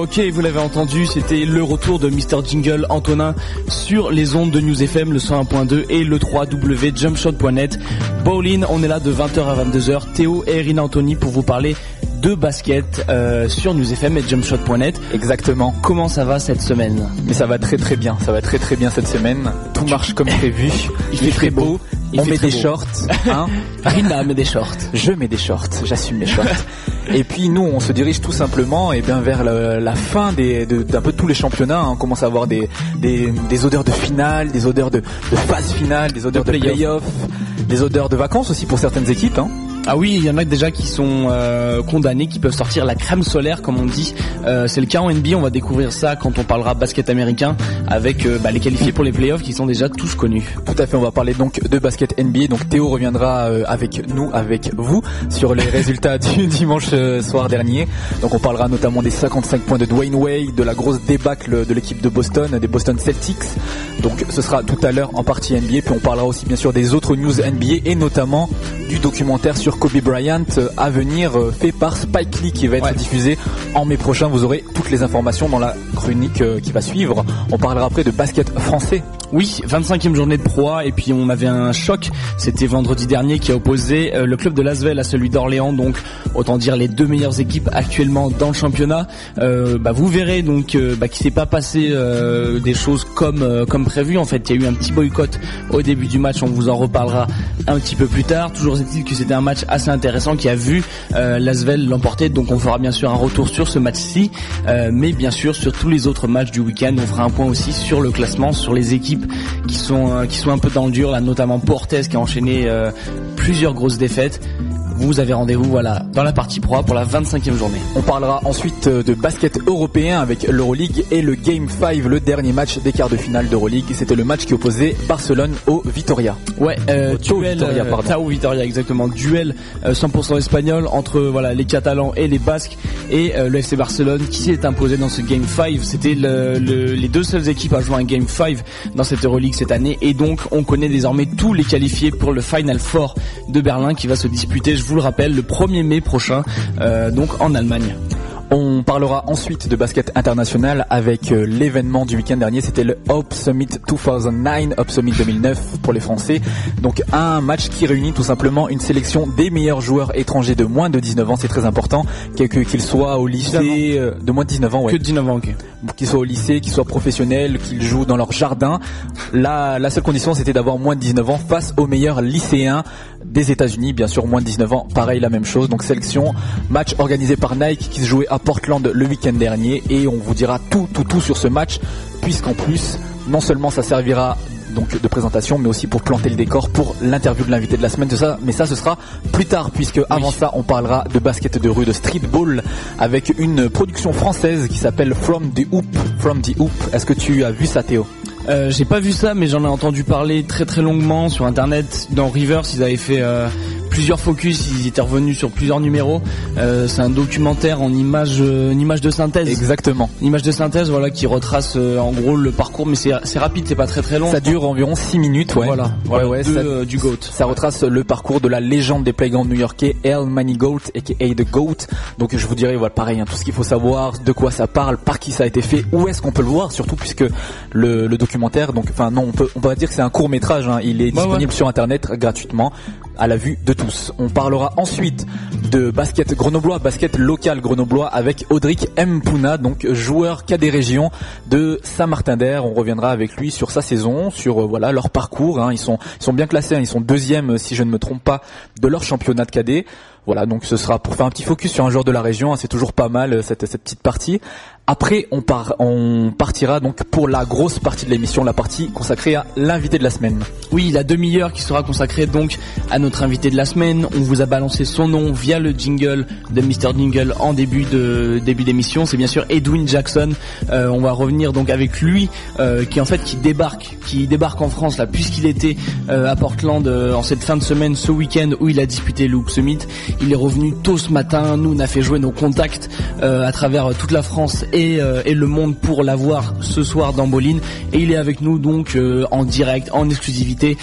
ok, vous l'avez entendu, c'était le retour de Mr Jingle Antonin sur les ondes de News FM, le 101.2 et le 3W jumpshot.net. Bowling, on est là de 20h à 22h. Théo et Irina Anthony pour vous parler de basket euh, sur News FM et jumpshot.net. Exactement. Comment ça va cette semaine? Mais ça va très très bien, ça va très très bien cette semaine. Tout marche comme prévu. Il fait très beau. Il on fait met des beau. shorts, hein? Irina met des shorts. Je mets des shorts, j'assume mes shorts. Et puis nous, on se dirige tout simplement et bien vers la, la fin des, de- d'un peu tous les championnats. hein. On commence à avoir des, des, des odeurs de finale, des odeurs de, de phase finale, des odeurs de, De play-off. play-off, des odeurs de vacances aussi pour certaines équipes. Hein. Ah oui, il y en a déjà qui sont euh, condamnés, qui peuvent sortir la crème solaire, comme on dit. Euh, c'est le cas en NBA. On va découvrir ça quand on parlera basket américain avec euh, bah, les qualifiés pour les playoffs qui sont déjà tous connus. Tout à fait, on va parler donc de basket NBA. Donc Théo reviendra avec nous, avec vous, sur les résultats du dimanche soir dernier. Donc on parlera notamment des 55 points de Dwayne Wade, de la grosse débâcle de l'équipe de Boston, des Boston Celtics. Donc ce sera tout à l'heure en partie NBA. Puis on parlera aussi bien sûr des autres news NBA et notamment du documentaire sur Kobe Bryant euh, à venir euh, fait par Spike Lee qui va être Ouais. diffusé en mai prochain. Vous aurez toutes les informations dans la chronique euh, qui va suivre. On parlera après de basket français Oui, 25e journée de Pro A, et puis on avait un choc, c'était vendredi dernier qui a opposé euh, le club de Lasvel à celui d'Orléans, donc autant dire les deux meilleures équipes actuellement dans le championnat. Euh, bah, vous verrez donc euh, bah, qu'il s'est pas passé euh, des choses comme euh, comme prévu. En fait, il y a eu un petit boycott au début du match, on vous en reparlera un petit peu plus tard. Toujours est-il que c'était un match assez intéressant qui a vu Lasvel l'emporter, donc on fera bien sûr un retour sur ce match-ci, mais bien sûr sur tous les autres matchs du week-end, on fera un point aussi sur le classement, sur les équipes qui sont euh, qui sont un peu dans le dur là notamment Portes qui a enchaîné euh, plusieurs grosses défaites. Vous avez rendez-vous voilà dans la partie pro pour la 25e journée. On parlera ensuite euh, de basket européen avec l'Euroleague et le Game 5, le dernier match des quarts de finale d'Euroleague. C'était le match qui opposait Barcelone au Vitoria. Ouais, euh, Tau duel Vitoria, euh, pardon. Tau Vitoria exactement, duel euh, 100% espagnol entre voilà les Catalans et les Basques et euh, le FC Barcelone qui s'est imposé dans ce Game 5. C'était le- le- les deux seules équipes à jouer un Game 5 dans cette Euroleague cette année et donc on connaît désormais tous les qualifiés pour le Final Four de Berlin qui va se disputer, je vous le rappelle, le 1er mai prochain, euh, donc en Allemagne. On parlera ensuite de basket international avec euh, l'événement du week-end dernier. C'était le Hope Summit 2009, Hope Summit 2009 pour les Français. Donc un match qui réunit tout simplement une sélection des meilleurs joueurs étrangers de moins de 19 ans. C'est très important, qu'ils soient au lycée, euh, de moins de 19 ans, ouais. Que de 19 ans, ok. qu'ils soient au lycée, qu'ils soient professionnels, qu'ils jouent dans leur jardin. La, la seule condition, c'était d'avoir moins de 19 ans face aux meilleurs lycéens des États-Unis. Bien sûr, moins de 19 ans, pareil, la même chose. Donc sélection, match organisé par Nike qui se jouait à Portland le week-end dernier. Et on vous dira tout, tout, tout sur ce match, puisqu'en plus, non seulement ça servira donc de présentation, mais aussi pour planter le décor pour l'interview de l'invité de la semaine. De ça, mais ça, ce sera plus tard, puisque avant ça, on parlera de basket de rue, de streetball, avec une production française qui s'appelle From the Hoop. From the Hoop. Est-ce que tu as vu ça, Théo? Euh, j'ai pas vu ça, mais j'en ai entendu parler très très longuement sur internet. Dans Rivers, ils avaient fait euh, plusieurs focus, ils étaient revenus sur plusieurs numéros. Euh, c'est un documentaire en image, euh, une image de synthèse. Exactement. Une image de synthèse, voilà, qui retrace euh, en gros le parcours, mais c'est rapide, c'est pas très très long. Ça dure environ 6 minutes, ouais. Voilà, ouais, voilà, ouais, de, ça- du GOAT. Ça retrace le parcours de la légende des playgrounds new-yorkais, Earl Manigault, aka The Goat. Donc je vous dirais, voilà, pareil, hein, tout ce qu'il faut savoir, de quoi ça parle, par qui ça a été fait, où est-ce qu'on peut le voir, surtout puisque le, le documentaire, donc, enfin non, on peut, on peut pas dire que c'est un court métrage, hein, il est Ouais, disponible sur internet gratuitement, à la vue de tous. On parlera ensuite de basket grenoblois, basket local grenoblois avec Audric M. Puna, donc joueur cadet région de Saint-Martin-d'Air. On reviendra avec lui sur sa saison, sur euh, voilà leur parcours. hein. Ils sont ils sont bien classés, hein. ils sont deuxième si je ne me trompe pas de leur championnat de cadet. Voilà, donc ce sera pour faire un petit focus sur un joueur de la région. hein. C'est toujours pas mal euh, cette cette petite partie. Après, on part, on partira donc pour la grosse partie de l'émission, la partie consacrée à l'invité de la semaine. Oui, la demi-heure qui sera consacrée donc à notre invité de la semaine. On vous a balancé son nom via le jingle de Mr Jingle en début de début d'émission. C'est bien sûr Edwin Jackson. Euh, on va revenir donc avec lui, euh, qui en fait qui débarque, qui débarque en France là, puisqu'il était euh, à Portland en cette fin de semaine, ce week-end où il a disputé le Hoop Summit. Il est revenu tôt ce matin. Nous, on a fait jouer nos contacts à travers toute la France et le monde pour l'avoir ce soir dans Boline. Et il est avec nous donc en direct, en exclusivité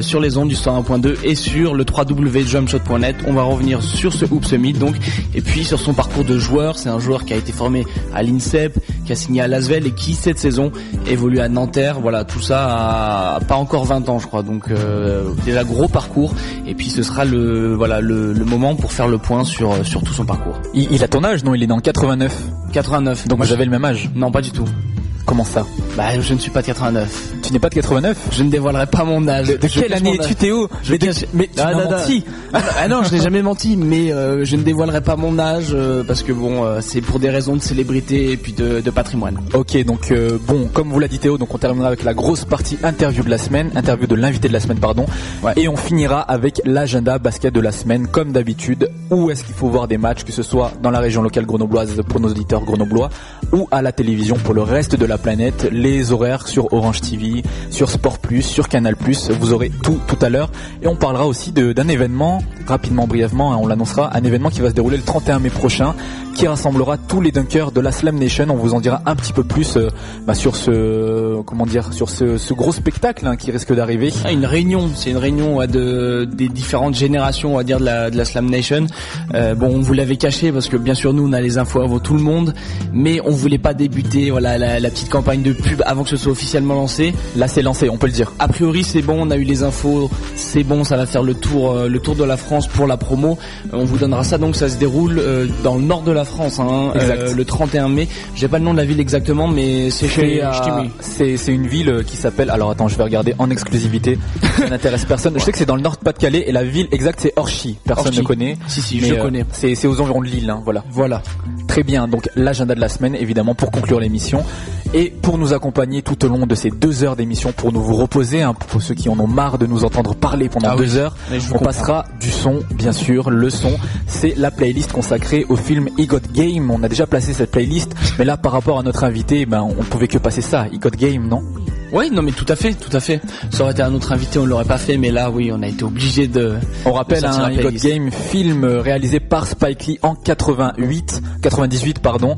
sur les ondes du 101.2 et sur le www.jumpshot.net. On va revenir sur ce Hoop Summit donc et puis sur son parcours de joueur. C'est un joueur qui a été formé à l'INSEP, qui a signé à Lasvel et qui cette saison évolue à Nanterre. Voilà, tout ça à pas encore 20 ans je crois. Donc euh, déjà gros parcours et puis ce sera le voilà le, moment pour faire le point sur sur tout son parcours. Il, a ton âge non? Il est dans 89. 89. Donc moi j'avais le même âge. Non, pas du tout. Comment ça Bah, je ne suis pas de 89. Tu n'es pas de 89 Je ne dévoilerai pas mon âge. De, quelle année es-tu Théo Mais, mais tu ah, menti. ah non, je n'ai jamais menti, mais euh, je ne dévoilerai pas mon âge euh, parce que bon, euh, c'est pour des raisons de célébrité et puis de, patrimoine. Ok, donc bon, comme vous l'a dit Théo, donc on terminera avec la grosse partie interview de la semaine, interview de l'invité de la semaine, pardon, et on finira avec l'agenda basket de la semaine, comme d'habitude. Où est-ce qu'il faut voir des matchs, que ce soit dans la région locale grenobloise pour nos auditeurs grenoblois ou à la télévision pour le reste de la planète, les horaires sur Orange TV, sur Sport Plus, sur Canal Plus. Vous aurez tout tout à l'heure. Et on parlera aussi d'un événement, rapidement, brièvement, hein, on l'annoncera, un événement qui va se dérouler le 31 mai prochain, qui rassemblera tous les dunkers de la Slam Nation. On vous en dira un petit peu plus euh, bah, sur ce, comment dire, sur ce, gros spectacle hein, qui risque d'arriver. Ah, une réunion, c'est une réunion de des différentes générations, on va dire, de la, de la Slam Nation. Euh, bon, on vous l'avait caché parce que bien sûr nous on a les infos avant tout le monde, mais on voulait pas débuter, voilà, la, la petite campagne de pub avant que ce soit officiellement lancé. Là, c'est lancé, on peut le dire. A priori, c'est bon, on a eu les infos, c'est bon, ça va faire le tour, euh, le tour de la France pour la promo. on vous donnera ça, donc ça se déroule dans le nord de la France, hein, euh, le 31 mai. J'ai pas le nom de la ville exactement, mais c'est chez C'est une ville qui s'appelle. Alors attends, je vais regarder en exclusivité. ça n'intéresse personne. Je sais que c'est dans le nord de Pas-de-Calais et la ville exacte c'est Orchy. Personne ne connaît. Si si, je connais. C'est aux environs de Lille, hein, voilà. Voilà. Très bien. Donc l'agenda de la semaine, évidemment, pour conclure l'émission. Et pour nous accompagner tout au long de ces deux heures d'émission, pour nous vous reposer, hein, pour ceux qui en ont marre de nous entendre parler pendant ah deux heures, on passera du son, bien sûr. Le son, c'est la playlist consacrée au film I Got Game. On a déjà placé cette playlist, mais là, par rapport à notre invité, ben, on ne pouvait que passer ça. I Got Game, non? Oui, non mais tout à fait, tout à fait. Ça aurait été un autre invité, on l'aurait pas fait, mais là, oui, on a été obligé de. On rappelle un hein, God Game, film réalisé par Spike Lee en 88, 98 pardon,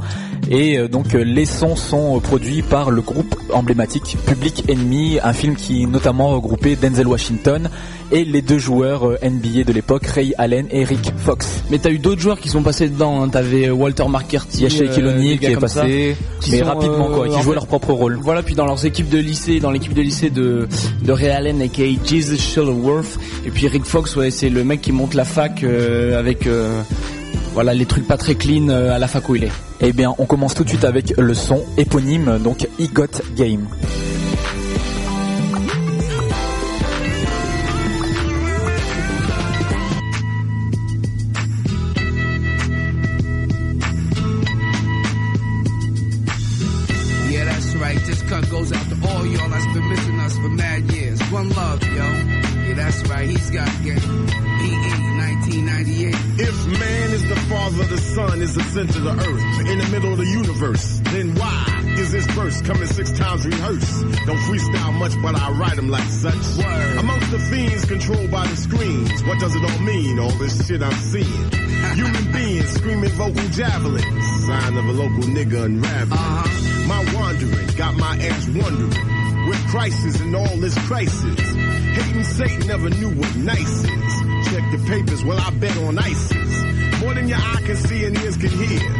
et euh, donc euh, les sons sont euh, produits par le groupe emblématique Public Enemy, un film qui notamment regroupait Denzel Washington et les deux joueurs NBA de l'époque, Ray Allen et Rick Fox. Mais t'as eu d'autres joueurs qui sont passés dedans. Hein. T'avais Walter McCarthy, Shaquille O'Neal qui est passé, mais rapidement quoi, qui jouaient leur propre rôle. Voilà, puis dans leurs équipes de lycée dans l'équipe de lycée de, de Ray Allen, aka Jesus Shuttleworth. Et puis Rick Fox, ouais, c'est le mec qui monte la fac euh, avec euh, voilà les trucs pas très clean euh, à la fac où il est. Eh bien, on commence tout de suite avec le son éponyme, donc He Got Game. Like such. Word. Amongst the fiends controlled by the screens, what does it all mean? All this shit I'm seeing. Human beings screaming vocal javelins, sign of a local nigga unraveling. Uh-huh. My wandering got my ass wondering, with crisis and all this crisis. Hating Satan never knew what nice is. Check the papers, well I bet on ISIS. More than your eye can see and ears can hear.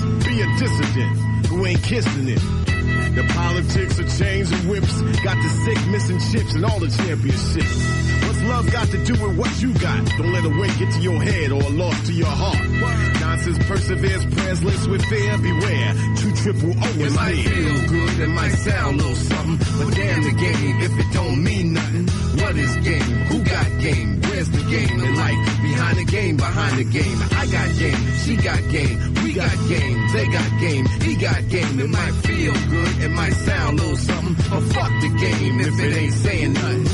Be a dissident who ain't kissing it. The politics of chains and whips got the sick missing chips and all the championships. What's love got to do with what you got? Don't let a weight get to your head or a loss to your heart. Nonsense perseveres, prayers laced with fear. Beware, two triple O It is might near. feel good, it might sound a little something, but damn the game if it don't mean nothing. What is game? Who got game? Game in life? Behind the game, behind the game. I got game, she got game, we got game, they got game, he got game. It might feel good, it might sound a little something, but fuck the game if it ain't saying nothing.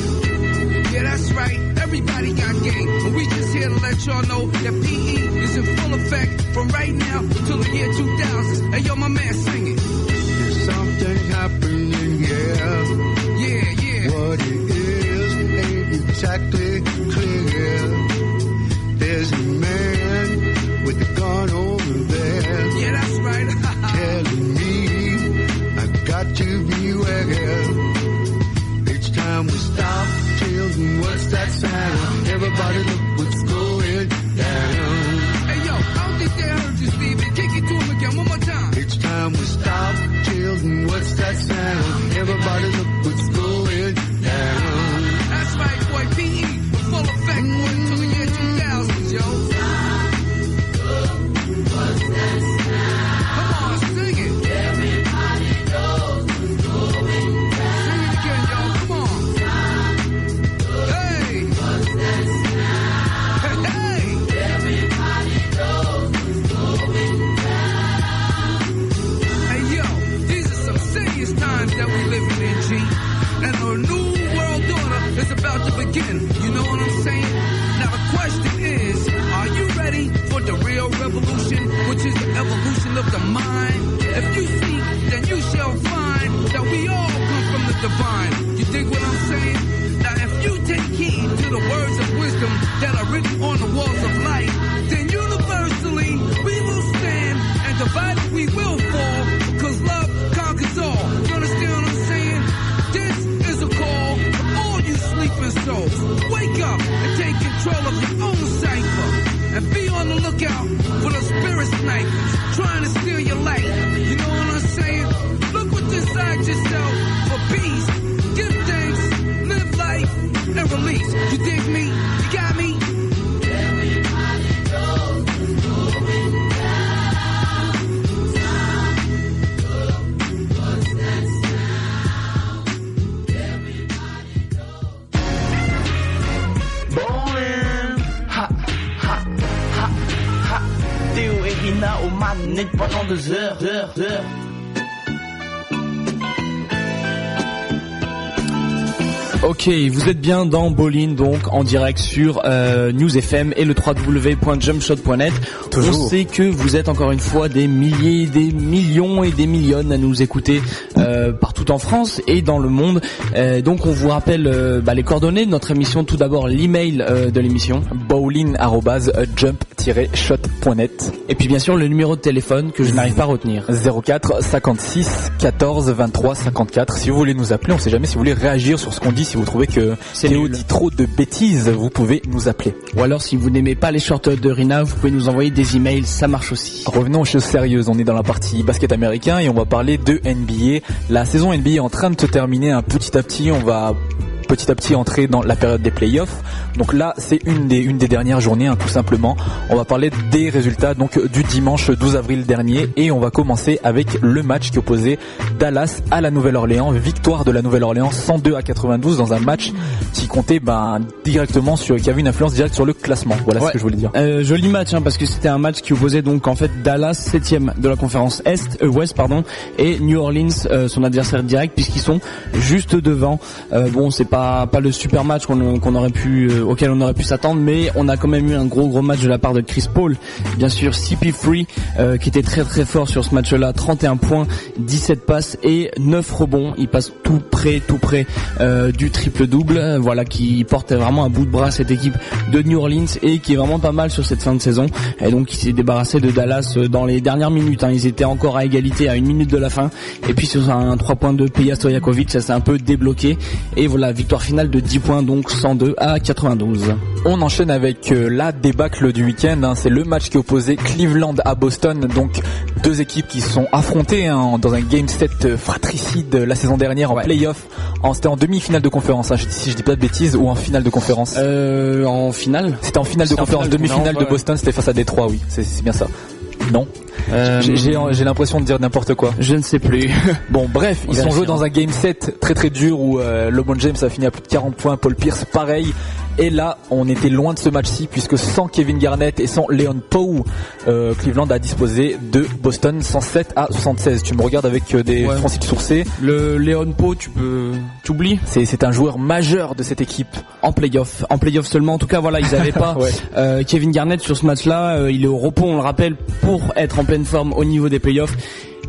Yeah, that's right. Everybody got game. But we just here to let y'all know that PE is in full effect from right now till the year 2000. Hey, yo, my man, sing it. There's something happening, yeah. Yeah, yeah. What it is ain't exactly clear. A gun over there Yeah, that's right. telling me I got to beware. Each time we stop, children, what's that sound? Everybody that are written on Ok, vous êtes bien dans Bolin, donc en direct sur euh, News FM et le www.jumpshot.net. On Toujours. sait que vous êtes encore une fois des milliers, des millions et des millions à nous écouter euh, partout en France et dans le monde. Euh, donc on vous rappelle euh, bah, les coordonnées de notre émission. Tout d'abord l'email euh, de l'émission bowling@jump-shot.net et puis bien sûr le numéro de téléphone que je n'arrive pas à retenir. 04 56 14 23 54. Si vous voulez nous appeler, on sait jamais si vous voulez réagir sur ce qu'on dit, si vous trouvez que Théo dit trop de bêtises, vous pouvez nous appeler. Ou alors si vous n'aimez pas les shorts de Rina, vous pouvez nous envoyer des emails, ça marche aussi. Revenons aux choses sérieuses. On est dans la partie basket américain et on va parler de NBA. La saison NBA est en train de se terminer. Un petit à petit, on va petit à petit entrer dans la période des playoffs. Donc là, c'est une des une des dernières journées, hein, tout simplement. On va parler des résultats donc du dimanche 12 avril dernier et on va commencer avec le match qui opposait Dallas à la Nouvelle-Orléans. Victoire de la Nouvelle-Orléans 102 à 92 dans un match qui comptait ben, directement sur qui avait une influence directe sur le classement. Voilà Ouais. ce que je voulais dire. Euh, joli match hein, parce que c'était un match qui opposait donc en fait Dallas 7 de la conférence Est, euh, Ouest pardon, et New Orleans euh, son adversaire direct puisqu'ils sont juste devant. Euh, bon c'est pas pas le super match qu'on aurait pu euh, auquel on aurait pu s'attendre, mais on a quand même eu un gros gros match de la part de Chris Paul. Bien sûr, CP3 euh, qui était très très fort sur ce match-là, 31 points, 17 passes et 9 rebonds. Il passe tout près tout près euh, du triple double. Voilà qui porte vraiment un bout de bras cette équipe de New Orleans et qui est vraiment pas mal sur cette fin de saison. Et donc il s'est débarrassé de Dallas dans les dernières minutes. hein. Ils étaient encore à égalité à une minute de la fin. Et puis sur un 3 points de Peja Stojakovic, ça s'est un peu débloqué. Et voilà, finale de 10 points, donc 102 à 92. On enchaîne avec euh, la débâcle du week-end. hein. C'est le match qui opposait Cleveland à Boston. Donc deux équipes qui se sont affrontées hein, dans un game set euh, fratricide euh, la saison dernière en playoff. En- C'était en demi-finale de conférence, hein, si je dis pas de bêtises, ou en finale de conférence? Euh, en finale C'était en finale de conférence, finale de demi-finale de ouais. Boston, c'était face à Détroit, oui, c'est bien ça. Non, Euh, j'ai l'impression de dire n'importe quoi. Je ne sais plus. Bon, bref, ils On sont joués dans un game set très très dur où euh, LeBron James a fini à plus de 40 points, Paul Pierce pareil. Et là, on était loin de ce match-ci puisque sans Kevin Garnett et sans Leon Powe, euh, Cleveland a disposé de Boston 107 à 76. Tu me regardes avec euh, des Ouais. fonciers sourcés. Le Léon Po, tu peux, t'oublies C'est c'est un joueur majeur de cette équipe. en playoff, en playoff seulement. En tout cas, voilà, ils n'avaient pas Ouais. euh, Kevin Garnett sur ce match-là. Euh, il est au repos, on le rappelle, pour être en pleine forme au niveau des playoffs.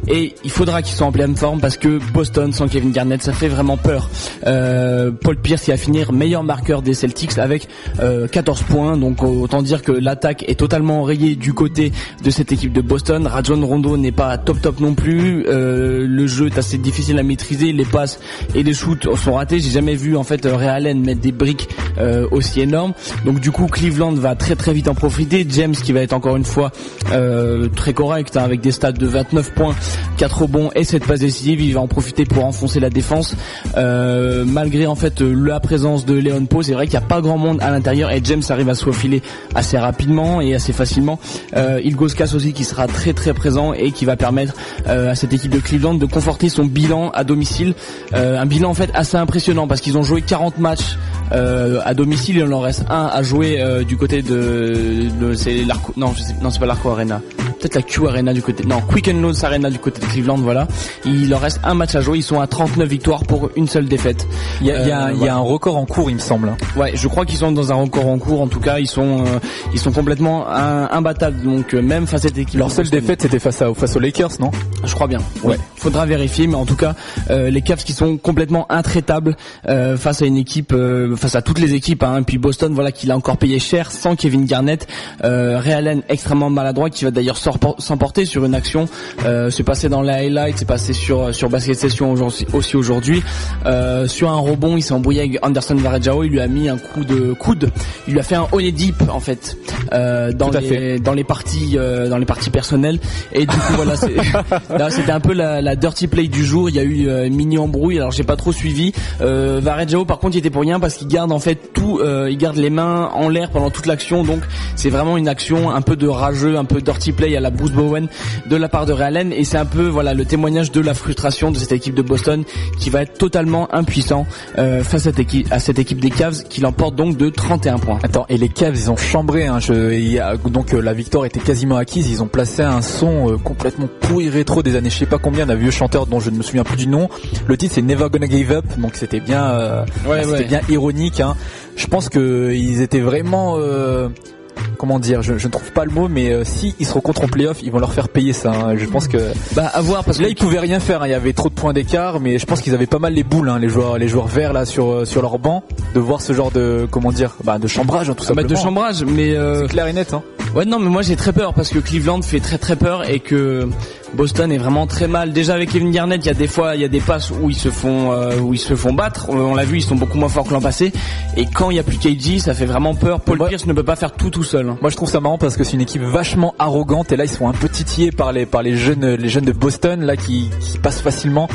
Et il faudra qu'ils soient en pleine forme parce que Boston sans Kevin Garnett, ça fait vraiment peur. Euh, Paul Pierce qui va finir meilleur marqueur des Celtics avec euh, 14 points. Donc autant dire que l'attaque est totalement enrayée du côté de cette équipe de Boston. Rajon Rondo n'est pas top top non plus. Euh, le jeu est assez difficile à maîtriser. Les passes et les shoots sont ratés. J'ai jamais vu en fait euh, Ray Allen mettre des briques euh, aussi énormes. Donc du coup Cleveland va très très vite en profiter. James qui va être encore une fois euh, très correct hein, avec des stats de 29 points, 4 rebonds et 7 passes décisives. Il va en profiter pour enfoncer la défense. Euh, malgré en fait la présence de Léon Poe, c'est vrai qu'il n'y a pas grand monde à l'intérieur et James arrive à se faufiler assez rapidement et assez facilement. Euh, Ilgoskas aussi qui sera très très présent et qui va permettre euh, à cette équipe de Cleveland de conforter son bilan à domicile. Euh, un bilan en fait assez impressionnant parce qu'ils ont joué 40 matchs euh, à domicile, il en reste un à jouer euh, du côté de, de- c'est l'Arco, non, non c'est pas l'Arco Arena, peut-être la Q Arena du côté, non Quick and Loans Arena du côté de Cleveland, voilà. Il leur reste un match à jouer, ils sont à 39 victoires pour une seule défaite. Il y a, y Euh, y a un record en cours, il me semble. hein. Ouais, je crois qu'ils sont dans un record en cours. En tout cas, ils sont euh, ils sont complètement un- imbattables. Donc euh, même face à cette équipe. Leur seule défaite, c'était face, à, face aux Lakers, non? Je crois bien. Ouais. Ouais. Faudra vérifier, mais en tout cas, les Cavs qui sont complètement intraitables face à une équipe, face à toutes les équipes. Hein. Et puis Boston, voilà, qui l'a encore payé cher sans Kevin Garnett. Euh, Ray Allen extrêmement maladroit, qui va d'ailleurs s'emporter sur une action. Euh, c'est passé dans les highlights, c'est passé sur sur Basket Session aujourd'hui- aussi aujourd'hui. Euh, sur un rebond, il s'est embrouillé avec Anderson Varejao. Il lui a mis un coup de coude. Il lui a fait un honey deep en fait euh, dans les fait. dans les parties euh, dans les parties personnelles. Et du coup voilà, c'était un peu la, la dirty play du jour. Il y a eu euh, une mini embrouille. Alors j'ai pas trop suivi. Euh, Varejao par contre il était pour rien parce qu'il garde en fait tout. euh, il garde les mains en l'air pendant toute l'action. Donc c'est vraiment une action un peu de rageux, un peu dirty play à la Bruce Bowen de la part de Ray Allen. Et c'est un peu voilà le témoignage de la frustration de cette équipe de Boston qui va être totalement impuissant euh, face à cette équipe, à cette équipe des Cavs qui l'emporte donc de 31 points. Attends, et les Cavs, ils ont chambré. Hein, je, il y a- donc euh, la victoire était quasiment acquise. Ils ont placé un son euh, complètement pourri rétro des années je sais pas combien d'un vieux chanteur dont je ne me souviens plus du nom. Le titre c'est Never Gonna Give Up, donc c'était bien, euh, Ouais, c'était bien ironique. Hein. Je pense que ils étaient vraiment, euh, comment dire, je, je ne trouve pas le mot, mais euh, si ils se rencontrent en playoff, ils vont leur faire payer ça. hein. Je pense que Bah à voir parce que là ils pouvaient rien faire. hein. Il y avait trop de points d'écart, mais je pense qu'ils avaient pas mal les boules, hein, les joueurs, les joueurs verts là sur euh, sur leur banc, de voir ce genre de comment dire, bah, de chambrage tout Ah bah, de chambrage, mais euh, clair et net. Hein. Ouais non mais moi j'ai très peur parce que Cleveland fait très très peur et que Boston est vraiment très mal. Déjà avec Kevin Garnett, il y a des fois il y a des passes où ils se font euh, où ils se font battre. Euh, On l'a vu, ils sont beaucoup moins forts que l'an passé. Et quand il y a plus KG, ça fait vraiment peur. Paul Moi- Pierce ne peut pas faire tout tout seul. hein. Moi je trouve ça marrant parce que c'est une équipe vachement arrogante et là ils sont un peu titillés par les par les jeunes les jeunes de Boston là qui, qui passent facilement.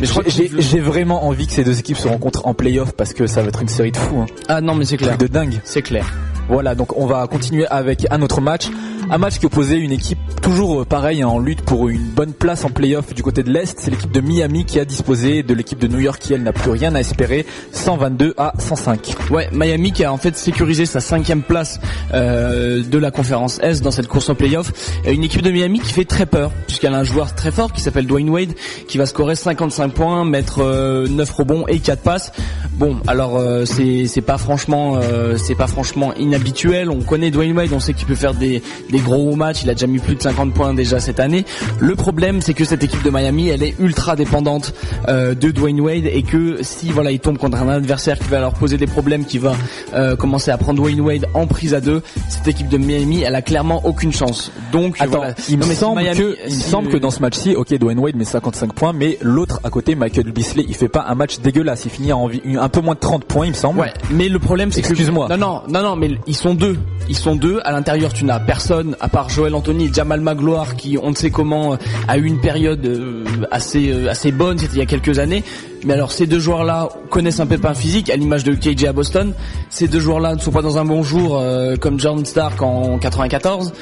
Mais je crois que J'ai vraiment envie que ces deux équipes se rencontrent en playoff parce que ça va être une série de fous, hein. Ah non mais c'est clair. de dingue. C'est clair. Voilà, donc on va continuer avec un autre match. Un match qui opposait une équipe toujours euh, pareil hein, en lutte pour une bonne place en playoff du côté de l'Est. C'est l'équipe de Miami qui a disposé de l'équipe de New York qui elle n'a plus rien à espérer. 122 à 105. Ouais, Miami qui a en fait sécurisé sa cinquième place euh, de la conférence S dans cette course en playoff. Une équipe de Miami qui fait très peur, puisqu'elle a un joueur très fort qui s'appelle Dwayne Wade, qui va scorer 55 points, mettre euh, 9 rebonds et 4 passes. Bon, alors euh, c'est pas franchement euh, c'est pas franchement inhabituel. On connaît Dwayne Wade, on sait qu'il peut faire des gros matchs. Il a déjà mis plus de 50 points déjà cette année. Le problème, c'est que cette équipe de Miami, elle est ultra dépendante euh, de Dwayne Wade et que si voilà, il tombe contre un adversaire qui va leur poser des problèmes, qui va euh, commencer à prendre Dwayne Wade en prise à deux, cette équipe de Miami, elle a clairement aucune chance. Donc Attends, voilà. il me Non, mais si semble Miami- que il me si, semble que dans ce match-ci, ok, Dwayne Wade met 55 points, mais l'autre à côté, Michael Bisley, il fait pas un match dégueulasse. Il finit à un peu moins de 30 points, il me semble. Ouais, mais le problème c'est que Excuse-moi. Non non non non, mais ils sont deux. Ils sont deux. À l'intérieur, tu n'as personne à part Joël Anthony et Jamal Magloire qui, on ne sait comment, euh, a eu une période euh, assez euh, assez bonne. C'était il y a quelques années. Mais alors ces deux joueurs-là connaissent un pépin physique, à l'image de KJ à Boston. Ces deux joueurs-là ne sont pas dans un bon jour euh, comme John Stark en 94.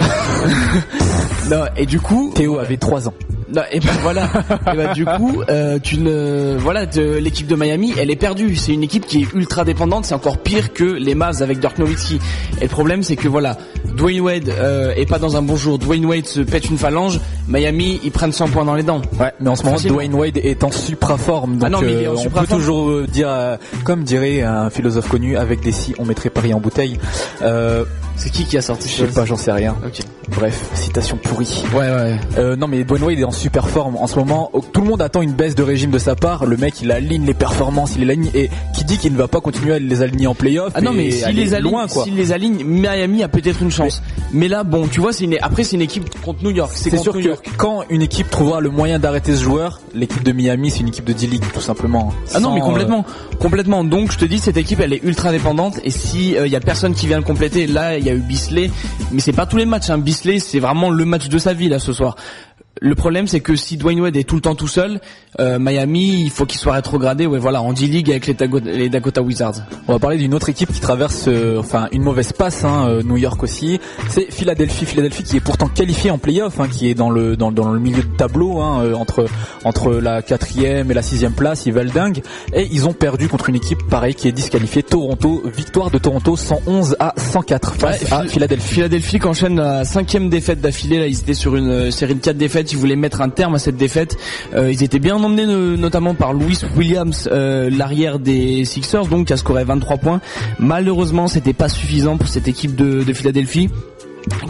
non, et du coup, Théo avait 3 ans. Non, et ben voilà. et ben du coup, euh, tu ne, voilà, de- l'équipe de Miami, elle est perdue. C'est une équipe qui est ultra dépendante. C'est encore pire que les Mavs avec Dirk Nowitzki. Et le problème, c'est que voilà, Dwayne Wade euh, est pas dans un bon jour. Dwayne Wade se pète une phalange. Miami, ils prennent 100 points dans les dents. Ouais, mais en ce moment. Dwayne Wade est en supra forme. Donc Ah non, mais il est en euh, on peut toujours euh, dire, euh, comme dirait un philosophe connu, avec des si, on mettrait Paris en bouteille. Euh, C'est qui qui a sorti je sais pas, j'en sais rien. Ok. Bref, citation pourrie. Ouais, ouais. Euh, non mais Dwayne Wade est en super forme en ce moment. Oh, Tout le monde attend une baisse de régime de sa part. Le mec il aligne les performances, il les aligne et qui dit qu'il ne va pas continuer à les aligner en playoff Ah non mais s'il les aligne, loin quoi. s'il les aligne, Miami a peut-être une chance. Mais, là, bon, tu vois, c'est une, après c'est une équipe contre New York. C'est sûr New que York. quand une équipe trouvera le moyen d'arrêter ce joueur, l'équipe de Miami c'est une équipe de D-League tout simplement. Ah non mais euh, complètement, complètement. Donc je te dis cette équipe elle est ultra dépendante et si il y a personne qui vient le compléter, là il y a eu Bisley, mais c'est pas tous les matchs. Hein. Bisley c'est vraiment le match de sa vie là ce soir. Le problème c'est que si Dwayne Wade est tout le temps tout seul, euh, Miami il faut qu'il soit rétrogradé. Ouais voilà en D-League avec les, Dago- les Dakota Wizards. On va parler d'une autre équipe qui traverse, euh, enfin une mauvaise passe, hein, euh, New York aussi. C'est Philadelphie, Philadelphie qui est pourtant qualifiée en playoff, hein, qui est dans le dans, dans le milieu de tableau, hein, euh, entre entre la quatrième et la sixième place, ils valent dingue. Et ils ont perdu contre une équipe pareil qui est disqualifiée, Toronto. Victoire de Toronto 111 à 104 face Ouais, à Phil- Philadelphie. Philadelphie qui enchaîne la cinquième défaite d'affilée. Là, ils étaient sur une euh, série de quatre défaites. Ils voulaient mettre un terme à cette défaite. Euh, ils étaient bien emmenés no- notamment par Louis Williams, euh, l'arrière des Sixers, donc qui a scoré 23 points. Malheureusement, c'était pas suffisant pour cette équipe de Philadelphie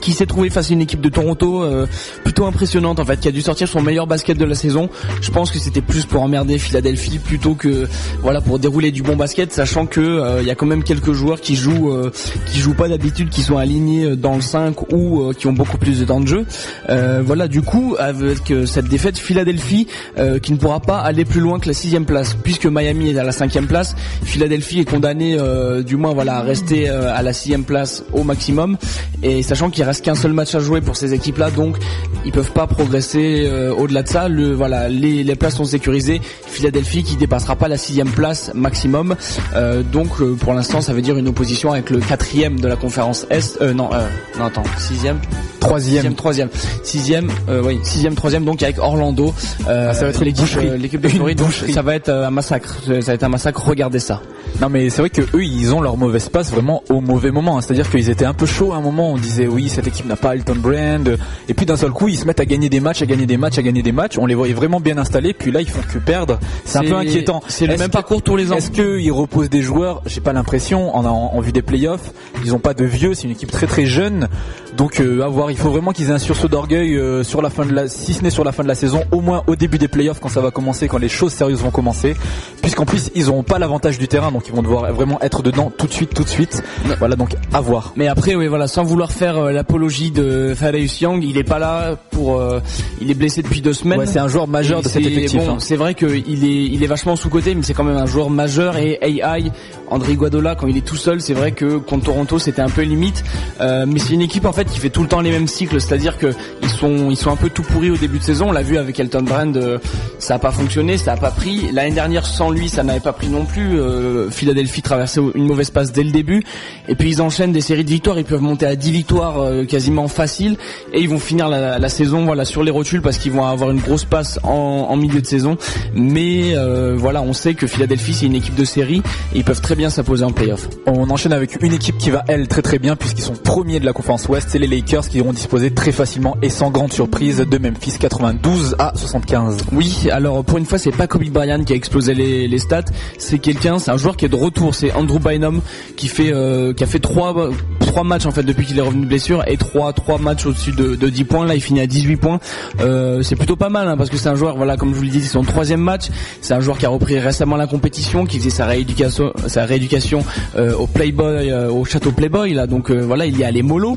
qui s'est trouvé face à une équipe de Toronto euh, plutôt impressionnante en fait, qui a dû sortir son meilleur basket de la saison. Je pense que c'était plus pour emmerder Philadelphie plutôt que voilà pour dérouler du bon basket, sachant que euh, il y a quand même quelques joueurs qui jouent euh, qui jouent pas d'habitude, qui sont alignés dans le 5 ou euh, qui ont beaucoup plus de temps de jeu. Euh, voilà, du coup avec euh, cette défaite, Philadelphie euh, qui ne pourra pas aller plus loin que la sixième place, puisque Miami est à la cinquième place. Philadelphie est condamné euh, du moins voilà à rester euh, à la sixième place au maximum et sachant qu'il reste qu'un seul match à jouer pour ces équipes-là, donc ils peuvent pas progresser euh, au-delà de ça. Le voilà, les, les places sont sécurisées. Philadelphie qui dépassera pas la sixième place maximum, Euh, donc euh, pour l'instant ça veut dire une opposition avec le quatrième de la conférence Est. Euh, non, euh, non attends, sixième, Troisième. sixième, troisième, sixième, oui, sixième, troisième, donc avec Orlando. Ah, ça va être l'équipe, de Floride. donc. Ça va être un massacre. Ça va être un massacre. Regardez ça. Non mais c'est vrai que eux ils ont leur mauvaise passe vraiment au mauvais moment. hein. C'est-à-dire qu'ils étaient un peu chauds à un moment. On disait oui cette équipe n'a pas Elton Brand. Et puis d'un seul coup ils se mettent à gagner des matchs, à gagner des matchs, à gagner des matchs. On les voyait vraiment bien installés. Puis là ils font que perdre. C'est un peu inquiétant. C'est le même parcours tous les ans. Est-ce qu'ils reposent des joueurs? J'ai pas l'impression. En, en, en vue des playoffs, ils ont pas de vieux. C'est une équipe très très jeune. Donc euh, à voir. Il faut vraiment qu'ils aient un sursaut d'orgueil euh, sur la fin de la, si ce n'est sur la fin de la saison, au moins au début des playoffs quand ça va commencer, quand les choses sérieuses vont commencer. Puisqu'en plus ils n'auront pas l'avantage du terrain, donc ils vont devoir vraiment être dedans tout de suite, tout de suite. Voilà donc à voir. Mais après, oui, voilà, sans vouloir faire euh, l'apologie de Thaddeus Young, il est pas là pour, euh, il est blessé depuis deux semaines. Ouais, c'est un joueur majeur Et de cet effectif. Bon, hein. c'est vrai qu'il est, il est vachement sous côté, mais c'est quand même un joueur majeur. Et AI, André Guadola, quand il est tout seul, c'est vrai que contre Toronto, c'était un peu limite. Euh, mais c'est une équipe en fait qui fait tout le temps les mêmes cycles, c'est-à-dire que ils sont, ils sont un peu tout pourris au début de saison. On l'a vu avec Elton Brand, euh, ça a pas fonctionné, ça a pas pris. L'année dernière, sans lui, ça n'avait pas pris non plus. Euh, Philadelphie traversait une mauvaise passe dès le début, et puis ils enchaînent des séries de victoires. Ils peuvent monter à 10 victoires euh, quasiment faciles et ils vont finir la, la saison voilà sur les rotules parce qu'ils vont avoir une grosse passe en, en milieu de saison. Mais euh, voilà, on sait que Philadelphie c'est une équipe de série et ils peuvent très bien s'imposer en playoff. On enchaîne avec une équipe qui va elle très très bien puisqu'ils sont premiers de la conférence Ouest, c'est les Lakers qui iront disposer très facilement et sans grande surprise de Memphis 92 à 75. Oui, alors pour une fois c'est pas Kobe Bryant qui a explosé les, les stats, c'est quelqu'un, c'est un joueur qui est de retour, c'est Andrew Bynum qui fait euh, qui a fait trois trois matchs en fait depuis qu'il est revenu de blessure et trois trois matchs au-dessus de, de 10 points. Là, il finit à 18 points. Euh, c'est plutôt pas mal hein, parce que c'est un joueur, voilà, comme je vous le dis, c'est son troisième match. C'est un joueur qui a repris récemment la compétition, qui faisait sa rééducation, sa rééducation euh, au Playboy, euh, au château Playboy là. Donc euh, voilà, il y a les mollo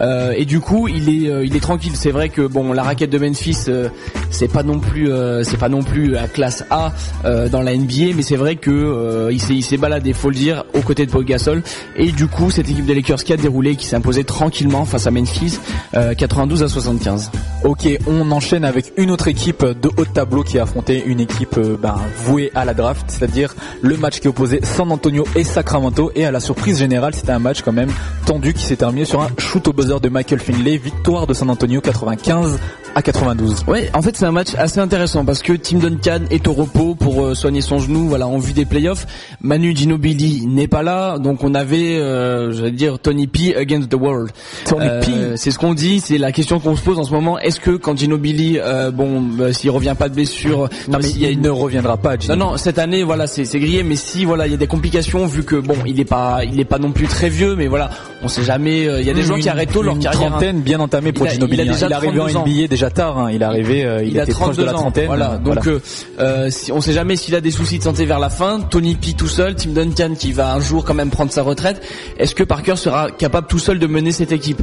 Euh, et du coup, il est euh, il est tranquille. C'est vrai que bon, la raquette de Memphis, c'est pas non plus c'est pas non plus à classe A dans la NBA, mais c'est vrai que il s'est il s'est baladé, faut le dire, aux côtés de Paul Gasol. Et du coup, cette équipe des Lakers qui a déroulé, qui s'est imposée tranquillement face à Memphis, euh, 92 à 75. Ok, on enchaîne avec une autre équipe de haut de tableau qui a affronté une équipe euh, ben, vouée à la draft, c'est-à-dire le match qui opposait San Antonio et Sacramento. Et à la surprise générale, c'était un match quand même tendu qui s'est terminé sur un shoot au buzzer de Michael Finley, victoire de San Antonio 95 à 92. Ouais, en fait c'est un match assez intéressant parce que Tim Duncan est au repos pour euh, soigner son genou, voilà, en vue des playoffs. Manu Ginobili n'est pas là, donc on avait, euh, j'allais dire Tony P against the world. Tony P. C'est ce qu'on dit, c'est la question qu'on se pose en ce moment. Est-ce que quand Ginobili, euh, bon, bah, s'il revient pas de blessure, Non mais il ne reviendra pas. Gino. non non cette année voilà c'est grillé mais si voilà il y a des complications vu que bon il est pas il est pas non plus très vieux mais voilà on sait jamais euh, il y a des gens qui arrêtent tôt leur une carrière hein. trentaine bien entamée pour Il a- Ginobili. il a hein. déjà il est arrivé en 32 ans. NBA déjà tard. hein. Il est arrivé, euh, il, il, a était proche 32 de la ans. trentaine. Voilà. Donc Voilà. euh, euh, si, on sait jamais s'il a des soucis de santé vers la fin. Tony P tout seul, Tim Duncan qui va un jour quand même prendre sa retraite. Est-ce que Parker sera capable tout seul de mener cette équipe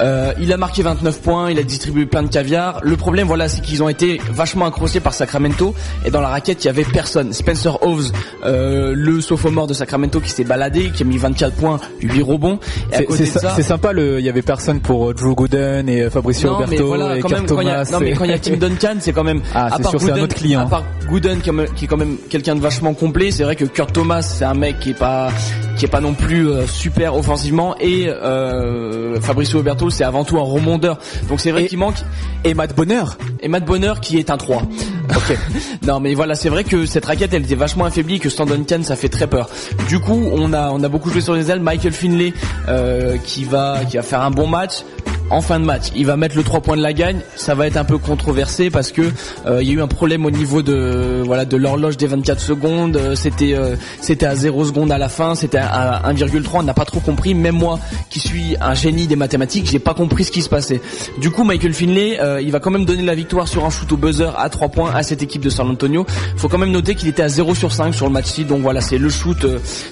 Euh, Il a marqué 29 points, il a distribué plein de caviar. Le problème voilà c'est qu'ils ont été vachement accrochés par Sacramento et dans la raquette il y avait personne. Spencer Hoves, euh, le sophomore de Sacramento qui s'est baladé, qui a mis 24 points, 8 rebonds. C'est- ça- sympa. Le, il y avait personne pour euh, Drew Gooden et Fabricio non, mais Roberto voilà, et quand Kurt même, quand y a, Thomas. non, mais quand il y a Tim Duncan, c'est quand même, Ah, à c'est part sûr, c'est un Gooden- autre client. À part Gooden, qui est- qui est quand même quelqu'un de vachement complet, c'est vrai que Kurt Thomas, c'est un mec qui est pas, qui est pas non plus euh, super offensivement, et euh, Fabricio Roberto, c'est avant tout un remondeur. Donc c'est vrai qu'il manque, et Matt Bonheur. et Matt Bonheur qui est un 3. Ok. non mais voilà, c'est vrai que cette raquette elle était vachement affaiblie, que Stan Duncan ça fait très peur. Du coup, on a on a beaucoup joué sur les ailes. Michael Finlay euh, qui va qui va faire un bon match. En fin de match, il va mettre le 3 points de la gagne. Ça va être un peu controversé parce que euh, il y a eu un problème au niveau de voilà de l'horloge des 24 secondes. Euh, C'était euh, c'était à 0 secondes à la fin. C'était à 1,3. On n'a pas trop compris. Même moi, qui suis un génie des mathématiques, j'ai pas compris ce qui se passait. Du coup, Michael Finlay, il va quand même donner la victoire sur un shoot au buzzer à 3 points à cette équipe de San Antonio. Faut quand même noter qu'il était à 0 sur 5 sur le match-ci. Donc voilà, c'est le shoot,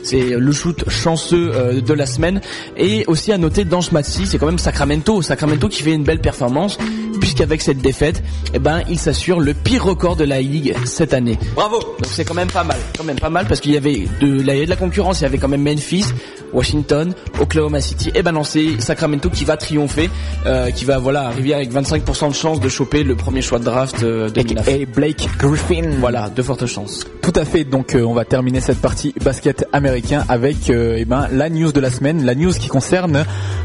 c'est le shoot chanceux de la semaine. Et aussi à noter dans ce match-ci, c'est quand même Sacramento, Sacramento qui fait une belle performance puisqu'avec cette défaite, eh ben, il s'assure le pire record de la ligue cette année. Bravo. Donc c'est quand même pas mal, quand même pas mal parce qu'il y avait de, là, il y avait de la concurrence, il y avait quand même Memphis, Washington, Oklahoma City. Et ben non, c'est Sacramento qui va triompher, euh, qui va voilà arriver avec 25% de chance de choper le premier choix de draft euh, 2009. Et Blake Griffin. Voilà, de fortes chances. Tout à fait. Donc euh, on va terminer cette partie basket américain avec euh, eh ben la news de la semaine, la news qui concerne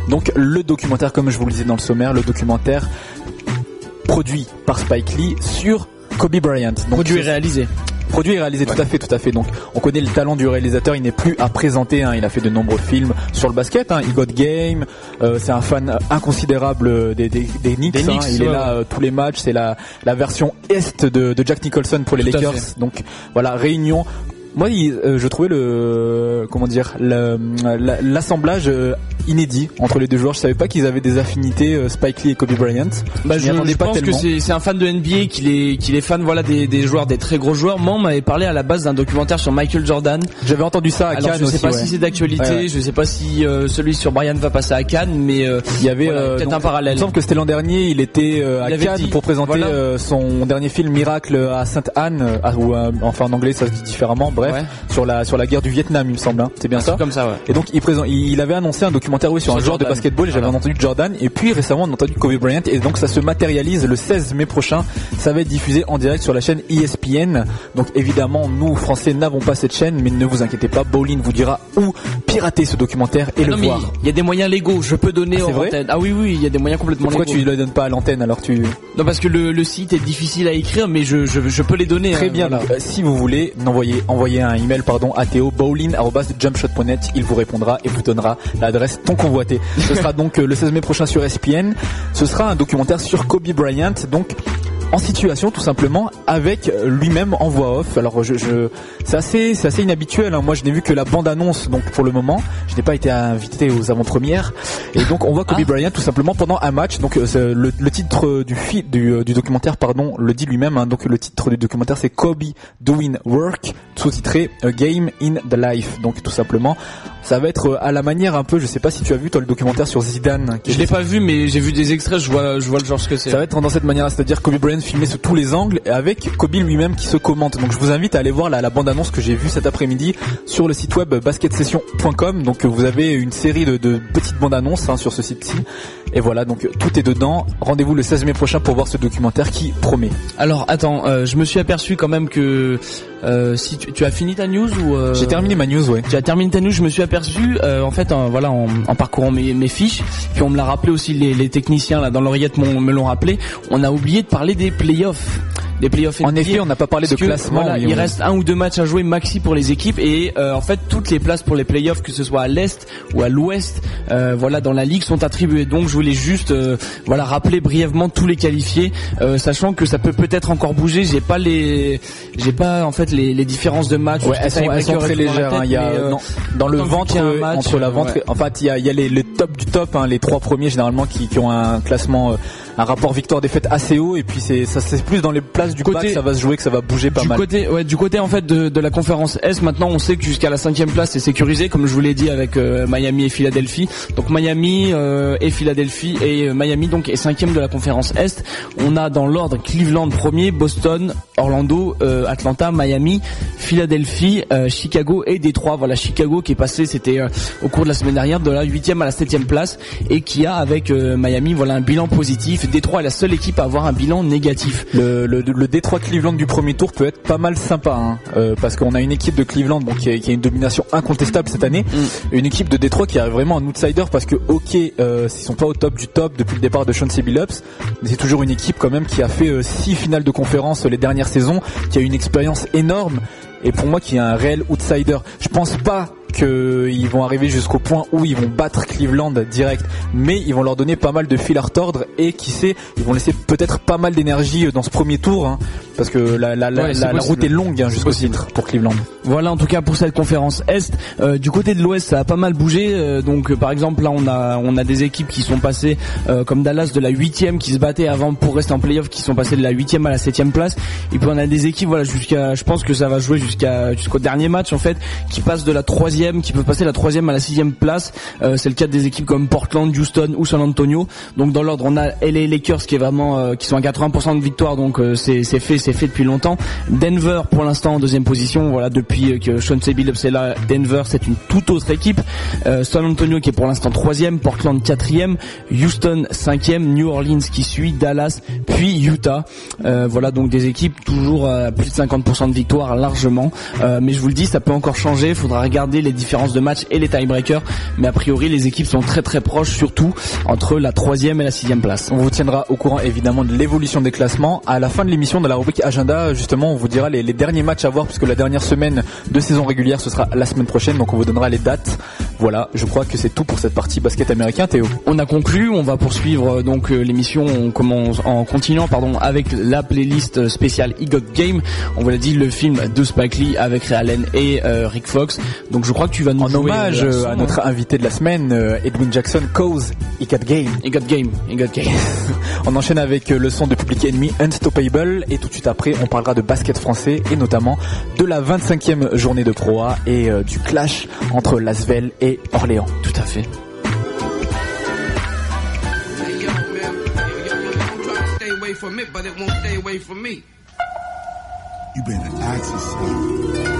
donc le documentaire comme je vous le disais dans le sommaire, le documentaire produit par Spike Lee sur Kobe Bryant. Donc, Produit et réalisé. Produit et réalisé, tout à fait, tout à fait. Donc, on connaît le talent du réalisateur. Il n'est plus à présenter. hein. Il a fait de nombreux films sur le basket. Hein. Il got game. Euh, c'est un fan inconsidérable des, des, des Knicks. Des hein. Il est là euh, tous les matchs. C'est la, la version est de, de Jack Nicholson pour les Tout Lakers. Donc, voilà, réunion. Moi, il- euh, je trouvais le comment dire l'assemblage euh, inédit entre les deux joueurs. Je savais pas qu'ils avaient des affinités euh, Spike Lee et Kobe Bryant. Bah, je je, attendais je pas pense que tellement. c'est c'est un fan de NBA qu'il est qu'il est fan voilà des, des joueurs des très gros joueurs. Moi on m'avait parlé à la base d'un documentaire sur Michael Jordan. J'avais entendu ça à Alors Cannes je sais aussi. pas ouais. si c'est d'actualité, Ouais, ouais. je sais pas si euh, celui sur Brian va passer à Cannes, mais euh, Il y avait voilà, peut-être un parallèle. Il me semble que c'était l'an dernier. Il était à Il Cannes dit, pour présenter voilà. son dernier film Miracle à Sainte Anne, ou enfin en anglais ça se dit différemment. Bref, Ouais. sur la sur la guerre du Vietnam, il me semble. hein. C'est bien ça. comme ça ouais. Et donc il, présente, il avait annoncé un documentaire oui, sur, Sur un joueur de basketball et j'avais entendu Jordan et puis récemment on a entendu Kobe Bryant et donc ça se matérialise le 16 mai prochain ça va être diffusé en direct sur la chaîne ESPN donc évidemment nous français n'avons pas cette chaîne mais ne vous inquiétez pas Bowling vous dira où pirater ce documentaire et Ah le non, voir. il y a des moyens légaux, je peux donner Ah, en vrai antenne. Ah oui oui, il y a des moyens complètement Pourquoi légaux. tu le donnes pas à l'antenne alors tu Non parce que le, le site est difficile à écrire mais je, je, je peux les donner. Très hein, bien. voilà. euh, si vous voulez, envoyez, envoyez un email pardon à Théo bowling@jumpshot.net. Il vous répondra et vous donnera l'adresse ton convoité. Ce sera donc euh, le 16 mai prochain sur ESPN. Ce sera un documentaire sur Kobe Bryant. Donc en situation tout simplement avec lui-même en voix off. Alors je, je c'est assez c'est assez inhabituel. hein. Moi je n'ai vu que la bande annonce donc pour le moment. Je n'ai pas été invité aux avant-premières et donc on voit Kobe Ah. Bryant tout simplement pendant un match. Donc euh, le, le titre du, du euh, du documentaire pardon le dit lui-même. hein. Donc le titre du documentaire c'est Kobe Doing Work sous-titré A Game in the Life. Donc tout simplement ça va être euh, à la manière un peu. Je sais pas si tu as vu toi le documentaire sur Zidane. qui Je l'ai pas vu mais j'ai vu des extraits, je vois je vois le genre ce que c'est. ça va être dans cette manière, c'est-à-dire Kobe Bryant filmé sous tous les angles et avec Kobe lui-même qui se commente. Donc je vous invite à aller voir la, bande-annonce que j'ai vue cet après-midi sur le site web basketsession.com. Donc vous avez une série de, de petites bandes-annonces hein, sur ce site-ci. Et voilà, donc tout est dedans. Rendez-vous le 16 mai prochain pour voir ce documentaire qui promet. Alors attends, euh, je me suis aperçu quand même que euh, si tu, tu as fini ta news ou euh, J'ai terminé ma news, ouais. Tu as terminé ta news, je me suis aperçu en fait voilà en, en parcourant mes, mes fiches, puis on me l'a rappelé aussi les, les techniciens là dans l'oreillette me l'ont rappelé, on a oublié de parler des playoffs. Des playoffs En effet, on n'a pas parlé de que, classement. voilà, il reste un ou deux matchs à jouer maxi pour les équipes et en fait toutes les places pour les playoffs, que ce soit à l'est ou à l'ouest, voilà dans la ligue sont attribuées. Donc je voulais juste euh, voilà rappeler brièvement tous les qualifiés, euh, sachant que ça peut peut-être encore bouger. J'ai pas les j'ai pas en fait les, les différences de. Ouais, elles sont, elles sont tiebreakers très légères. hein. tête, y a, euh, non, dans le ventre, qu'il y a un match, entre la ventre, ouais. en fait, il y a, y a les, les top du top, hein, les trois premiers généralement qui, qui ont un classement, euh, un rapport victoire-défaite assez haut, et puis c'est ça c'est plus dans les places du Côté- que ça va se jouer, que ça va bouger pas du mal. côté ouais du côté en fait de, de la conférence S maintenant on sait que jusqu'à la cinquième place c'est sécurisé comme je vous l'ai dit avec euh, Miami et Philadelphie. Donc Miami euh, et Philadelphie et euh, Miami donc est cinquième de la conférence Est. On a dans l'ordre Cleveland premier Boston Orlando euh, Atlanta Miami Philadelphie euh, Chicago et Détroit. Voilà Chicago qui est passé c'était au cours de la semaine dernière de la huitième à la septième place et qui a avec Miami voilà un bilan positif Détroit est la seule équipe à avoir un bilan négatif. Le, le, le Détroit Cleveland du premier tour peut être pas mal sympa, hein, euh, parce qu'on a une équipe de Cleveland bon, qui, a, qui a une domination incontestable cette année, une équipe de Détroit qui est vraiment un outsider parce que ok, euh, ils sont pas au top du top depuis le départ de Chauncey Billups, mais c'est toujours une équipe quand même qui a fait euh, six finales de conférence les dernières saisons, qui a une expérience énorme et pour moi qui est un réel outsider. Je pense pas qu'ils vont arriver jusqu'au point où ils vont battre Cleveland direct, mais ils vont leur donner pas mal de fil à retordre et qui sait, ils vont laisser peut-être pas mal d'énergie dans ce premier tour, hein, parce que la, la, Ouais, la- la route est longue hein, jusqu'au titre pour Cleveland. Voilà en tout cas pour cette conférence Est. Euh, du côté de l'Ouest, ça a pas mal bougé. Euh, donc euh, par exemple là on a on a des équipes qui sont passées euh, comme Dallas de la huitième qui se battaient avant pour rester en playoff, qui sont passées de la huitième à la septième place. Et puis on a des équipes voilà jusqu'à, je pense que ça va jouer jusqu'à jusqu'au dernier match en fait, qui passent de la troisième, qui peuvent passer de la troisième à la sixième place. Euh, c'est le cas des équipes comme Portland, Houston ou San Antonio. Donc dans l'ordre on a LA Lakers qui est vraiment euh, qui sont à 80% de victoire donc euh, c'est fait c'est fait depuis longtemps. Denver pour l'instant en deuxième position voilà depuis que Sean Billups est là Denver c'est une toute autre équipe. San Antonio qui est pour l'instant troisième, Portland quatrième, Houston cinquième, New Orleans qui suit, Dallas puis Utah. Voilà donc des équipes toujours à plus de 50% de victoire largement. Mais je vous le dis ça peut encore changer. Il faudra regarder les différences de match et les tiebreakers. Mais a priori les équipes sont très très proches surtout entre la troisième et la sixième place. On vous tiendra au courant évidemment de l'évolution des classements. À la fin de l'émission, dans la rubrique agenda, justement, on vous dira les, les derniers matchs à voir puisque la dernière semaine de saison régulière ce sera la semaine prochaine, donc on vous donnera les dates. Voilà, je crois que c'est tout pour cette partie basket américain, Théo. On a conclu, on va poursuivre euh, donc euh, l'émission on commence en continuant pardon avec la playlist spéciale E Got Game. On vous l'a dit le film de Spike Lee avec Ray Allen et euh, Rick Fox. Donc je crois que tu vas nous En hommage euh, à notre invité de la semaine, euh, Edwin Jackson, Cause, Icat Game. hein. E Got Game, E Game. On enchaîne avec euh, le son de Public Enemy Unstoppable et tout de suite après on parlera de basket français et notamment de la 25e journée de Pro A et euh, du clash entre Lasvel et Orléans. Tout à fait. You better ask yourself.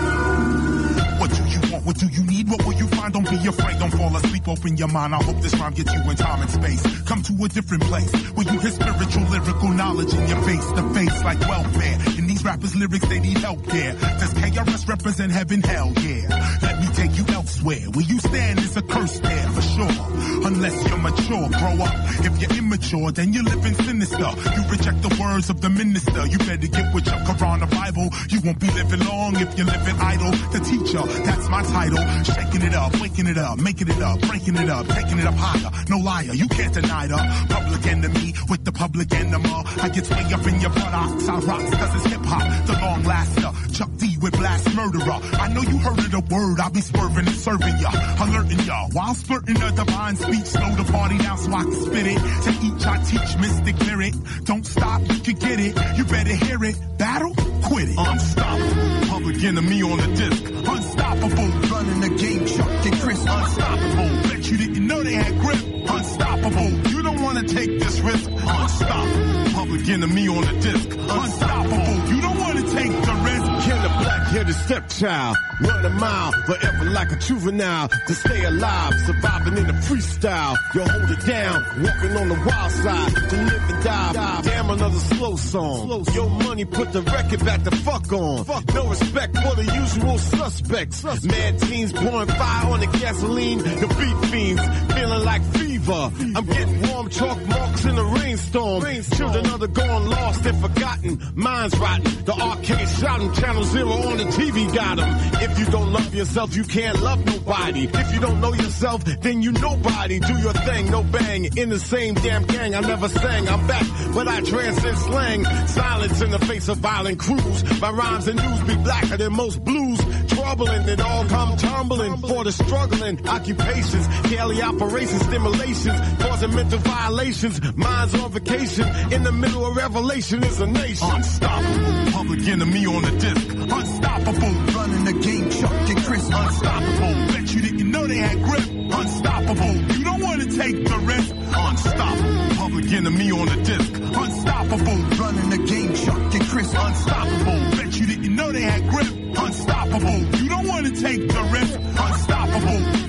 What do you want? What do you need? What will you find? Don't be afraid. Don't fall asleep. Open your mind. I hope this rhyme gets you in time and space. Come to a different place where you hear spiritual, lyrical knowledge in your face to face like welfare. In these rappers' lyrics, they need help, yeah. Does KRS represent heaven? Hell, yeah. Let me take you elsewhere. Where you stand is a curse there, for sure. Unless you're mature, grow up. If you're immature, then you're living sinister. You reject the words of the minister. You better get with your Quran or Bible. You won't be living long if you're living idle. The teacher, that's my title. Shaking it up, waking it up, making it up, breaking it up, taking it up higher. No liar, you can't deny the public enemy with the public enema. I get way up in your buttocks. I rocks cause it's hip hop, the long laster. Chuck D with blast murderer. I know you heard of the word, I'll be swerving and serving ya. Alerting ya while splurting a divine speech. Slow the party down so I can spit it. To each I teach mystic lyric. Don't stop, you can get it. You better hear it. Battle, quit it. Unstoppable. Public enemy on the disc. Unstoppable. Running the game, Chuck and Chris. Unstoppable. Bet you didn't know they had grip. Unstoppable. You don't want to take this risk. Unstoppable. Public enemy on the disc. Unstoppable. You don't want to take the risk. The black-headed stepchild run a mile forever like a juvenile to stay alive, surviving in the freestyle? You hold it down, walking on the wild side to live and die. Damn, another slow song. Your money put the record back the fuck on. No respect for the usual suspects. Mad teens pouring fire on the gasoline. The beat fiends feeling like fever. I'm getting warm chalk marks in the rainstorm. Children of the gone lost and forgotten. Minds rotten. The arcade shot 'em. Zero on the TV got 'em. If you don't love yourself, you can't love nobody. If you don't know yourself, then you nobody. Do your thing, no bang. In the same damn gang, I never sang. I'm back, but I transcend slang. Silence in the face of violent crews. My rhymes and news be blacker than most blues. Troubling, it all come tumbling for the struggling occupations. Daily operations, stimulations, causing mental violations. Minds on vacation. In the middle of revelation is a nation. Unstoppable. Public enemy on the disc. Unstoppable. Running the game, Chuck and Chris. Unstoppable. Bet you didn't know they had grip. Unstoppable. You don't want to take the risk. Unstoppable. Public enemy on the disc. Unstoppable. Running the game, Chuck and Chris. Unstoppable. Know they had grip. Unstoppable. You don't want to take the risk. Unstoppable.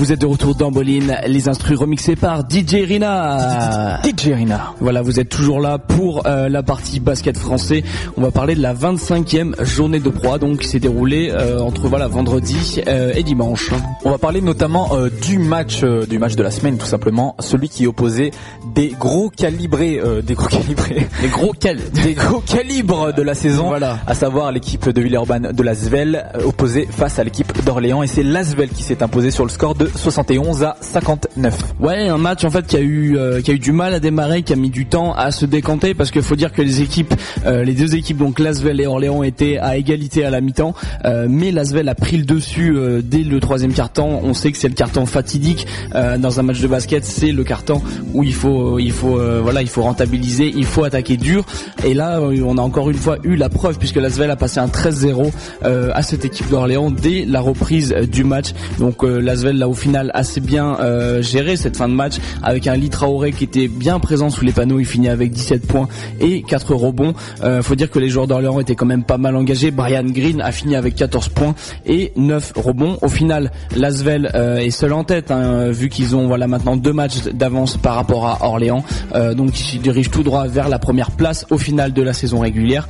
Vous êtes de retour dans Boline, les instrus remixés par DJ Rina. DJ Rina. Voilà, vous êtes toujours là pour euh, la partie basket français. On va parler de la 25e journée de proie, donc qui s'est déroulée euh, entre voilà vendredi euh, et dimanche. On va parler notamment du match du match de la semaine tout simplement, celui qui opposait des gros calibrés euh, des gros calibrés Les gros cal. des gros calibres de la saison, Voilà. à savoir l'équipe de Villeurbanne de Lasvel opposée face à l'équipe d'Orléans et c'est Lasvel qui s'est imposé sur le score de 71 à 59. Ouais, un match en fait qui a eu euh, qui a eu du mal à démarrer, qui a mis du temps à se décanter parce qu'il faut dire que les équipes, euh, les deux équipes donc Lasvel et Orléans étaient à égalité à la mi-temps, euh, mais Lasvel a pris le dessus euh, dès le troisième quart-temps. On sait que c'est le quart-temps fatidique euh, dans un match de basket, c'est le quart-temps où il faut il faut euh, voilà il faut rentabiliser, il faut attaquer dur. Et là, euh, on a encore une fois eu la preuve puisque Lasvel a passé un 13-0 euh, à cette équipe d'Orléans dès la reprise euh, du match. Donc euh, Lasvel l'a au final assez bien euh, géré cette fin de match avec un Lee Traoré qui était bien présent sous les panneaux. Il finit avec 17 points et 4 rebonds. Euh, faut dire que les joueurs d'Orléans étaient quand même pas mal engagés. Brian Green a fini avec 14 points et 9 rebonds. Au final, Lasvel euh, est seul en tête hein, vu qu'ils ont voilà maintenant deux matchs d'avance par rapport à Orléans. Euh, donc ils se dirigent tout droit vers la première place au final de la saison régulière.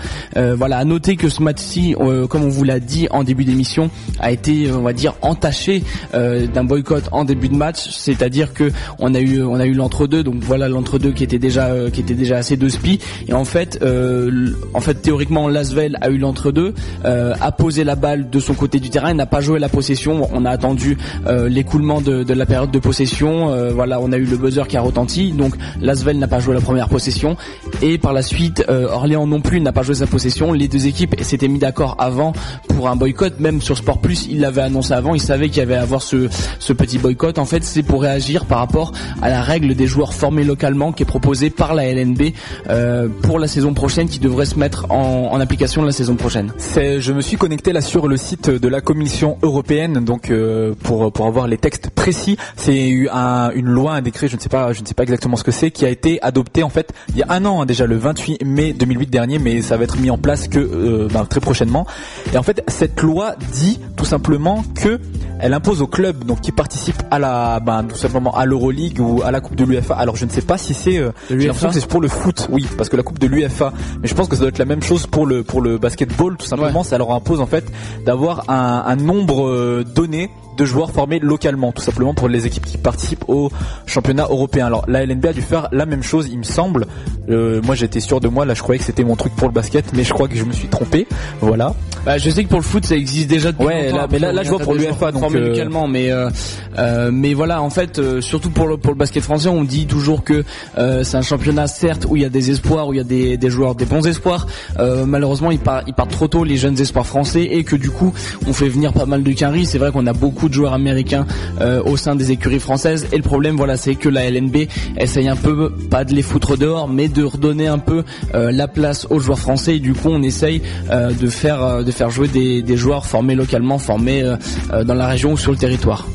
Voilà, à noter que ce match-ci, comme on vous l'a dit en début d'émission, a été on va dire, entaché d'un en début de match. C'est-à-dire que on a eu, on a eu l'entre-deux. Donc voilà l'entre-deux qui était déjà, euh, qui était déjà assez de spi. Et en fait, euh, en fait, théoriquement, Lasvel a eu l'entre-deux, euh, a posé la balle de son côté du terrain, n'a pas joué la possession. On a attendu euh, l'écoulement de, la période de possession. Voilà, on a eu le buzzer qui a retenti. Donc Lasvel n'a pas joué la première possession. Et par la suite, Orléans non plus n'a pas joué sa possession. Les deux équipes s'étaient mis d'accord avant pour un boycott. Même sur Sport Plus, ils l'avaient annoncé avant. Ils savaient qu'il y avait à avoir ce, ce petit boycott. En fait, c'est pour réagir par rapport à la règle des joueurs formés localement qui est proposée par la LNB euh, pour la saison prochaine, qui devrait se mettre en, application la saison prochaine. Je me suis connecté là sur le site de la Commission européenne, donc euh, pour pour avoir les textes précis. C'est une loi, un décret, je ne sais pas, je ne sais pas exactement ce que c'est, qui a été adopté en fait il y a un an hein, déjà, le 28 mai 2008 dernier, mais ça va être mis en place que euh, ben, très prochainement. Et en fait, cette loi dit tout simplement que elle impose aux clubs donc qui participent à la, ben, tout simplement à l'Euroleague ou à la Coupe de l'UFA. Alors je ne sais pas si c'est, euh, j'ai l'impression que c'est pour le foot, oui, parce que la Coupe de l'UFA, mais je pense que ça doit être la même chose pour le pour le basketball. Tout simplement, ça leur impose en fait d'avoir un, un nombre euh, donné de joueurs formés localement, tout simplement pour les équipes qui participent au championnat européen. Alors la LNB a dû faire la même chose, il me semble. Euh, moi j'étais sûr de moi, là je croyais que c'était mon truc pour le basket, mais je crois que je me suis trompé. Voilà. Bah, je sais que pour le foot ça existe déjà depuis Ouais, longtemps. là- mais là- Après, là, je vois pour joueurs donc, formés euh, localement, mais euh, mais voilà en fait surtout pour le pour le basket français on dit toujours que c'est un championnat certes où il y a des espoirs où il y a des, des joueurs des bons espoirs malheureusement ils partent ils partent trop tôt les jeunes espoirs français et que du coup on fait venir pas mal de quinries c'est vrai qu'on a beaucoup de joueurs américains euh, au sein des écuries françaises. Et le problème voilà c'est que la LNB essaye un peu pas de les foutre dehors mais de redonner un peu euh, la place aux joueurs français. Et du coup on essaye euh, de faire de faire jouer des, joueurs formés localement formés dans la région ou sur le territoire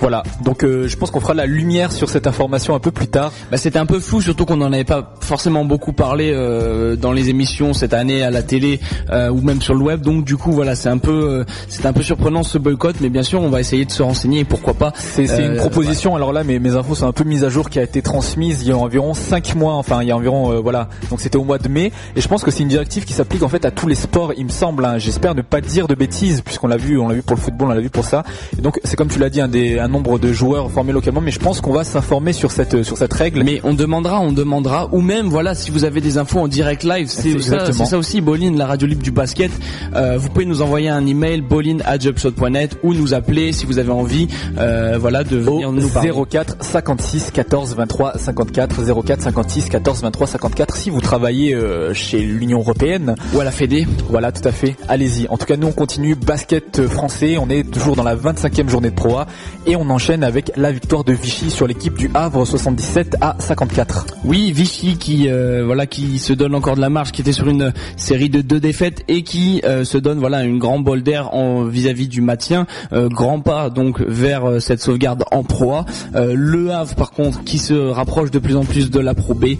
Voilà. Donc euh, je pense qu'on fera la lumière sur cette information un peu plus tard. bah, c'était un peu flou, surtout qu'on n'en avait pas forcément beaucoup parlé euh, dans les émissions cette année à la télé euh, ou même sur le web. Donc du coup, voilà, c'est un peu, euh, c'est un peu surprenant ce boycott, mais bien sûr, on va essayer de se renseigner et pourquoi pas. C'est c'est Euh, une proposition. Alors là, mes, mes infos sont un peu mises à jour, qui a été transmise il y a environ 5 mois. Enfin, il y a environ euh, voilà. Donc c'était au mois de mai. Et je pense que c'est une directive qui s'applique en fait à tous les sports. Il me semble. hein. J'espère ne pas dire de bêtises, puisqu'on l'a vu, on l'a vu pour le football, on l'a vu pour ça. Et donc c'est comme tu l'as dit, un, des, un nombre de joueurs formés localement. Mais je pense qu'on va s'informer sur cette sur cette règle. Mais on demandera, on demandera, ou même voilà, si vous avez des infos en direct live, c'est ça, ça aussi, Bolin, la radio libre du basket. Euh, vous pouvez nous envoyer un email bolin@jobshot.net ou nous appeler si vous avez envie, euh, voilà, de venir nous parler. 04 56 14 23 54 04 56 14 23 54 si vous travaillez euh, chez l'Union européenne Ou à la Fédé. Voilà, tout à fait. Allez-y. En tout cas, nous, on continue basket français. On est toujours dans la 25e journée de Pro A et on enchaîne avec la victoire de Vichy sur l'équipe du Havre 77 à 54. Oui, Vichy qui euh, voilà qui se donne encore de la marge, qui était sur une série de deux défaites et qui euh, se donne voilà une grande bol d'air en vis-à-vis du maintien, Euh, grand pas donc vers cette sauvegarde en Pro A. Euh, le Havre par contre qui se rapproche de plus en plus de la Pro B,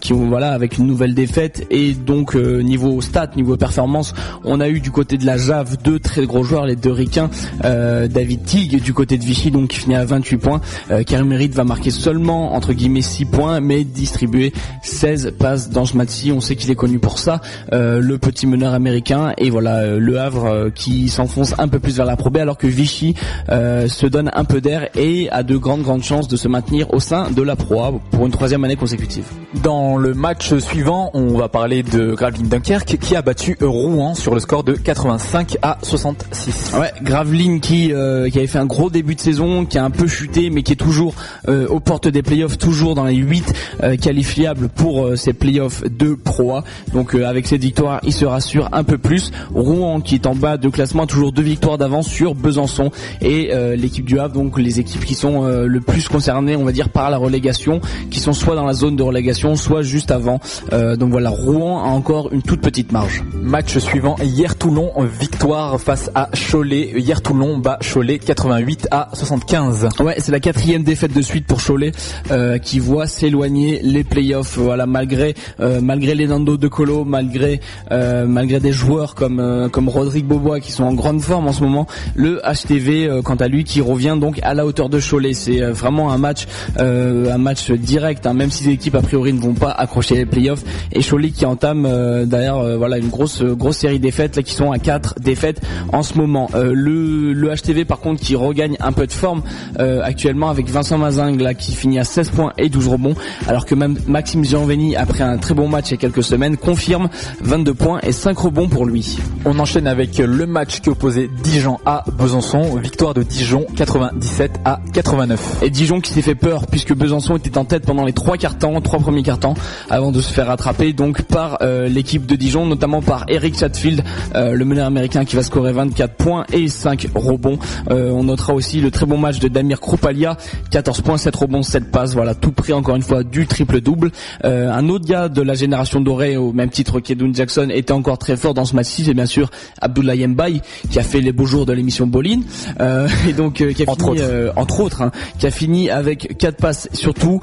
qui voilà avec une nouvelle défaite et donc niveau stats, niveau performance, on a eu du côté de la Jave deux très gros joueurs, les deux ricains, David Tig du côté de Vichy donc qui finit à 28 points, euh, Karim Merit va marquer seulement entre guillemets 6 points mais distribuer 16 passes dans ce match-ci, on sait qu'il est connu pour ça, euh, le petit meneur américain et voilà euh, le Havre euh, qui s'enfonce un peu plus vers la Pro B alors que Vichy se donne un peu d'air et a de grandes grandes chances de se maintenir au sein de la Pro A pour une troisième année consécutive. Dans le match suivant, on va parler de Gravelines Dunkerque qui a battu Rouen sur le score de 85 à 66. Ouais, Gravelines qui qui avait fait un gros début de saison, qui a un peu chuté, mais qui est toujours euh, aux portes des playoffs, toujours dans les 8 euh, qualifiables pour euh, ces playoffs de Pro. Donc avec cette victoire, il se rassure un peu plus. Rouen qui est en bas de classement, toujours deux victoires d'avance sur Besançon et l'équipe du Havre, donc les équipes qui sont le plus concernées, on va dire, par la relégation, qui sont soit dans la zone de relégation, soit juste avant. Donc voilà, Rouen a encore une toute petite marge. Match suivant, hier Toulon, victoire face à Cholet. Hier Toulon bat Cholet 88 à 75. Ouais, c'est la quatrième défaite de suite pour Cholet euh, qui voit s'éloigner les playoffs. Voilà, malgré euh, malgré les Nando de Colo, malgré euh, malgré des joueurs comme comme Rodrigue Bobois qui sont en grande forme en ce moment, le HTV quant à lui qui revient donc à la hauteur de Cholet. C'est vraiment un match un match direct, hein, même si les équipes a priori ne vont pas accrocher les playoffs. Et Cholet qui entame d'ailleurs voilà une grosse grosse série défaites là qui sont à 4 défaites en ce moment. Le, le HTV par contre qui regagne un peu de forme euh, actuellement avec Vincent Mazingue là qui finit à 16 points et 12 rebonds alors que même Maxime Gianveni après un très bon match il y a quelques semaines confirme 22 points et 5 rebonds pour lui. On enchaîne avec le match qui opposait Dijon à Besançon. Victoire de Dijon 97 à 89. Et Dijon qui s'est fait peur puisque Besançon était en tête pendant les trois quarts temps, trois premiers quarts temps, avant de se faire rattraper donc par euh, l'équipe de Dijon, notamment par Eric Chatfield, euh, le meneur américain qui va scorer 24 points et 5 rebonds. On notera aussi le très bon match de Damir Kroupalia, 14 points, 7 rebonds, 7 passes. Voilà, tout près encore une fois du triple double. un autre gars de la génération dorée au même titre qu'Edwin Jackson était encore très fort dans ce match-ci, c'est bien sûr Abdoulaye Mbaye qui a fait les beaux jours de l'émission Bolin et donc qui a fini, autres, entre autres hein, qui a fini avec 4 passes surtout,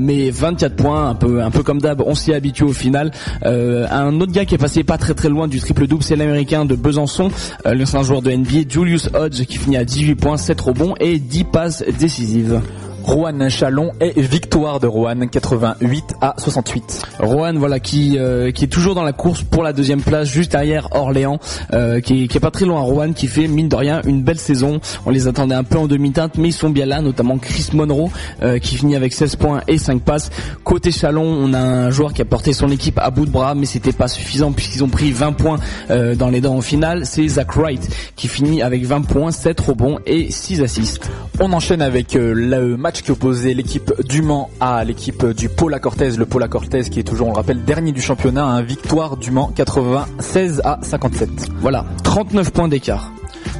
mais 24 points, un peu un peu comme d'hab, on s'y est habitué au final. Euh, un autre gars qui est passé pas très très loin du triple double, c'est l'américain de Besançon, euh, l'ancien joueur de NBA, Julius Hodge, qui finit à 18 points, 7 rebonds et 10 passes décisives. Rouen Chalon et victoire de Rouen 88 à 68. Rouen voilà qui euh, qui est toujours dans la course pour la deuxième place juste derrière Orléans euh, qui, qui est pas très loin Rouen qui fait mine de rien une belle saison. On les attendait un peu en demi-teinte mais ils sont bien là notamment Chris Monroe euh, qui finit avec 16 points et 5 passes. Côté Chalon, on a un joueur qui a porté son équipe à bout de bras mais c'était pas suffisant puisqu'ils ont pris 20 points dans les dents en finale, c'est Zach Wright qui finit avec 20 points, 7 rebonds et 6 assists. On enchaîne avec le match qui opposait l'équipe du Mans à l'équipe du Paula Cortez. Le Paula Cortez qui est toujours, on le rappelle, dernier du championnat, un victoire du Mans 96 à 57. Voilà, 39 points d'écart.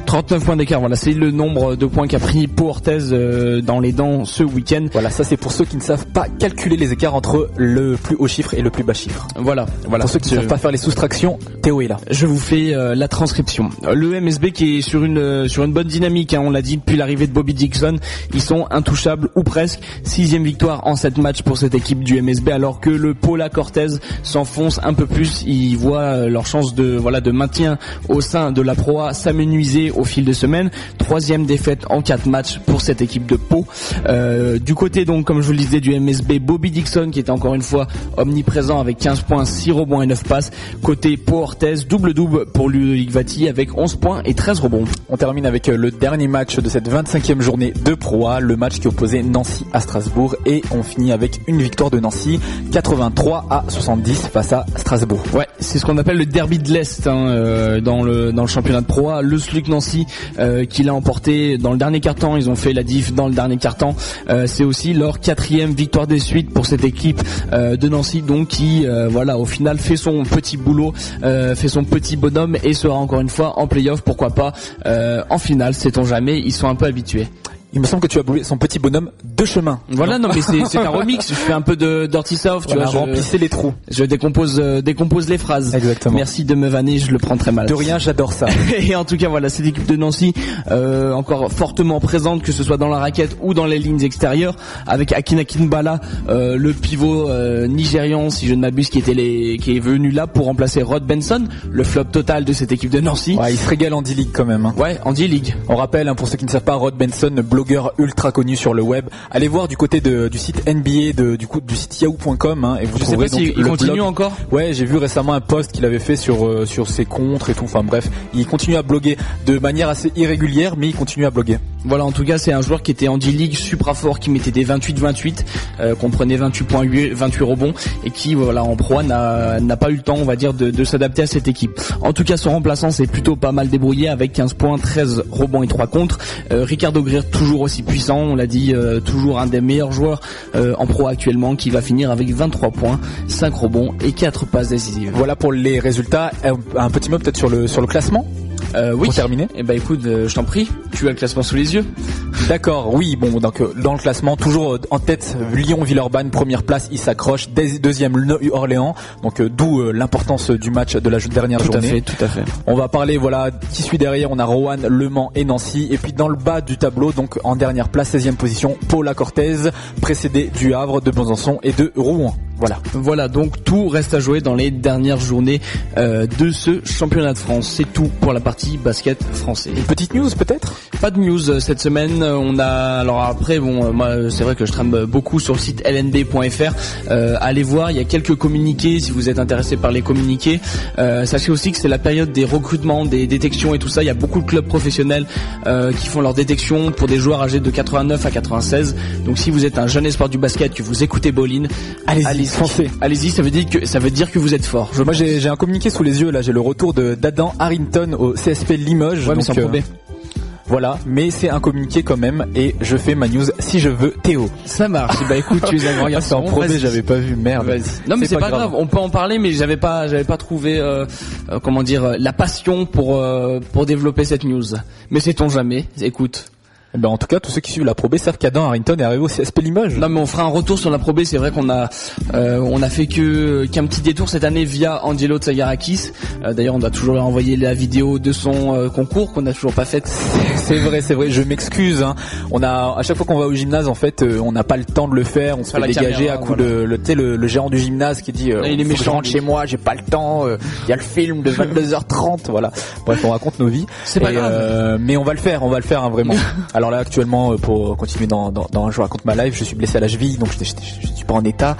39 points d'écart, voilà, c'est le nombre de points qu'a pris Pau Orthez euh, dans les dents ce week-end. Voilà, ça c'est pour ceux qui ne savent pas calculer les écarts entre le plus haut chiffre et le plus bas chiffre. Voilà, voilà. Pour ceux qui ne savent pas faire les soustractions, Théo est là. Je vous fais euh, la transcription. Le MSB qui est sur une euh, sur une bonne dynamique, hein, on l'a dit depuis l'arrivée de Bobby Dixon, ils sont intouchables ou presque. Sixième victoire en sept matchs pour cette équipe du MSB, alors que le Paula Cortez s'enfonce un peu plus. Ils voient leur chance de voilà de maintien au sein de la proie s'amenuiser au fil de semaine. Troisième défaite en quatre matchs pour cette équipe de Pau. Euh, du côté donc, comme je vous le disais, du MSB, Bobby Dixon qui était encore une fois omniprésent avec 15 points, 6 rebonds et 9 passes. Côté Pau Orthez, double-double pour Ludovic Vati avec 11 points et 13 rebonds. On termine avec euh, le dernier match de cette 25e journée de Pro A, le match qui opposait Nancy à Strasbourg et on finit avec une victoire de Nancy, 83 à 70 face à Strasbourg. Ouais, c'est ce qu'on appelle le derby de l'Est hein, euh, dans, le, dans le championnat de Pro A. Le SLUC Nancy euh, qui l'a emporté dans le dernier quart-temps. Ils ont fait la diff dans le dernier quart-temps. Euh, c'est aussi leur quatrième victoire des suites pour cette équipe euh, de Nancy, donc qui, voilà, au final fait son petit boulot, fait son petit bonhomme et sera encore une fois en playoff. Pourquoi pas en finale, sait-on jamais. Ils sont un peu habitués. Il me semble que tu as brûlé son petit bonhomme de chemin. Voilà, non, mais c'est un remix. Je fais un peu de Dirty South, tu vois. Je remplissais les trous. Je décompose, euh, décompose les phrases. Exactement. Merci de me vanner, je le prends très mal. De rien, j'adore ça. Et en tout cas, voilà, cette équipe de Nancy, euh, encore fortement présente, que ce soit dans la raquette ou dans les lignes extérieures, avec Akina Kinbala, euh, le pivot euh, nigérian, si je ne m'abuse, qui était les, qui est venu là pour remplacer Rod Benson, le flop total de cette équipe de Nancy. Ouais, il se régale en D-League quand même. Hein. Ouais, en D-League. On rappelle, hein, pour ceux qui ne savent pas, Rod Benson, blogueur ultra connu sur le web. Allez voir du côté de, du site NBA, de, du coup du site yahoo.com hein, et vous Je trouverez sais pas donc il le continue blog. encore Ouais, j'ai vu récemment un post qu'il avait fait sur euh, sur ses contres et tout. Enfin bref, il continue à bloguer de manière assez irrégulière, mais il continue à bloguer. Voilà, en tout cas, c'est un joueur qui était en D-League supra fort, qui mettait des 28-28, euh, comprenait 28.8, 28 rebonds, et qui, voilà, en proie n'a n'a pas eu le temps, on va dire, de, de s'adapter à cette équipe. En tout cas, son remplaçant s'est plutôt pas mal débrouillé avec 15 points, 13 rebonds et 3 contre. Euh, Ricardo Greer, toujours aussi puissant, on l'a dit, euh, toujours un des meilleurs joueurs euh, en pro actuellement, qui va finir avec 23 points, 5 rebonds et 4 passes décisives. Voilà pour les résultats. Un, un petit mot peut-être sur le sur le classement. Euh, oui. Pour terminer Eh ben écoute, euh, je t'en prie, tu as le classement sous les yeux. D'accord, oui, bon, donc euh, dans le classement, toujours en tête, Lyon-Villeurbanne, première place, il s'accroche, Deuxi- deuxième Orléans, donc d'où l'importance du match de la dernière Tout à journée. fait, tout à fait. On va parler, voilà, qui suit derrière, on a Rouen, Le Mans et Nancy, et puis dans le bas du tableau, donc en dernière place, 16e position, Paula Cortez, précédé du Havre, de Besançon et de Rouen. Voilà. Voilà, donc tout reste à jouer dans les dernières journées euh, de ce championnat de France. C'est tout pour la partie basket français. Une petite news peut-être? Pas de news euh, cette semaine. On a alors après bon, euh, moi euh, c'est vrai que je trame beaucoup sur le site lnb.fr. Euh, allez voir, il y a quelques communiqués si vous êtes intéressé par les communiqués. Euh, sachez aussi que c'est la période des recrutements, des détections et tout ça. Il y a beaucoup de clubs professionnels euh, qui font leur détection pour des joueurs âgés de 89 à 96. Donc si vous êtes un jeune espoir du basket, que vous écoutez Bolin, Allez-y, foncez. Allez-y, ça veut dire que ça veut dire que vous êtes fort. Je Moi j'ai un communiqué sous les yeux là, j'ai le retour de d'Adam Harrington au CSP Limoges. Ouais, mais donc, c'est en euh. Voilà, mais c'est un communiqué quand même et je fais ma news si je veux Théo. Ça marche. bah écoute, tu es un grand Ah, c'est garçon. en j'avais pas vu, merde. Vas-y. Non mais c'est pas, grave. on peut en parler mais j'avais pas j'avais pas trouvé euh, euh, comment dire la passion pour euh, pour développer cette news. Mais sait-on jamais? Écoute. Ben, en tout cas, tous ceux qui suivent la Pro B savent qu'Adam Harrington est arrivé au CSP Limoges. Non mais on fera un retour sur la Pro B, c'est vrai qu'on a euh, on a fait que qu'un petit détour cette année via Angelo Tsagarakis. Euh, d'ailleurs, on doit toujours lui envoyer la vidéo de son euh, concours qu'on n'a toujours pas faite. C'est vrai, c'est vrai. Je m'excuse. Hein. On a à chaque fois qu'on va au gymnase, en fait, euh, on n'a pas le temps de le faire. On se fait dégager caméra, à coup voilà. de le, le, le gérant du gymnase qui dit euh, il est méchant, chez moi, j'ai pas le temps. Il y a le film de 22h30. Voilà. Bref, on raconte nos vies. C'est pas grave. euh, mais on va le faire, on va le faire hein, vraiment. Alors là, actuellement, euh, pour continuer dans, dans, dans je raconte ma life, je suis blessé à la cheville, donc je, je suis pas en état.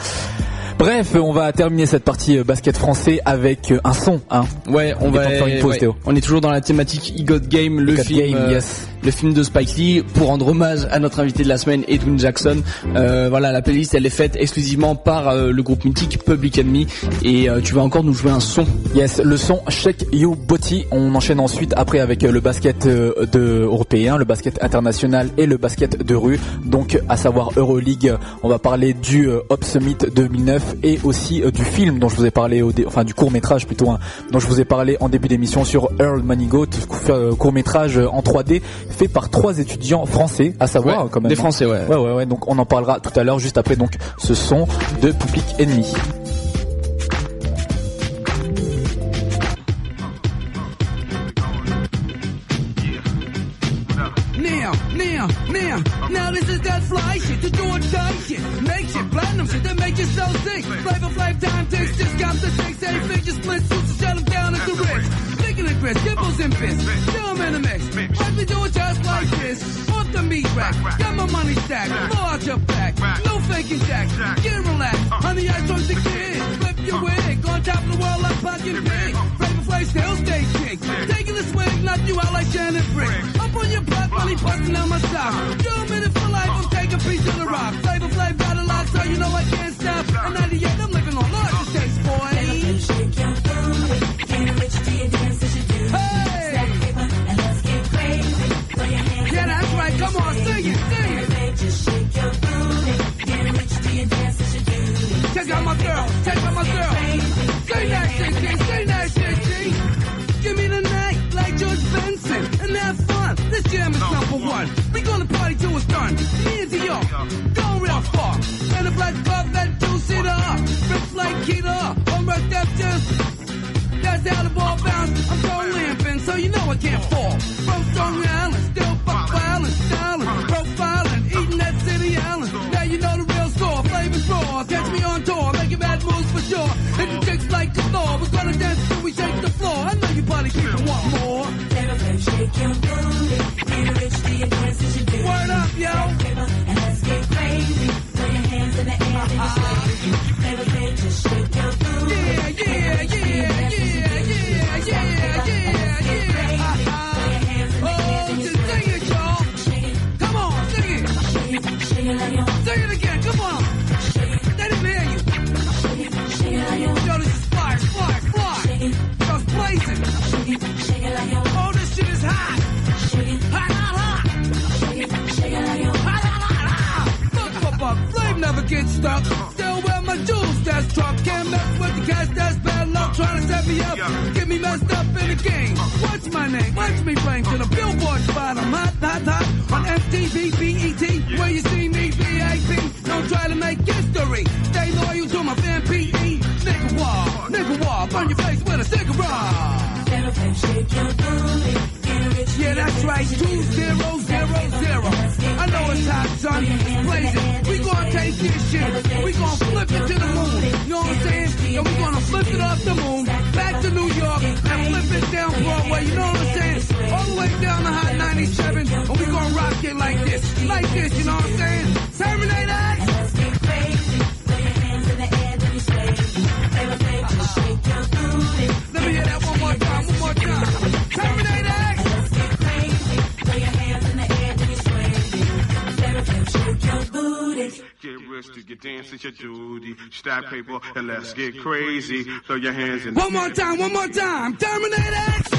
Bref, on va terminer cette partie euh, basket français avec euh, un son. Hein. Ouais, on va faire une pause, ouais. Théo. On est toujours dans la thématique E God Game, le film Game, euh, yes. le film de Spike Lee pour rendre hommage à notre invité de la semaine Edwin Jackson. Euh, voilà, la playlist elle est faite exclusivement par euh, le groupe mythique Public Enemy et tu vas encore nous jouer un son. Yes, le son Shake You Body. On enchaîne ensuite après avec le basket de européen, le basket international et le basket de rue. Donc à savoir Euroleague, on va parler du Hop Summit 2009 et aussi euh, du film dont je vous ai parlé au dé- enfin du court-métrage plutôt hein, dont je vous ai parlé en début d'émission sur Earl Manigault, euh, court-métrage en 3D fait par trois étudiants français, à savoir Ouais, quand même. des hein. Français, ouais. Ouais ouais ouais, donc on en parlera tout à l'heure juste après donc ce son de Public Enemy. Now, now, now, now this is that fly shit, the platinum shit that make you so sick. Flavor Flav time takes discounts to six, eight figure split suits shut them down at the rich. Thinking of Chris, Gibbles and Fist, show 'em in a mix. Watch me do it just like this. Off the meat rack, got my money stacked, blow out your back. No faking jack, get relaxed. Honey, I told the kid, flip your wig, on top of the world like pocket pig. Flavor Flav still stay kick. Taking the swing, knock you out like Shannon Brick. Up on your butt, money busting out my sock. Two minutes for life, I'm taking a piece of the rock. Flavor Flav got a lot, so you know I can't stop. And 98, I'm living on large estates, boy. Hey! Yeah, that's right. Come on, sing it, sing it. Check out my girl, check out my girl. Sing that shit, G, sing that shit, G. Give me the night like George Benson and have fun. This jam is number one. We gonna party till it's done. Me and Dior, going real far. And the black Corvette two-seater, rips like Keita, on rock that just. That's how the ball bounce. I'm so limping, so you know I can't fall. From Strong Island, still buck violent, styling, profiling, eating that city island. Now you know the real score, flavors raw. Catch me on tour, making bad moves for sure. Hit the chicks like galore. We're gonna dance till we shake the floor. I know you party people want more. Shake. Word up, yo. And let's get crazy. Your hands in the air just shake your booty. Yeah, yeah, yeah, yeah, yeah, yeah, yeah, yeah. Oh, just sing it, y'all. Come on, sing it. Sing it again, come on. Gets stuck. Still wear my jewels, that's truck. Can't mess with the cash, that's bad luck. Trying to set me up. Get me messed up in the game. What's my name? Watch me flame to the billboard spot. I'm hot, hot, hot. On MTV, BET, where you see me, VIP. Don't try to make history. Stay loyal to my fan, PE. Nigga war, nigga war. Burn your face with a cigarette. Yeah, that's right. Two zero zero zero. I know it's hot, son. Blaze it. We gonna take this shit. We gonna flip it to the moon. Yo, we're gonna flip it off the moon, back to New York, and flip it down Broadway. You know what I'm saying? All the way down to Hot 97, and we gonna rock it like this, like this. You know what I'm saying? Terminator. Let me hear that one more time, one more time. Terminator Get rich to get dance is your duty. Stack paper and let's get crazy. Throw your hands in One more time, one more time. Terminator X.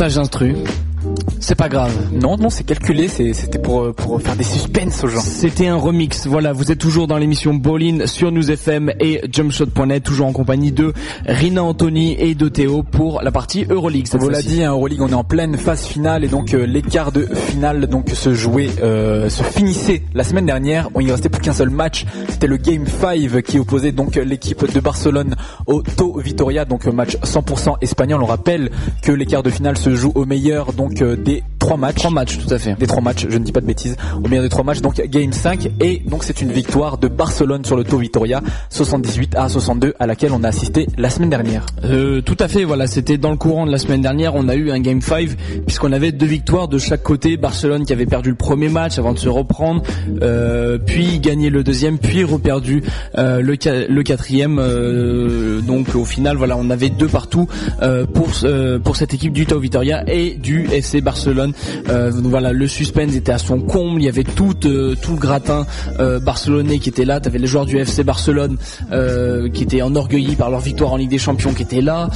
Plantage d'instru. C'est pas grave. Non, non, c'est calculé, c'était pour, euh, pour faire des suspens aux gens. C'était un remix. Voilà, vous êtes toujours dans l'émission Bowling sur News FM et Jumpshot.net, toujours en compagnie de Rina Anthony et de Théo pour la partie Euroleague. On vous l'a dit, hein, Euroleague, on est en pleine phase finale et donc euh, les quarts de finale donc se jouaient, euh, se finissaient la semaine dernière. On y restait plus qu'un seul match. C'était le Game 5 qui opposait donc l'équipe de Barcelone au To Vitoria, donc match 100% espagnol. On rappelle que les quarts de finale se jouent au meilleur donc euh, des trois matchs. Trois matchs, tout à fait. Des trois matchs, je ne dis pas de bêtises. Au meilleur des trois matchs, donc Game 5 et donc c'est une victoire de Barcelone sur le To Vitoria, 78 à 62 à laquelle on a assisté la semaine dernière. Euh, tout à fait, voilà, c'était dans le courant de la semaine dernière, on a eu un Game 5 puisqu'on avait deux victoires de chaque côté, Barcelone qui avait perdu le premier match avant de se reprendre, euh, puis gagné le deuxième, puis reperdu euh, le, le quatrième, euh, donc au final voilà, on avait deux partout euh, pour euh, pour cette équipe du Tau Vitoria et du FC Barcelone. Euh, voilà, le suspense était à son comble, il y avait tout euh, le gratin euh, barcelonais qui était là, t'avais les joueurs du FC Barcelone qui étaient enorgueillis par leur victoire en Ligue des Champions qui étaient là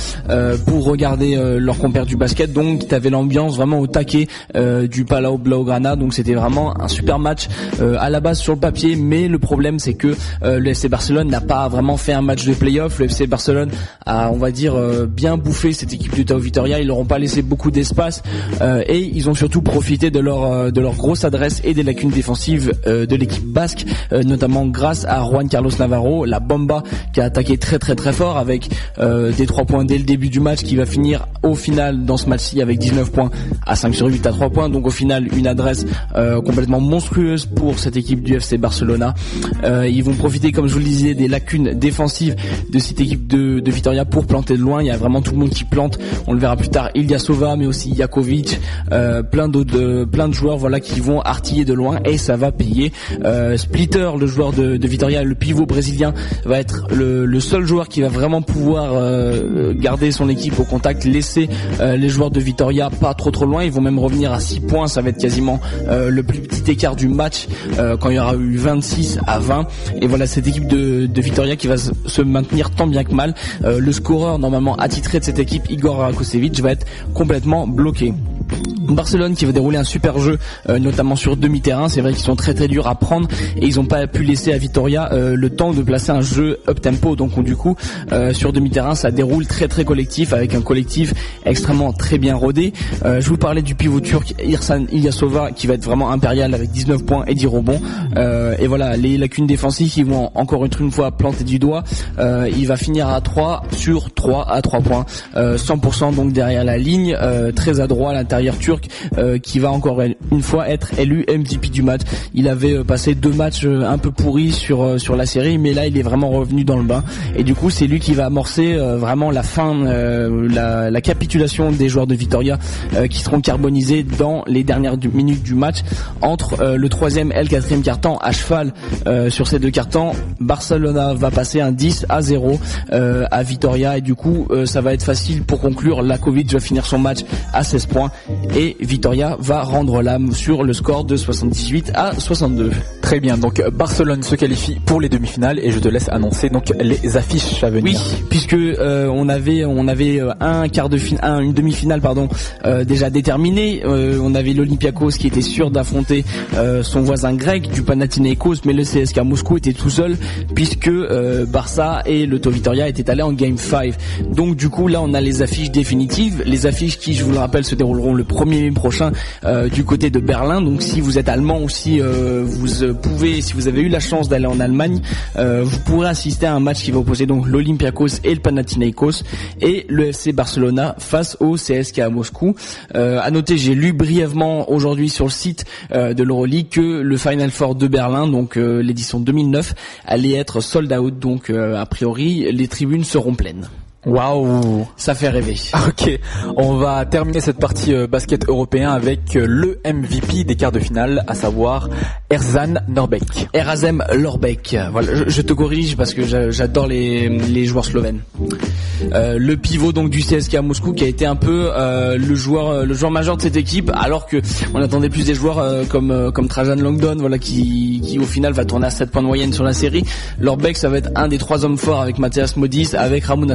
pour regarder leur compère du basket. Donc t'avais l'ambiance vraiment au taquet du Palau Blaugrana. Donc c'était vraiment un super match à la base sur le papier, mais le problème c'est que le FC Barcelone n'a pas vraiment fait un match de playoff. Le FC Barcelone a, on va dire, bien bouffé cette équipe du Tau Vitoria. Ils leur ont pas laissé beaucoup d'espace et ils ont surtout profité de leur euh, de leur grosse adresse et des lacunes défensives euh, de l'équipe basque, euh, notamment grâce à Juan Carlos Navarro, la bomba qui a attaqué très très très fort avec des trois points dès le début du match qui va finir au final dans ce match-ci avec 19 points à 5 sur 8 à 3 points. Donc au final une adresse complètement monstrueuse pour cette équipe du FC Barcelona. Ils vont profiter, comme je vous le disais, des lacunes défensives de cette équipe de, de Vitoria pour planter de loin. Il y a vraiment tout le monde qui plante. On le verra plus tard. Ilyasova, mais aussi Jakovic, euh, plein de joueurs, voilà, qui vont artiller de loin et ça va payer. Euh, Splitter, le joueur de, Vitoria, le pivot brésilien, va être le, seul joueur qui va vraiment pouvoir euh, garder son équipe au contact, laisser les joueurs de Vitoria pas trop trop loin. Ils vont même revenir à 6 points. Ça va être quasiment le plus petit écart du match quand il y aura eu 26 à 20. Et voilà cette équipe de, Vitoria qui va se- maintenir tant bien que mal. Le scoreur normalement attitré de cette équipe, Igor Rakosevic, va être complètement bloqué. Barcelone qui va dérouler un super jeu, euh, notamment sur demi-terrain. C'est vrai qu'ils sont très très durs à prendre et ils n'ont pas pu laisser à Vitoria euh, le temps de placer un jeu up tempo. Donc du coup, euh, sur demi-terrain, ça déroule très très collectif avec un collectif extrêmement très bien rodé. Je vous parlais du pivot turc Irsan Ilyasova qui va être vraiment impérial avec 19 points et 10 rebonds. Et voilà, les lacunes défensives, ils vont encore une fois planter du doigt. Il va finir à 3 sur 3 à 3 points, Euh, 100% donc derrière la ligne, très adroit à l'intérieur turc euh, qui va encore une fois être élu MVP du match. Il avait euh, passé deux matchs euh, un peu pourris sur sur la série, mais là il est vraiment revenu dans le bain et du coup c'est lui qui va amorcer vraiment la fin, la, la capitulation des joueurs de Vitoria qui seront carbonisés dans les dernières minutes du match entre le troisième et le quatrième carton à cheval sur ces deux cartons. Barcelona va passer un 10 à 0 euh, à Vitoria et du coup ça va être facile pour conclure. Lakovic va finir son match à 16 points et Vitoria va rendre l'âme sur le score de 78 à 62. Très bien, donc Barcelone se qualifie pour les demi-finales et je te laisse annoncer donc les affiches à venir. Oui, puisque euh, on avait on avait euh, un quart de finale, une demi-finale pardon euh, déjà déterminée. Euh, on avait l'Olympiakos qui était sûr d'affronter euh, son voisin grec du Panathinaikos, mais le CSKA Moscou était tout seul puisque euh, Barça et le Vitoria étaient allés en Game 5. Donc du coup là on a les affiches définitives, les affiches qui je vous le rappelle se dérouleront le 1er mai prochain euh, du côté de Berlin. Donc si vous êtes allemand aussi, euh, vous euh, pouvez, si vous avez eu la chance d'aller en Allemagne, vous pourrez assister à un match qui va opposer donc l'Olympiakos et le Panathinaikos et le FC Barcelona face au CSKA Moscou. Euh, à noter, j'ai lu brièvement aujourd'hui sur le site de l'Euroleague que le Final Four de Berlin, donc l'édition 2009, allait être sold out. Donc a priori, les tribunes seront pleines. Waouh Ça fait rêver. Ok, on va terminer cette partie euh, basket européen avec euh, le MVP des quarts de finale, à savoir Erzan Norbeck. Erasem Lorbeck. Voilà, je, je te corrige parce que j'a- j'adore les, les joueurs slovènes. Euh, le pivot donc du CSKA Moscou qui a été un peu euh, le joueur le joueur majeur de cette équipe alors que on attendait plus des joueurs euh, comme comme Trajan Longdon voilà qui qui au final va tourner à 7 points de moyenne sur la série. Lorbeck ça va être un des trois hommes forts avec Mathias Modis avec Ramon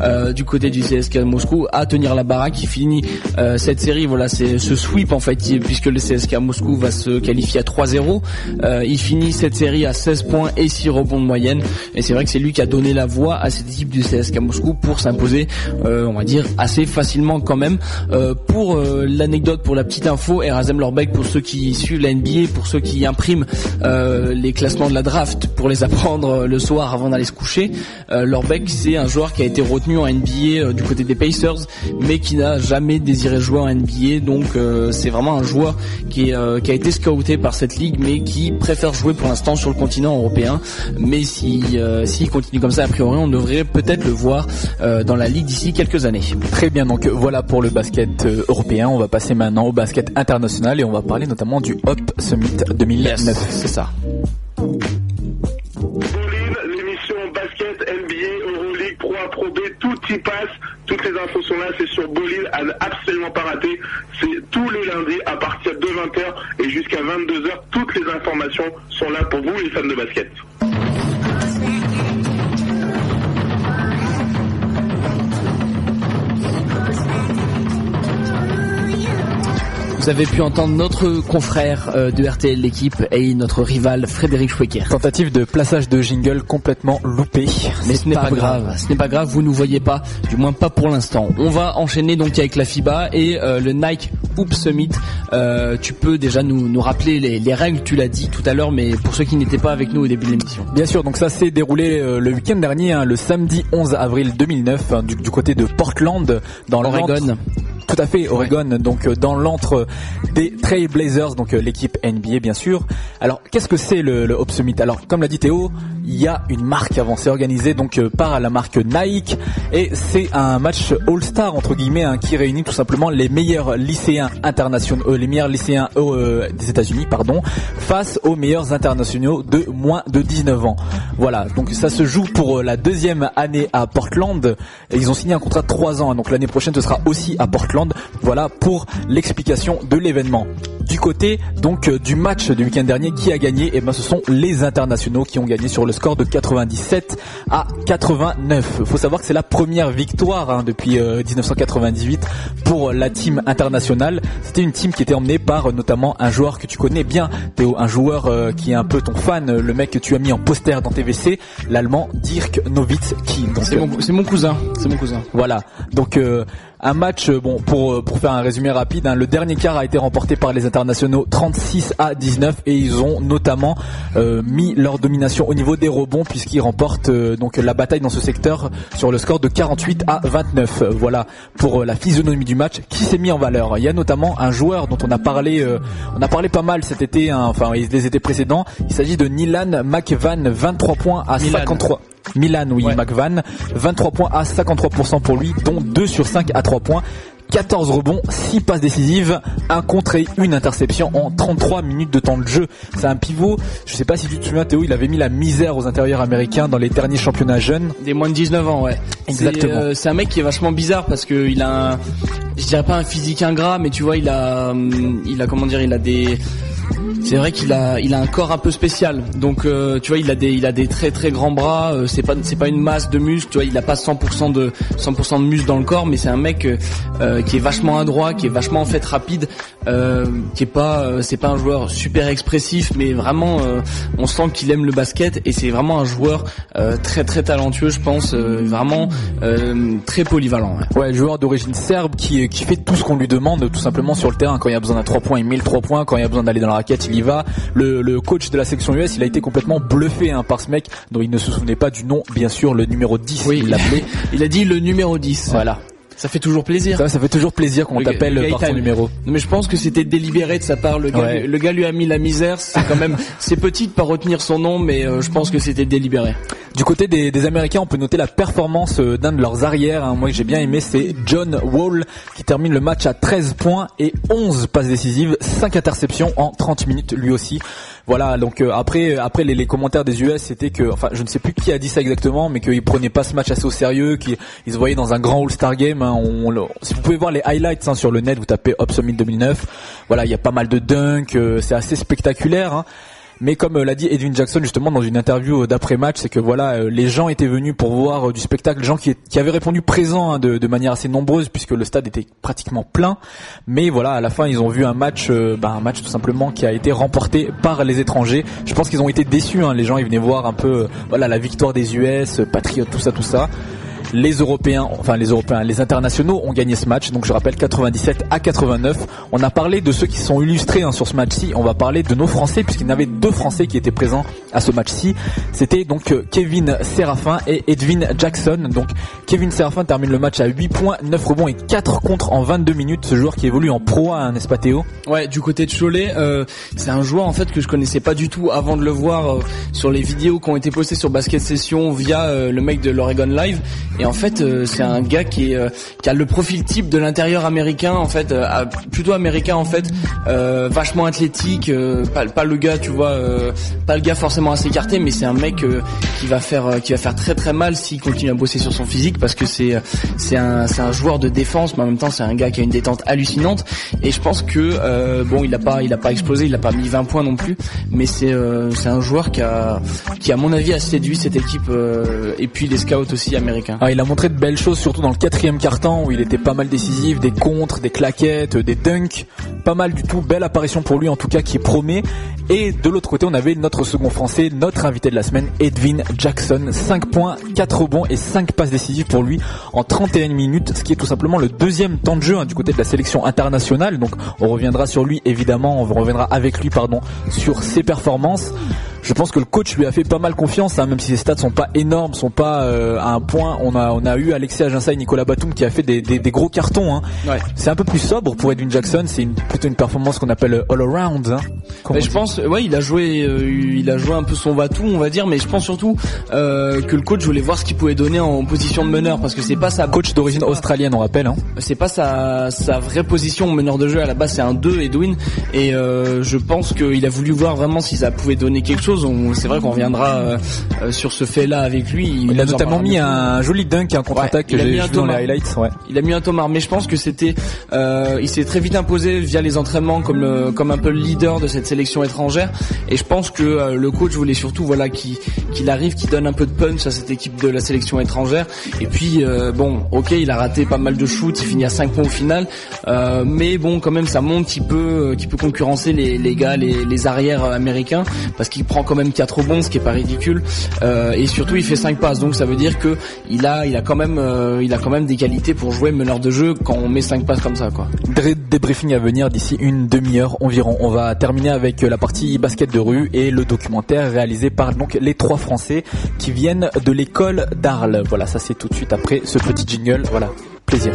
Euh, du côté du CSKA Moscou à tenir la baraque. Qui finit euh, cette série. Voilà c'est ce sweep en fait puisque le CSKA Moscou va se qualifier à 3-0 euh, il finit cette série à 16 points et 6 rebonds de moyenne. Et c'est vrai que c'est lui qui a donné la voix à cette équipe du CSKA Moscou pour s'imposer euh, on va dire assez facilement quand même. Euh, pour euh, l'anecdote pour la petite info Erasem Lorbeck pour ceux qui suivent la NBA pour ceux qui impriment les classements de la draft pour les apprendre le soir avant d'aller se coucher Lorbeck c'est un joueur qui a été retenu en NBA euh, du côté des Pacers mais qui n'a jamais désiré jouer en NBA donc euh, c'est vraiment un joueur qui, est, euh, qui a été scouté par cette ligue mais qui préfère jouer pour l'instant sur le continent européen. Mais si s'il continue comme ça a priori on devrait peut-être le voir dans la ligue d'ici quelques années. Très bien, donc voilà pour le basket européen. On va passer maintenant au basket international et on va parler notamment du Hop Summit 2009. c'est ça Bolin, l'émission basket, NBA, Euroleague, Pro A, Pro B, passe. Toutes les infos sont là, c'est sur Bolin, à absolument pas rater. C'est tous les lundis à partir de 20h et jusqu'à 22h. Toutes les informations sont là pour vous les fans de basket. Vous avez pu entendre notre confrère euh, de RTL l'équipe et notre rival Frédéric Schwecker Tentative de plaçage de jingle complètement loupé. Mais ce n'est pas, grave. Ce n'est pas grave, vous nous voyez pas, du moins pas pour l'instant. On va enchaîner donc avec la FIBA et euh, le Nike Hoop Summit. Euh, tu peux déjà nous, nous rappeler les, les règles, tu l'as dit tout à l'heure, mais pour ceux qui n'étaient pas avec nous au début de l'émission. Bien sûr, donc ça s'est déroulé euh, le week-end dernier, hein, le samedi 11 avril 2009, hein, du, du côté de Portland, dans Oregon. Tout à fait, Oregon, donc euh, dans l'antre des Trail Blazers, donc euh, l'équipe NBA bien sûr. Alors qu'est-ce que c'est le, le Hop Summit? Alors comme l'a dit Théo, il y a une marque avant, c'est organisé donc euh, par la marque Nike et c'est un match All-Star entre guillemets hein, qui réunit tout simplement les meilleurs lycéens internationaux, euh, les meilleurs lycéens euh, des États-Unis, pardon, face aux meilleurs internationaux de moins de 19 ans. Voilà, donc ça se joue pour euh, la deuxième année à Portland. Et ils ont signé un contrat de 3 ans, hein, donc l'année prochaine ce sera aussi à Portland. Voilà pour l'explication de l'événement. Du côté donc euh, du match du week-end dernier, qui a gagné? Eh ben, ce sont les internationaux qui ont gagné sur le score de 97 à 89. Faut savoir que c'est la première victoire hein, depuis euh, 1998 pour la team internationale. C'était une team qui était emmenée par euh, notamment un joueur que tu connais bien, Théo, un joueur euh, qui est un peu ton fan, le mec que tu as mis en poster dans TVC, l'allemand Dirk Nowitzki. C'est mon, c'est mon cousin, c'est mon cousin. voilà. Donc euh, un match, euh, bon, pour euh, pour faire un résumé rapide, hein, le dernier quart a été remporté par les internationaux 36 à 19 et ils ont notamment euh, mis leur domination au niveau des rebonds puisqu'ils remportent euh, donc la bataille dans ce secteur sur le score de 48 à 29. Euh, voilà pour la physionomie du match qui s'est mis en valeur. Il y a notamment un joueur dont on a parlé, euh, on a parlé pas mal cet été, hein, enfin les étés précédents. Il s'agit de Nilan McVan, 23 points à Milan. 53. Milan, oui, Ouais. McVan, 23 points à 53% pour lui, dont 2 sur 5 à 3 points. 14 rebonds, 6 passes décisives, un contre et une interception en 33 minutes de temps de jeu. C'est un pivot, je sais pas si tu te souviens Théo, il avait mis la misère aux intérieurs américains dans les derniers championnats jeunes. Des moins de 19 ans, ouais. Exactement. C'est, euh, C'est un mec qui est vachement bizarre parce que il a un, je dirais pas un physique ingrat, mais tu vois, il a, hum, il a comment dire, il a des c'est vrai qu'il a, il a un corps un peu spécial. Donc, euh, tu vois, il a des, il a des très très grands bras. euh, c'est pas, c'est pas une masse de muscles. Tu vois, il a pas 100% de, 100% de muscles dans le corps, mais c'est un mec euh, euh, qui est vachement adroit, qui est vachement en fait rapide, euh, qui est pas, euh, c'est pas un joueur super expressif, mais vraiment, euh, on sent qu'il aime le basket et c'est vraiment un joueur euh, très très talentueux, je pense, euh, vraiment euh, très polyvalent. ouais. Ouais, joueur d'origine serbe qui, qui fait tout ce qu'on lui demande tout simplement sur le terrain. Quand il y a besoin d'un 3 points, il met le 3 points. Quand il y a besoin d'aller dans la raquette, il y va. Le, le coach de la section US, il a été complètement bluffé hein, par ce mec dont il ne se souvenait pas du nom, bien sûr, le numéro 10. Oui, il l'appelait. Il a dit le numéro 10. Voilà. Ça fait toujours plaisir. Ça, ça fait toujours plaisir qu'on Le gars- t'appelle par t'a- numéro. Non, mais je pense que c'était délibéré de sa part. Le gars, Ouais. le gars lui a mis la misère. C'est quand même, c'est petit de pas retenir son nom, mais euh, je pense que c'était délibéré. Du côté des, des Américains, on peut noter la performance euh, d'un de leurs arrières. hein. Moi, que j'ai bien aimé, c'est John Wall qui termine le match à 13 points et 11 passes décisives, 5 interceptions en 30 minutes, lui aussi. Voilà. Donc euh, après, après les, les commentaires des US, c'était que, enfin, je ne sais plus qui a dit ça exactement, mais qu'ils prenaient pas ce match assez au sérieux, qu'ils ils se voyaient dans un grand All-Star Game. hein. On, le- si vous pouvez voir les highlights hein, sur le net, vous tapez Up Summit 2009. Voilà, il y a pas mal de dunks, euh, c'est assez spectaculaire. hein. Mais comme euh, l'a dit Edwin Jackson justement dans une interview euh, d'après-match, c'est que voilà, euh, les gens étaient venus pour voir du spectacle, gens qui, avaient répondu présents hein, de, manière assez nombreuse puisque le stade était pratiquement plein. Mais voilà, à la fin, ils ont vu un match, bah, un match tout simplement qui a été remporté par les étrangers. Je pense qu'ils ont été déçus. hein. Les gens, ils venaient voir un peu, voilà, la victoire des US, Patriots, tout ça, tout ça. Les Européens, enfin les Européens, les internationaux ont gagné ce match. Donc je rappelle 97 à 89. On a parlé de ceux qui sont illustrés hein, sur ce match-ci. On va parler de nos Français puisqu'il y en avait deux Français qui étaient présents à ce match-ci. C'était donc euh, Kevin Séraphin et Edwin Jackson. Donc Kevin Séraphin termine le match à 8 points, 9 rebonds et 4 contre en 22 minutes. Ce joueur qui évolue en pro A, n'est-ce pas Théo? Ouais, du côté de Cholet, euh, c'est un joueur en fait que je connaissais pas du tout avant de le voir euh, sur les vidéos qui ont été postées sur Basket Session via le mec de l'Oregon Live. Et en fait, euh, c'est un gars qui, est, euh, qui a le profil type de l'intérieur américain en fait, euh, à- plutôt américain en fait, euh, vachement athlétique, euh, pas, le gars, tu vois, euh, pas le gars forcément assez écarté, mais c'est un mec qui va faire, qui va faire très très mal s'il continue à bosser sur son physique parce que c'est, c'est un, un joueur de défense, mais en même temps c'est un gars qui a une détente hallucinante. Et je pense que bon, il a pas, il a pas explosé, il a pas mis 20 points non plus, mais c'est, c'est un joueur qui a, qui à mon avis a séduit cette équipe et puis les scouts aussi américains. Ah, il a montré de belles choses, surtout dans le quatrième quart-temps où il était pas mal décisif, des contres, des claquettes, des dunks, pas mal du tout. Belle apparition pour lui en tout cas qui promet. Et de l'autre côté, on avait notre second français, notre invité de la semaine, Edwin Jackson. 5 points, 4 rebonds et 5 passes décisives pour lui en 31 minutes, ce qui est tout simplement le deuxième temps de jeu hein, du côté de la sélection internationale. Donc on reviendra sur lui évidemment, on reviendra avec lui pardon sur ses performances. Je pense que le coach lui a fait pas mal confiance, hein, même si ses stats sont pas énormes, sont pas euh, à un point. On a on a eu Alexis Aginsa et Nicolas Batum qui a fait des, des, des gros cartons. Hein. Ouais. C'est un peu plus sobre pour Edwin Jackson. C'est une, plutôt une performance qu'on appelle all around. Hein, Mais je pense, ouais, il a joué, euh, il a joué un peu son va-tout, on va dire, mais je pense surtout euh, que le coach voulait voir ce qu'il pouvait donner en position de meneur, parce que c'est pas sa coach d'origine australienne, on rappelle. Hein. c'est pas sa, sa vraie position meneur de jeu à la base c'est un 2 Edwin et je pense qu'il a voulu voir vraiment si ça pouvait donner quelque chose C'est vrai qu'on reviendra euh, euh, sur ce fait là avec lui Il, a en notamment mis un joli dunk, un contre-attaque Ouais, que j'ai vu dans les highlights. Ouais. Il a mis un Thomas, mais je pense que c'était, euh, il s'est très vite imposé via les entraînements comme le- comme un peu le leader de cette sélection étrangère. Et je pense que euh, le coach voulait surtout voilà qu'il arrive, qu'il donne un peu de punch à cette équipe de la sélection étrangère. Et puis bon, ok, il a raté pas mal de shoots, il finit à 5 points au final, mais bon, quand même, ça montre qu'il peut, qu'il peut concurrencer les, les gars, les, les arrières américains, parce qu'il prend quand même 4 rebonds, ce qui est pas ridicule. Euh, et surtout, il fait 5 passes, donc ça veut dire que il a, il a quand même, euh, il a quand même des qualités pour jouer meneur de jeu quand on met 5 passes comme ça, quoi. Dé- Débriefing à venir d'ici une demi-heure environ. On va terminer avec euh, la partie basket de rue et le documentaire réalisé par donc les trois Français qui viennent de l'école d'Arles. Voilà, ça c'est tout de suite après ce petit jingle. Voilà, plaisir.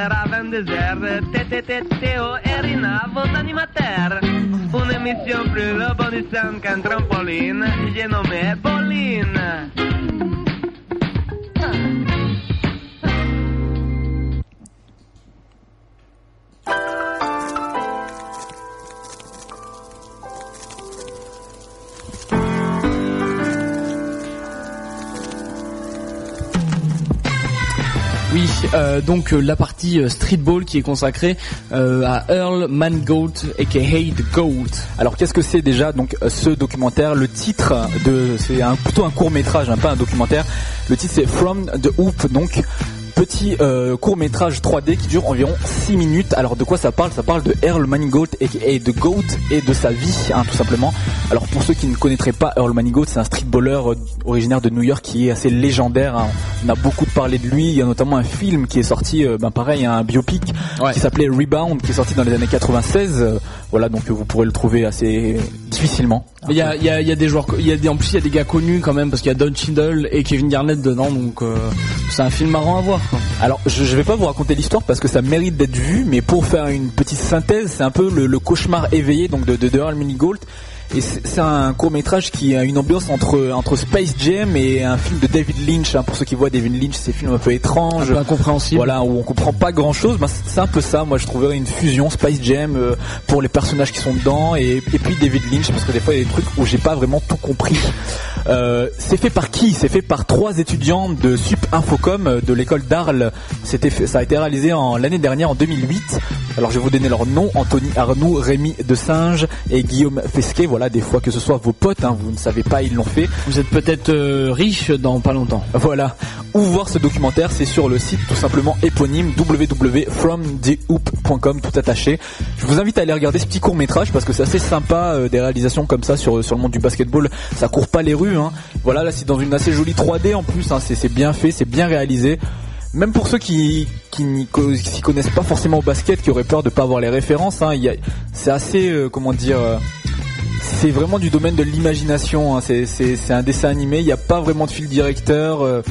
De 20h à 22h, TTT Théo et Rina vos animateurs. Une émission plus rebondissante qu'un trampoline, j'ai nommé Pauline. Oui, euh, donc euh, la partie euh, streetball qui est consacrée à Earl Mangoat aka The Goat. Alors qu'est-ce que c'est déjà donc ce documentaire? Le titre de c'est plutôt un court métrage, hein, pas un documentaire. Le titre c'est From the Hoop donc petit euh, court métrage 3D qui dure environ 6 minutes. Alors de quoi ça parle? Ça parle de Earl Manigault et de Goat et de sa vie hein, tout simplement. Alors pour ceux qui ne connaîtraient pas Earl Manigault, c'est un streetballer euh, originaire de New York qui est assez légendaire. hein. On a beaucoup parlé de lui. Il y a notamment un film qui est sorti, euh, ben pareil, un biopic Ouais. qui s'appelait Rebound, qui est sorti dans les années 96. Euh, voilà, donc vous pourrez le trouver assez difficilement. Il y a, il y, a, il y a des joueurs, il y a des, en plus il y a des gars connus quand même parce qu'il y a Don Cheadle et Kevin Garnett dedans, donc euh, c'est un film marrant à voir. Alors, je, je vais pas vous raconter l'histoire parce que ça mérite d'être vu, mais pour faire une petite synthèse, c'est un peu le, cauchemar éveillé donc de, de, de Earl. Et c'est un court métrage qui a une ambiance entre entre Space Jam et un film de David Lynch. hein. Pour ceux qui voient David Lynch, ces films un peu Un étranges, peu incompréhensible. voilà, où on comprend pas grand chose. c'est un peu ça. Moi, je trouverais une fusion Space Jam euh, pour les personnages qui sont dedans et, et puis David Lynch parce que des fois il y a des trucs où j'ai pas vraiment tout compris. Euh, c'est fait par qui? C'est fait par trois étudiants de Sup Infocom euh, de l'école d'Arles. C'était ça a été réalisé en l'année dernière en 2008. Alors je vais vous donner leur nom Anthony Arnoux, Rémi De Singe et Guillaume Fesquet. Voilà, des fois que ce soit vos potes, hein, vous ne savez pas, ils l'ont fait. Vous êtes peut-être euh, riche dans pas longtemps. Voilà. Où voir ce documentaire C'est sur le site tout simplement éponyme www.fromthehoop.com tout attaché. Je vous invite à aller regarder ce petit court métrage parce que c'est assez sympa euh, des réalisations comme ça sur sur le monde du basketball. Ça court pas les rues. Hein. Voilà, là c'est dans une assez jolie 3D en plus. Hein. C'est bien fait, c'est bien réalisé. Même pour ceux qui qui s'y connaissent pas forcément au basket, qui auraient peur de pas avoir les références, hein, c'est assez euh, comment dire. euh, c'est vraiment du domaine de l'imagination. hein. C'est, un dessin animé. Il n'y a pas vraiment de fil directeur. euh,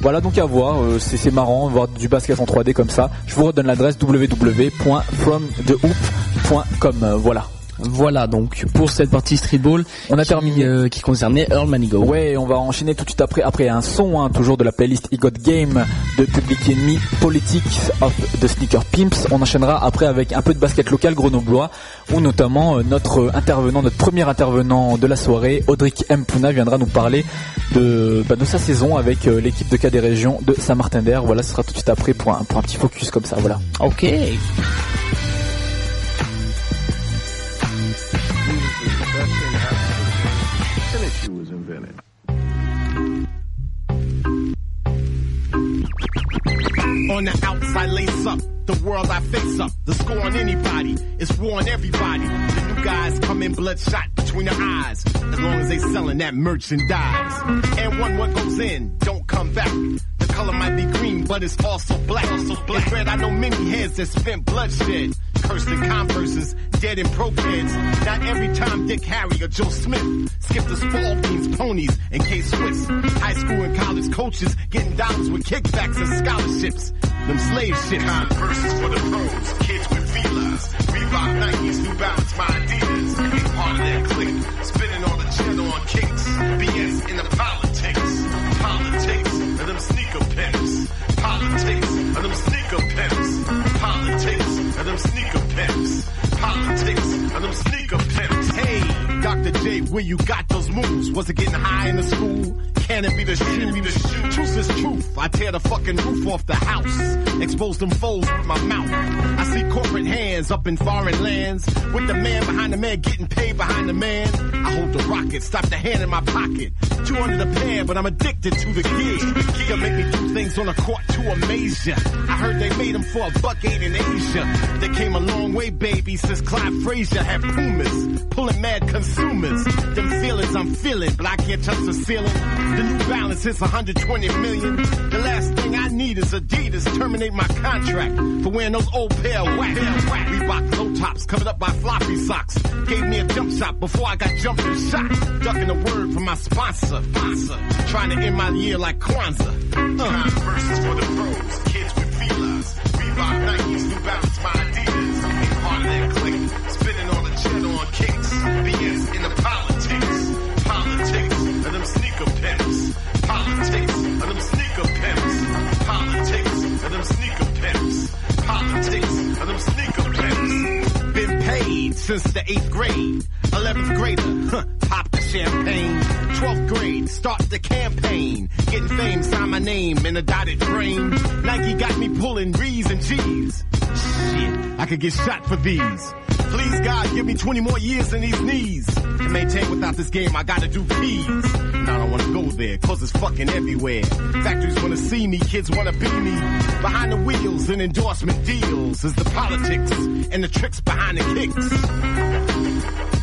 voilà donc à voir. euh, c'est, marrant voir du basket en 3D comme ça. Je vous redonne l'adresse www.fromthehoop.com. voilà. Voilà donc pour cette partie streetball. On a qui, terminé. euh, qui concernait Earl Manigault. Ouais, on va enchaîner tout de suite après après un son, hein, toujours de la playlist I Got Game de Public Enemy, Politics of the Sneaker Pimps. On enchaînera après avec un peu de basket local grenoblois, où notamment euh, notre intervenant, notre premier intervenant de la soirée, Audric M. Viendra nous parler de, bah, de sa saison avec euh, l'équipe de cas des régions de Saint-Martin-d'Air. Voilà, ce sera tout de suite après pour un, pour un petit focus comme ça. Voilà. Ok. On the outside, lace up. The world I face up. The score on anybody. is war on everybody. The new guys come in bloodshot between the eyes. As long as they selling that merchandise. And one what goes in, don't come back. The color might be green, but it's also black. Also black. Red, I know many heads that spent bloodshed. Cursed in converses, dead in pro kids. Not every time Dick Harry or Joe Smith skip the small teams, ponies, and K Swiss. High school and college coaches getting dollars with kickbacks and scholarships. Them slave ships. Converses for the pros, kids with feelers. Reebok, Nikes, New Balance, my Adidas. Be part of that clique. Spinning all the cheddar on kicks. BS in the politics. Politics of them sneaker pimps. Politics of them sneaker pimps. Them sneaker pimps. Politics of them sneaker pimps. Hey, Dr. J, where you got those moves? Was it getting high in the school? Can it be the shoe? Be the shoe? Truth is truth. I tear the fucking roof off the house. Expose them foes with my mouth. I see corporate hands up in foreign lands. With the man behind the man getting paid behind the man. I hold the rocket, stop the hand in my pocket. 200 a pair, but I'm addicted to the gig. Gig make me do things on the court to amaze ya. I heard they made them for a buck eight in Asia. They came a long way, baby, since Clyde Frazier had Pumas. Pulling mad consumers. Them feelings I'm feeling, but I can't touch the ceiling. The new balance is 120 million. The last thing I need is Adidas terminate my contract for wearing those old pair of whack. Reebok low tops covered up by floppy socks. Gave me a jump shot before I got jumped and shot. Ducking a word from my sponsor. sponsor. Trying to end my year like Kwanzaa. Uh. For the pros, kids with. Reebok, Nikes, New Balance, my BS in the politics. Politics and them sneaker pimps. Politics and them sneaker pimps. Politics and them sneaker pimps. Politics of them sneaker pimps. Been paid since the eighth grade. 11th grader, huh, pop the champagne. 12th grade, start the campaign. Getting fame, sign my name in a dotted frame. Nike got me pulling R's and G's. Shit, I could get shot for these. Please God, give me 20 more years in these knees. To maintain without this game, I gotta do fees. And I don't wanna go there, cause it's fucking everywhere. Factories wanna see me, kids wanna be me. Behind the wheels and endorsement deals is the politics and the tricks behind the kicks.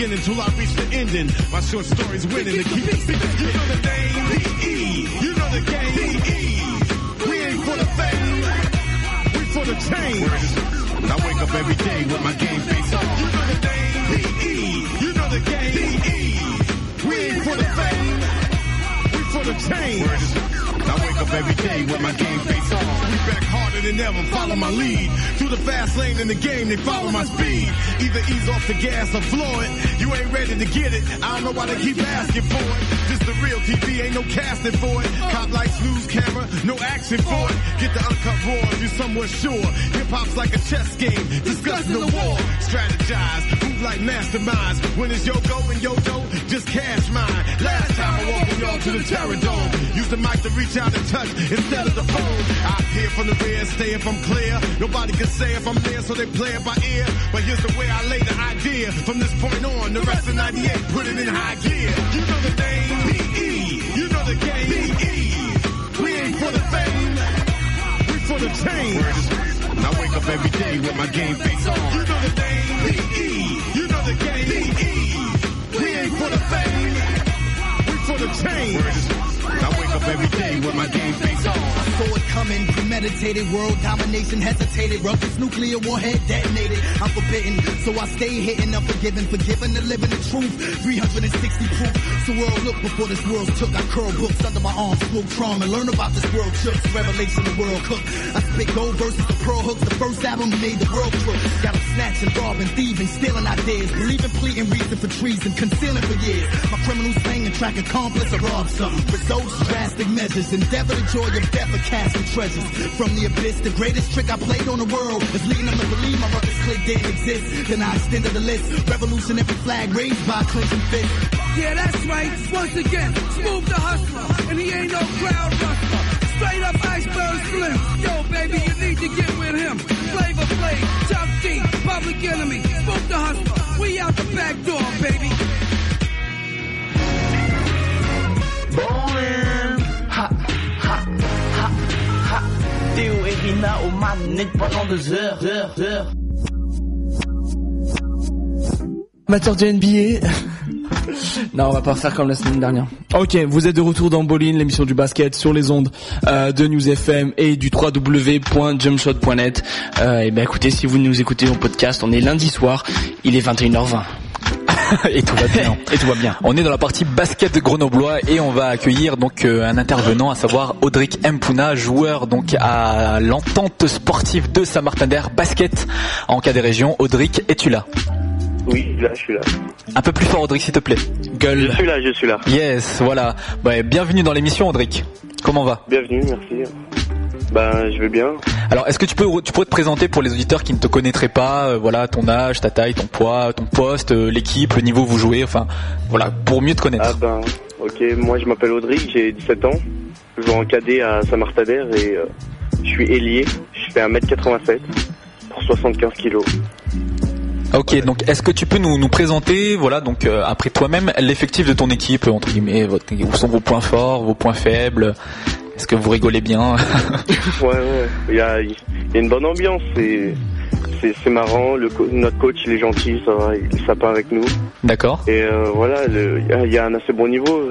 Beginning till I reach the ending. My short story's winning to keep the speakers You know the name, P.E. You know the game, P.E. We ain't for the fame, we for the change. I wake up every day with my game face on. You know the name, P.E. You know the game, P.E. We ain't for the fame, we for the change. Every day with my game face on. We back harder than ever, follow my lead. Through the fast lane in the game, they follow my speed. Either ease off the gas or floor it. You ain't ready to get it. I don't know why they keep asking for it. This the real TV, ain't no casting for it. Cop lights, news camera, no action for it. Get the uncut raw, you somewhat sure. Hip hop's like a chess game, discussing the war. Strategize, move like masterminds. When it's yo go yo do, just cash mine. Last time I welcome y'all to the Terror Dome. Use the mic to reach out and touch instead of the phone. I hear from the rear, stay if I'm clear. Nobody can say if I'm there, so they play it by ear. But here's the way I lay the idea. From this point on, the rest of 98, put it in high gear. You know the name, P.E. You know the game, P.E. We ain't for the fame, we for the change. I wake up every day with my game face on. You know the name, P.E. You know the game, P.E. the change. I wake up every day with my game face on. I saw it coming, premeditated world domination hesitated, ruckus nuclear warhead detonated. I'm forbidden, so I stay hitting, unforgiven, forgiven to living the truth. 360 proof. So world look before this world took. I curl books under my arms, smoke trauma, learn about this world chooks. Revelation the world cook. I spit gold verses, the pearl hooks. The first album made the world crook. Got them snatching, robbing, thieving, stealing ideas, believing, pleading, reason for treason, concealing for years. My criminals slang and track accomplice or rob something. Results, drastic measures, endeavor the joy of death or casting treasures. From the abyss, the greatest trick I played on the world is leading them to believe my ruckus click didn't exist. Then I extended the list. Revolutionary flag raised by clenching fist. Yeah, that's right. Once again, Smooth the hustler, and he ain't no crowd rustler. Straight up iceberg slim. Yo, baby, you need to get with him. Flavor Flav, Chuck D, Public Enemy, Smooth the hustler. We out the back door, baby. Bowling, Théo et Rina au manette pendant deux heures, heures, heures. Amateur de NBA. non, on va pas faire comme la semaine dernière. Ok, vous êtes de retour dans Bolin, l'émission du basket sur les ondes euh, de News FM et du www.jumpshot.net. Euh, et ben écoutez, si vous nous écoutez en podcast, on est lundi soir, il est 21h20. et tout va bien. Et tout va bien. On est dans la partie basket grenoblois et on va accueillir donc euh, un intervenant, à savoir Audric Mpuna, joueur donc à l'entente sportive de Saint-Martin-d'Air basket en cas des régions. Audric, es-tu là? Oui, là, je suis là. Un peu plus fort, Audric, s'il te plaît. Gueule. Je suis là, je suis là. Yes, voilà. Ouais, bienvenue dans l'émission, Audric. Comment va? Bienvenue, merci. Ben, je vais bien. Alors, est-ce que tu peux, tu pourrais te présenter pour les auditeurs qui ne te connaîtraient pas, euh, voilà, ton âge, ta taille, ton poids, ton poste, euh, l'équipe, le niveau où vous jouez, enfin, voilà, pour mieux te connaître. Ah ben, ok, moi je m'appelle Audric, j'ai 17 ans. Je joue en cadet à Saint-Martader et euh, je suis ailier. Je fais 1m87 pour 75 kilos. Ok, donc est-ce que tu peux nous, nous présenter, voilà, donc euh, après toi-même, l'effectif de ton équipe, entre guillemets, votre- où sont vos points forts, vos points faibles Est-ce que vous rigolez bien Ouais, ouais, il y a, il y a une bonne ambiance, c'est, c'est, marrant, le notre coach il est gentil, ça va, il sympa avec nous. D'accord. Et euh, voilà, il y a- il y, a un assez bon niveau.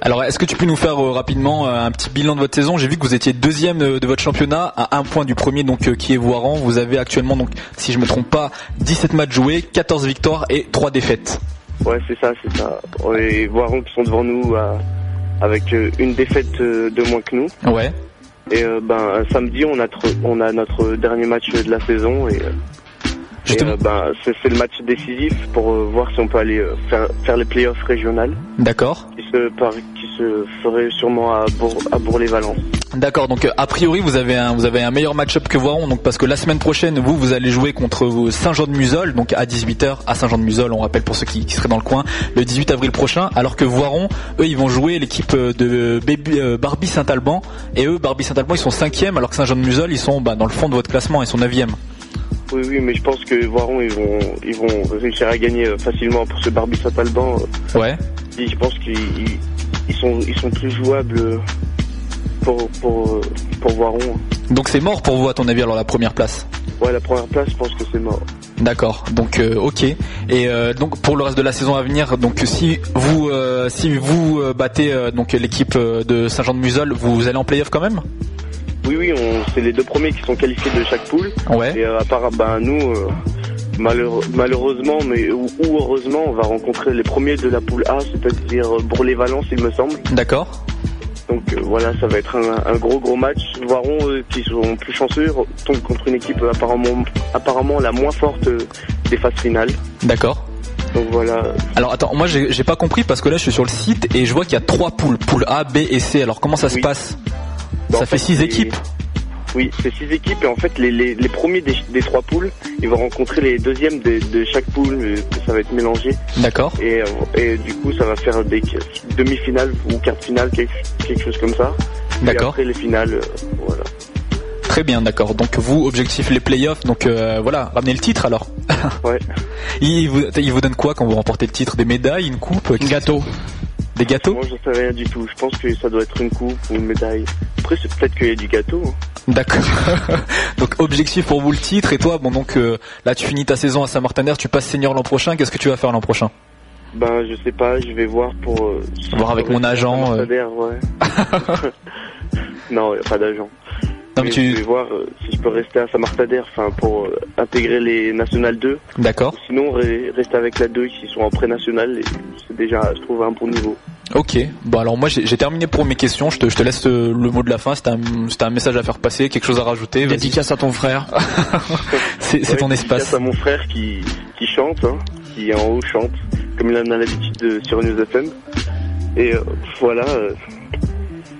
Alors, est-ce que tu peux nous faire euh, rapidement euh, un petit bilan de votre saison? J'ai vu que vous étiez deuxième de votre championnat, à un point du premier, donc euh, qui est Voiran. Vous avez actuellement, donc, si je me trompe pas, 17 matchs joués, 14 victoires et 3 défaites. Ouais, c'est ça, c'est ça. Et Voiron qui sont devant nous euh, avec euh, une défaite euh, de moins que nous. Ouais. Et euh, ben samedi on a on a notre dernier match de la saison et, euh, ben c'est le match décisif pour euh, voir si on peut aller euh, faire faire les playoffs régionales D'accord. qui se par- qui se ferait sûrement à Bour à Bourg-les-Valence. D'accord, donc a priori vous avez un vous avez un meilleur match-up que Voiron, donc parce que la semaine prochaine vous vous allez jouer contre Saint-Jean-de-Museul, donc à 18h à Saint-Jean-de-Museul, on rappelle pour ceux qui, qui seraient dans le coin, le 18 avril prochain, alors que Voiron, eux ils vont jouer l'équipe de Baby, euh, Barbie Saint-Alban, et eux Barbie Saint-Alban ils sont cinquième, alors que Saint-Jean-de-Museul ils sont bah, dans le fond de votre classement, ils sont neuvième. Oui oui mais je pense que Voiron ils vont ils vont réussir à gagner euh, facilement pour ce Barbie Saint-Alban. euh, Ouais. Et je pense qu'ils ils- sont ils sont plus jouables euh, pour pour pour Voiron. Donc c'est mort pour vous à ton avis alors la première place? Ouais la première place je pense que c'est mort. D'accord, donc euh, ok. Et euh, donc pour le reste de la saison à venir, donc si vous euh, si vous battez donc l'équipe de Saint-Jean-de-Museul, vous allez en playoff quand même? Oui oui on c'est les deux premiers qui sont qualifiés de chaque poule. Ouais. Et euh, à part ben nous euh, malheure- malheureusement mais ou, heureusement on va rencontrer les premiers de la poule A c'est-à-dire euh, Bourg-les-Valence il me semble. D'accord. Donc euh, voilà, ça va être un, un gros gros match. Euh, qui sont plus chanceux tombent contre une équipe apparemment apparemment la moins forte euh, des phases finales. D'accord. Donc voilà. Alors attends, moi j'ai pas compris parce que là je suis sur le site et je vois qu'il y a trois poules, poule A, B et C. Alors comment ça se passe? Ça en fait six équipes Oui, c'est six équipes et en fait les, les, les premiers des, des trois poules, ils vont rencontrer les deuxièmes de, de chaque poule, ça va être mélangé. D'accord. Et, euh, et du coup ça va faire des demi-finales ou quarts finales, quelque, quelque chose comme ça. D'accord. Et après les finales, euh, voilà. Très bien, d'accord. Donc vous, objectif les playoffs, donc euh, voilà, ramenez le titre alors. Ouais. il, vous, il vous donne quoi quand vous remportez le titre? Des médailles, une coupe Un gâteau. Des gâteaux Moi j'en sais rien du tout, je pense que ça doit être une coupe ou une médaille. Après c'est peut-être qu'il y a du gâteau. hein. D'accord. donc objectif pour vous le titre et toi, bon donc euh, là tu finis ta saison à Saint-Martin tu passes senior l'an prochain. Qu'est-ce que tu vas faire l'an prochain? Ben je sais pas, je vais voir pour... euh, Voir avec mon agent, euh. Ouais. non, y a pas d'agent. Non, mais Mais tu- Je vais voir euh, si je peux rester à Saint-Martin enfin pour euh, intégrer les nationales 2. D'accord. Sinon re- rester avec la 2 qui sont en pré-national et c'est déjà je trouve un bon niveau. Ok. Bon alors moi j'ai terminé pour mes questions. Je te, je te laisse euh, le mot de la fin. C'était un, message à faire passer, quelque chose à rajouter. Dédicace à ton frère. c'est Ouais, ton dédicace espace. à mon frère qui, qui chante, hein, qui en haut chante, comme il en a l'habitude de- sur News FM. Et euh, voilà, euh,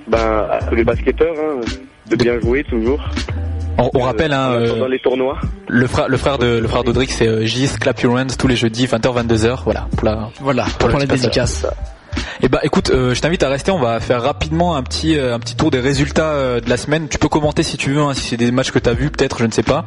ben, à tous les basketteurs, hein, de bien jouer toujours. On, on rappelle hein, euh, Dans les tournois. le frère le frère de le frère d'Audric c'est euh, Gis Clap Your Hands tous les jeudis 20h 22h. Voilà pour la Voilà, pour la passage. Et bah écoute, euh, je t'invite à rester. On va faire rapidement un petit euh, un petit tour des résultats euh, de la semaine. Tu peux commenter si tu veux, hein, si c'est des matchs que t'as vus, peut-être, je ne sais pas.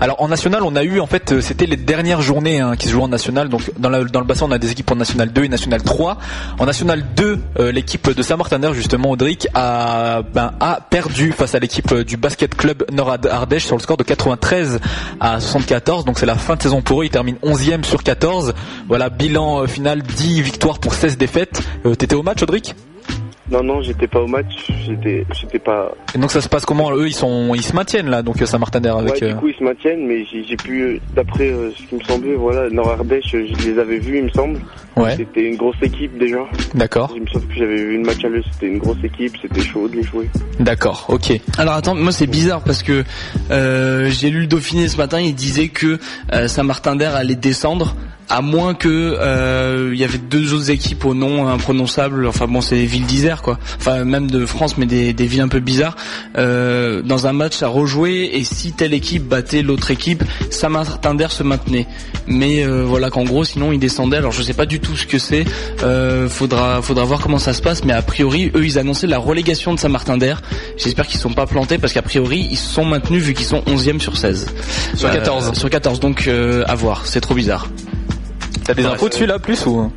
Alors en national, on a eu en fait, euh, c'était les dernières journées hein, qui se jouaient en national. Donc dans, la- dans le bassin, on a des équipes en national 2 et national 3. En national 2, euh, l'équipe de Saint-Martin justement, Audric, a ben, a perdu face à l'équipe du basket club Nord Ardèche sur le score de 93 à 74. Donc c'est la fin de saison pour eux. Ils terminent 11e sur 14. Voilà, bilan final 10 victoires pour 16 défaites. Euh, T'étais au match, Audric? Non, non, j'étais pas au match, j'étais, j'étais pas. Et donc ça se passe comment? Eux, ils sont, ils se maintiennent là, donc euh, Saint-Martin avec. ouais, euh, du coup, ils se maintiennent, mais j'ai, pu, euh, d'après euh, ce qui me semblait, voilà, Nord-Ardèche, euh, je les avais vus, il me semble. Ouais. C'était une grosse équipe déjà. D'accord. Il me semble que j'avais vu le match à l'eux, c'était une grosse équipe, c'était chaud de les jouer. D'accord, ok. Alors attends, moi c'est bizarre parce que euh, j'ai lu le Dauphiné ce matin, il disait que euh, Saint-Martin d'Air allait descendre à moins que euh, il y avait deux autres équipes au nom imprononçable. Enfin bon, c'est des villes d'Isère quoi. Enfin même de France, mais des, des villes un peu bizarres. Euh, dans un match à rejouer et si telle équipe battait l'autre équipe, Saint-Martin d'Air se maintenait. Mais euh, voilà qu'en gros, sinon ils descendaient. Alors je sais pas du tout ce que c'est. Euh, faudra faudra voir comment ça se passe. Mais a priori, eux ils annonçaient la relégation de Saint-Martin d'Air. J'espère qu'ils sont pas plantés parce qu'a priori ils sont maintenus vu qu'ils sont 11e sur 16. Sur 14. sur 14 donc euh, à voir. C'est trop bizarre. T'as des infos dessus là plus ou?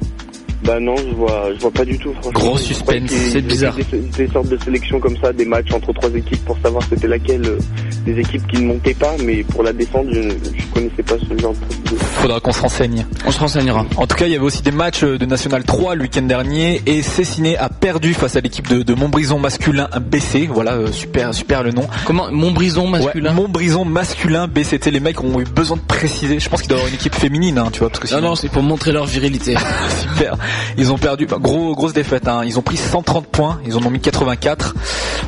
Bah non, je vois, je vois pas du tout. Franchement. Gros suspense, c'est avait bizarre. Des, des sortes de sélections comme ça, des matchs entre trois équipes pour savoir c'était laquelle euh, des équipes qui ne montaient pas, mais pour la descente, je, je connaissais pas ce genre de. Faudra qu'on se renseigne. On se renseignera. En tout cas, il y avait aussi des matchs de National 3 le week-end dernier et Cessiné a perdu face à l'équipe de, de Montbrison masculin BC. Voilà, euh, super, super le nom. Comment Montbrison masculin Ouais, Montbrison masculin BCT. Les mecs ont eu besoin de préciser. Je pense qu'il doit y avoir une équipe féminine, hein, tu vois, parce que Non sinon- non, c'est pour montrer leur virilité. Super. Ils ont perdu, bah, gros, grosse défaite. Hein. Ils ont pris 130 points, ils en ont mis 84.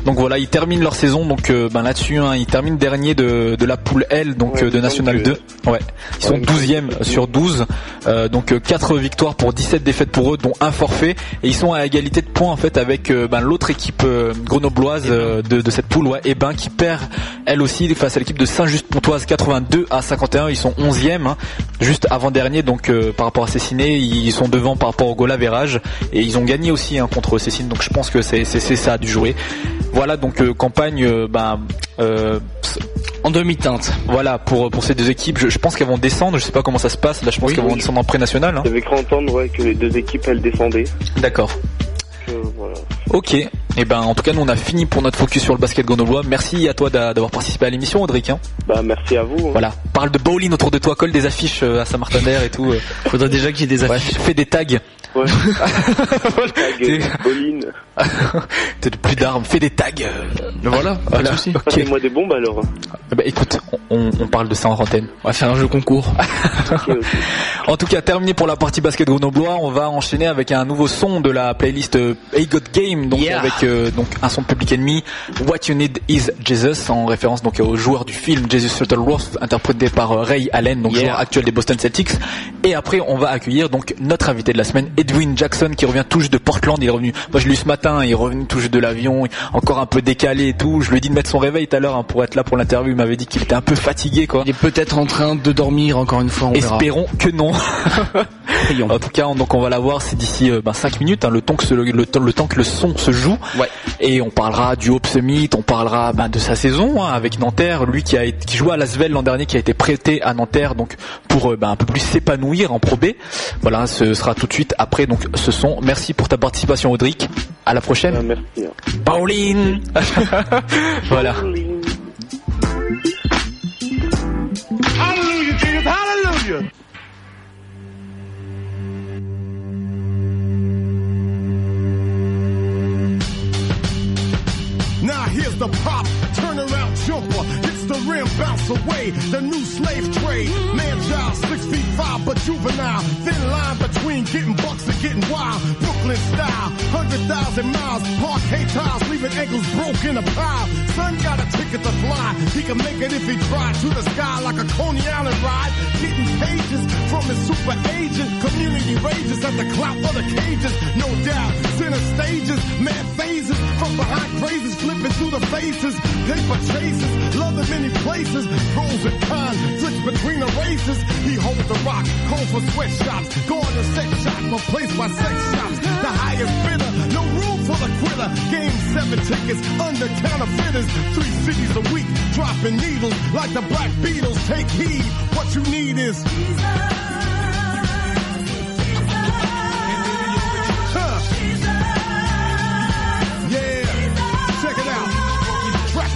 Donc voilà, ils terminent leur saison. Donc euh, ben, là-dessus, hein, ils terminent dernier de, de la poule L, donc Ouais, euh, de National que- 2. Ouais. Ils sont Ouais, 12e sur 12. Euh, donc 4 victoires pour 17 défaites pour eux, dont un forfait. Et ils sont à égalité de points en fait avec euh, ben, l'autre équipe euh, grenobloise euh, de, de cette poule, ouais, Ebin, qui perd elle aussi face à l'équipe de Saint-Just-Pontoise 82 à 51. Ils sont 11e, hein, juste avant-dernier. Donc euh, par rapport à Cessiné, ils sont devant par rapport au goal average. Et ils ont gagné aussi hein, contre Cessiné. Donc je pense que c'est ça à du jouer. Voilà donc euh, campagne euh, ben, euh, En demi-teinte. voilà pour pour ces deux équipes. Je, je pense qu'elles vont descendre. Je sais pas comment ça se passe. Là je pense Oui, qu'elles vont descendre en pré-national. hein. J'avais cru entendre ouais, que les deux équipes elles descendaient. D'accord. Que, voilà. Ok. Et ben en tout cas nous on a fini pour notre focus sur le basket grenoblois. Merci à toi d'a- d'avoir participé à l'émission Audric. hein. Bah merci à vous. hein. Voilà. Parle de bowling autour de toi, colle des affiches à Saint-Martin d'Air et tout. Faudrait déjà qu'il y ait des Ouais, affiches. fais des tags. Ouais. T'as plus d'armes, fais des tags. Voilà, pas Voilà. de souci. Ok. Passez-moi des bombes alors. Bah écoute, on, on parle de ça en antenne. On va faire un jeu concours. En tout cas, terminé pour la partie basket grenoblois, on va enchaîner avec un nouveau son de la playlist euh, Hey God Game, donc Yeah. avec euh, donc un son de Public Enemy, What You Need Is Jesus, en référence donc au joueur du film Jesus Shuttleworth, interprété par euh, Ray Allen, donc Yeah. joueur actuel des Boston Celtics. Et après, on va accueillir donc notre invité de la semaine, Edwin Jackson, qui revient juste de Portland. Il est revenu, moi je l'ai eu ce matin, il est revenu juste de l'avion, encore un peu décalé et tout. Je lui ai dit de mettre son réveil tout à l'heure hein, pour être là pour l'interview. Il m'avait dit qu'il était un peu fatigué quoi. Il est peut-être en train de dormir encore une fois, on verra. Espérons que non. en tout cas, on- donc on va la voir, c'est d'ici euh, ben, 5 minutes, hein, le, temps que ce- le, temps- le temps que le son se joue. Ouais. Et on parlera du Hope Summit, on parlera ben, de sa saison hein, avec Nanterre, lui qui a qui jouait à Lasvel l'an dernier, qui a été prêté à Nanterre, donc pour euh, ben, un peu plus s'épanouir en Pro B. Voilà, ce sera tout de suite après donc ce son. Merci pour ta participation, Audric. À la prochaine. merci. hein. Pauline. voilà. Hallelujah. Now here's the pop, the rim, bounce away, the new slave trade. Man child, six feet five, but juvenile. Thin line between getting bucks and getting wild. Brooklyn style, hundred thousand miles, Park parquet tiles, leaving ankles broke in a pile. Son got a ticket to fly, he can make it if he tried. To the sky like a Coney Island ride, getting pages from his super agent. Community rages at the clout of the cages, no doubt. Center stages, mad phases, from behind crazes, flipping through the faces. Paper chases, love in many places. Pros and cons, switch between the races. He holds the rock, calls for sweatshops. Going to sex shop, replaced by sex shops. The highest bidder, no room for the quitter. Game seven tickets, under counterfeiters. Three cities a week, dropping needles like the Black Beatles. Take heed, what you need is. Huh.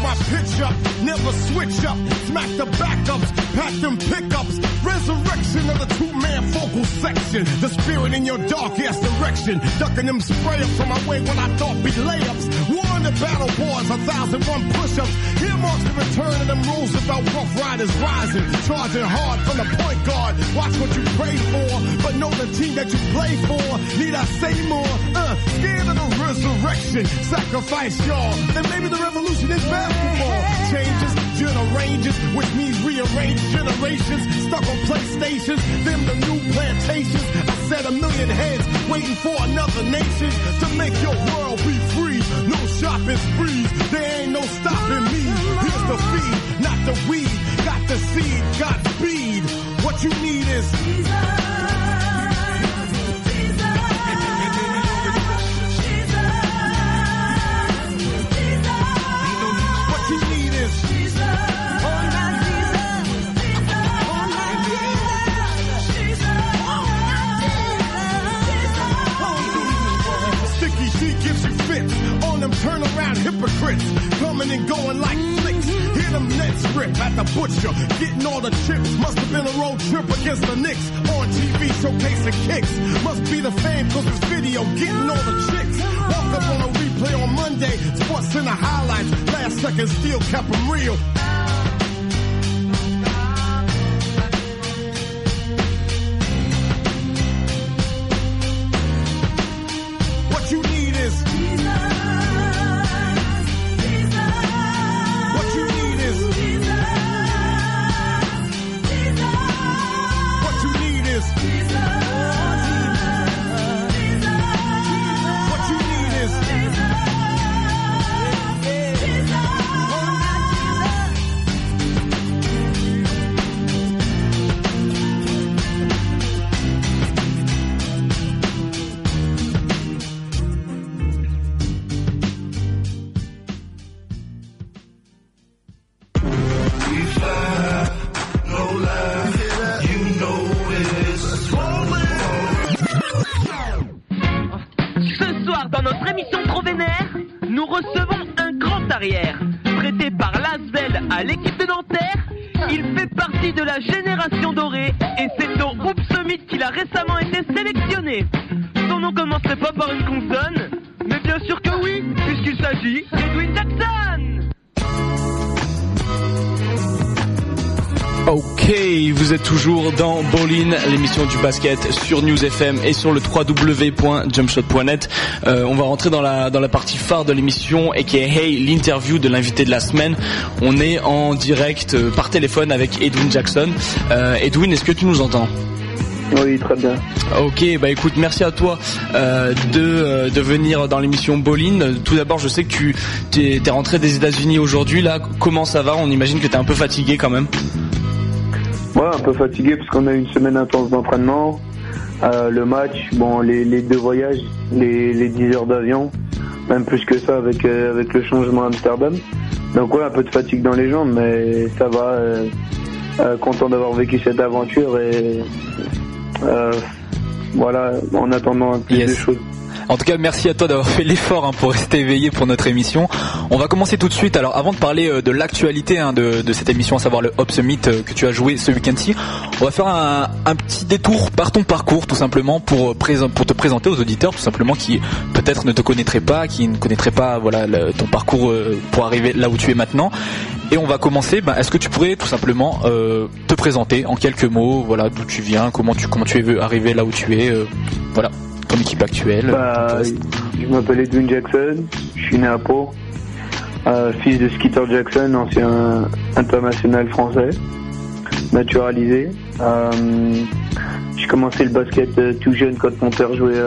My pitch up, never switch up. Smack the backups, pack them pickups. Resurrection of the two-man vocal section. The spirit in your dark ass direction. Ducking them spray ups on my way when I thought be layups. War the battle boys, a thousand one push-ups. Here marks the return of them rules about rough riders rising. Charging hard from the point guard. Watch what you pray for, but know the team that you play for. Need I say more? Uh, scared of the resurrection. Sacrifice y'all. And maybe the revolution is basketball. Changes, generations, which means rearrange generations. Stuck on PlayStations, them the new plantations. I said a million heads waiting for another nation to make your world be free. No shopping sprees, there ain't no stopping me. Here's the feed, not the weed. Got the seed, got speed. What you need is What hypocrites. Coming and going like flicks. Hear them nets rip at the butcher. Getting all the chips. Must have been a road trip against the Knicks. On TV showcasing kicks. Must be the fame cause it's video. Getting all the chicks. Walk up on a replay on Monday. Sports in the highlights. Last second still kept them real. L'émission du basket sur News FM et sur le www.jumpshot.net. Euh, on va rentrer dans la dans la partie phare de l'émission et qui est Hey, l'interview de l'invité de la semaine. On est en direct euh, par téléphone avec Edwin Jackson. Euh, Edwin, est-ce que tu nous entends? Oui, très bien. Ok, bah écoute, merci à toi euh, de, euh, de venir dans l'émission Ballin. Tout d'abord, je sais que tu t'es t'es rentré des États-Unis aujourd'hui. Là, comment ça va? On imagine que t'es un peu fatigué quand même. Ouais, un peu fatigué parce qu'on a eu une semaine intense d'entraînement. Euh, le match, bon, les, les deux voyages, les, les 10 heures d'avion, même plus que ça avec, euh, avec le changement à Amsterdam. Donc ouais, un peu de fatigue dans les jambes, mais ça va. euh, content d'avoir vécu cette aventure et voilà, en attendant plus Yes. de choses. En tout cas, merci à toi d'avoir fait l'effort hein, pour rester éveillé pour notre émission. On va commencer tout de suite. Alors, avant de parler euh, de l'actualité hein, de, de cette émission, à savoir le Hop Summit euh, que tu as joué ce week-end-ci, on va faire un, un petit détour par ton parcours, tout simplement, pour, euh, pour te présenter aux auditeurs, tout simplement, qui peut-être ne te connaîtraient pas, qui ne connaîtraient pas voilà le- ton parcours pour arriver là où tu es maintenant. Et on va commencer. ben, Est-ce que tu pourrais tout simplement euh, te présenter en quelques mots, voilà, d'où tu viens, comment tu comment tu es arrivé là où tu es, euh, voilà, ton équipe actuelle. Bah, je m'appelle Edwin Jackson, je suis né à Pau, euh, fils de Skeeter Jackson, ancien international français, naturalisé. Euh, j'ai commencé le basket euh, tout jeune quand mon père jouait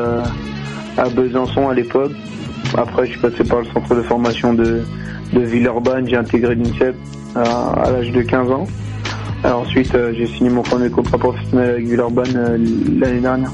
à Besançon à l'époque. Après, je suis passé par le centre de formation de, Villeurbanne, j'ai intégré l'INSEP à, l'âge de 15 ans. Ensuite, j'ai signé mon premier contrat professionnel avec Villeurbanne l'année dernière.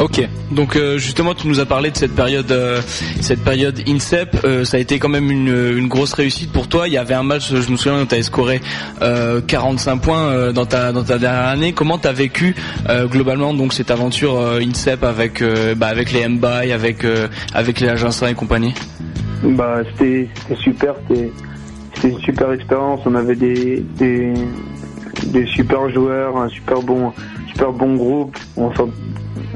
Ok, donc euh, justement tu nous as parlé de cette période, euh, cette période INSEP, Euh, ça a été quand même une, une grosse réussite pour toi. Il y avait un match, je me souviens, où tu avais scoré euh, 45 points euh, dans ta dans ta dernière année. Comment t'as vécu euh, globalement donc cette aventure INSEP avec bah, avec les MBI, avec avec les agences et compagnie? Bah, c'était super, c'était une super expérience. On avait des, des, super joueurs, un super bon, super bon groupe.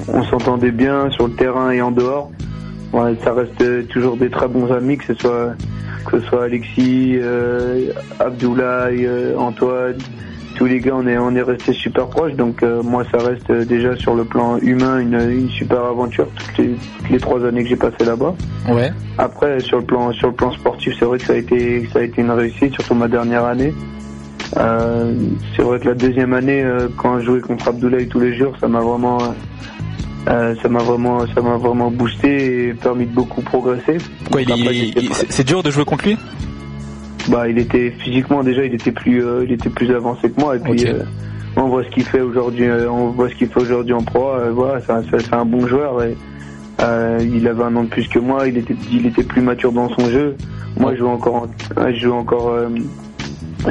On s'entendait bien sur le terrain et en dehors. Ouais, ça reste toujours des très bons amis, que ce soit que ce soit Alexis, euh, Abdoulaye, euh, Antoine, tous les gars, on est on est restés super proches. Donc euh, moi, ça reste déjà sur le plan humain une, une super aventure toutes les, toutes les trois années que j'ai passées là-bas. Ouais. Après, sur le plan sur le plan sportif, c'est vrai que ça a été ça a été une réussite, surtout ma dernière année. Euh, c'est vrai que la deuxième année, euh, quand je jouais contre Abdoulaye tous les jours, ça m'a vraiment euh, ça m'a vraiment ça m'a vraiment boosté et permis de beaucoup progresser. Quoi, il, Après, il- j'étais il- c'est dur de jouer contre lui? Bah, il était physiquement déjà, il était plus, euh, il était plus avancé que moi. Et puis, euh, on voit ce qu'il fait aujourd'hui, on voit ce qu'il fait aujourd'hui en pro. euh, voilà, c'est un, c'est- c'est un bon joueur. Et, il avait un an de plus que moi. Il était, il était plus mature dans son jeu. Moi, je jouais encore, en- je jouais encore.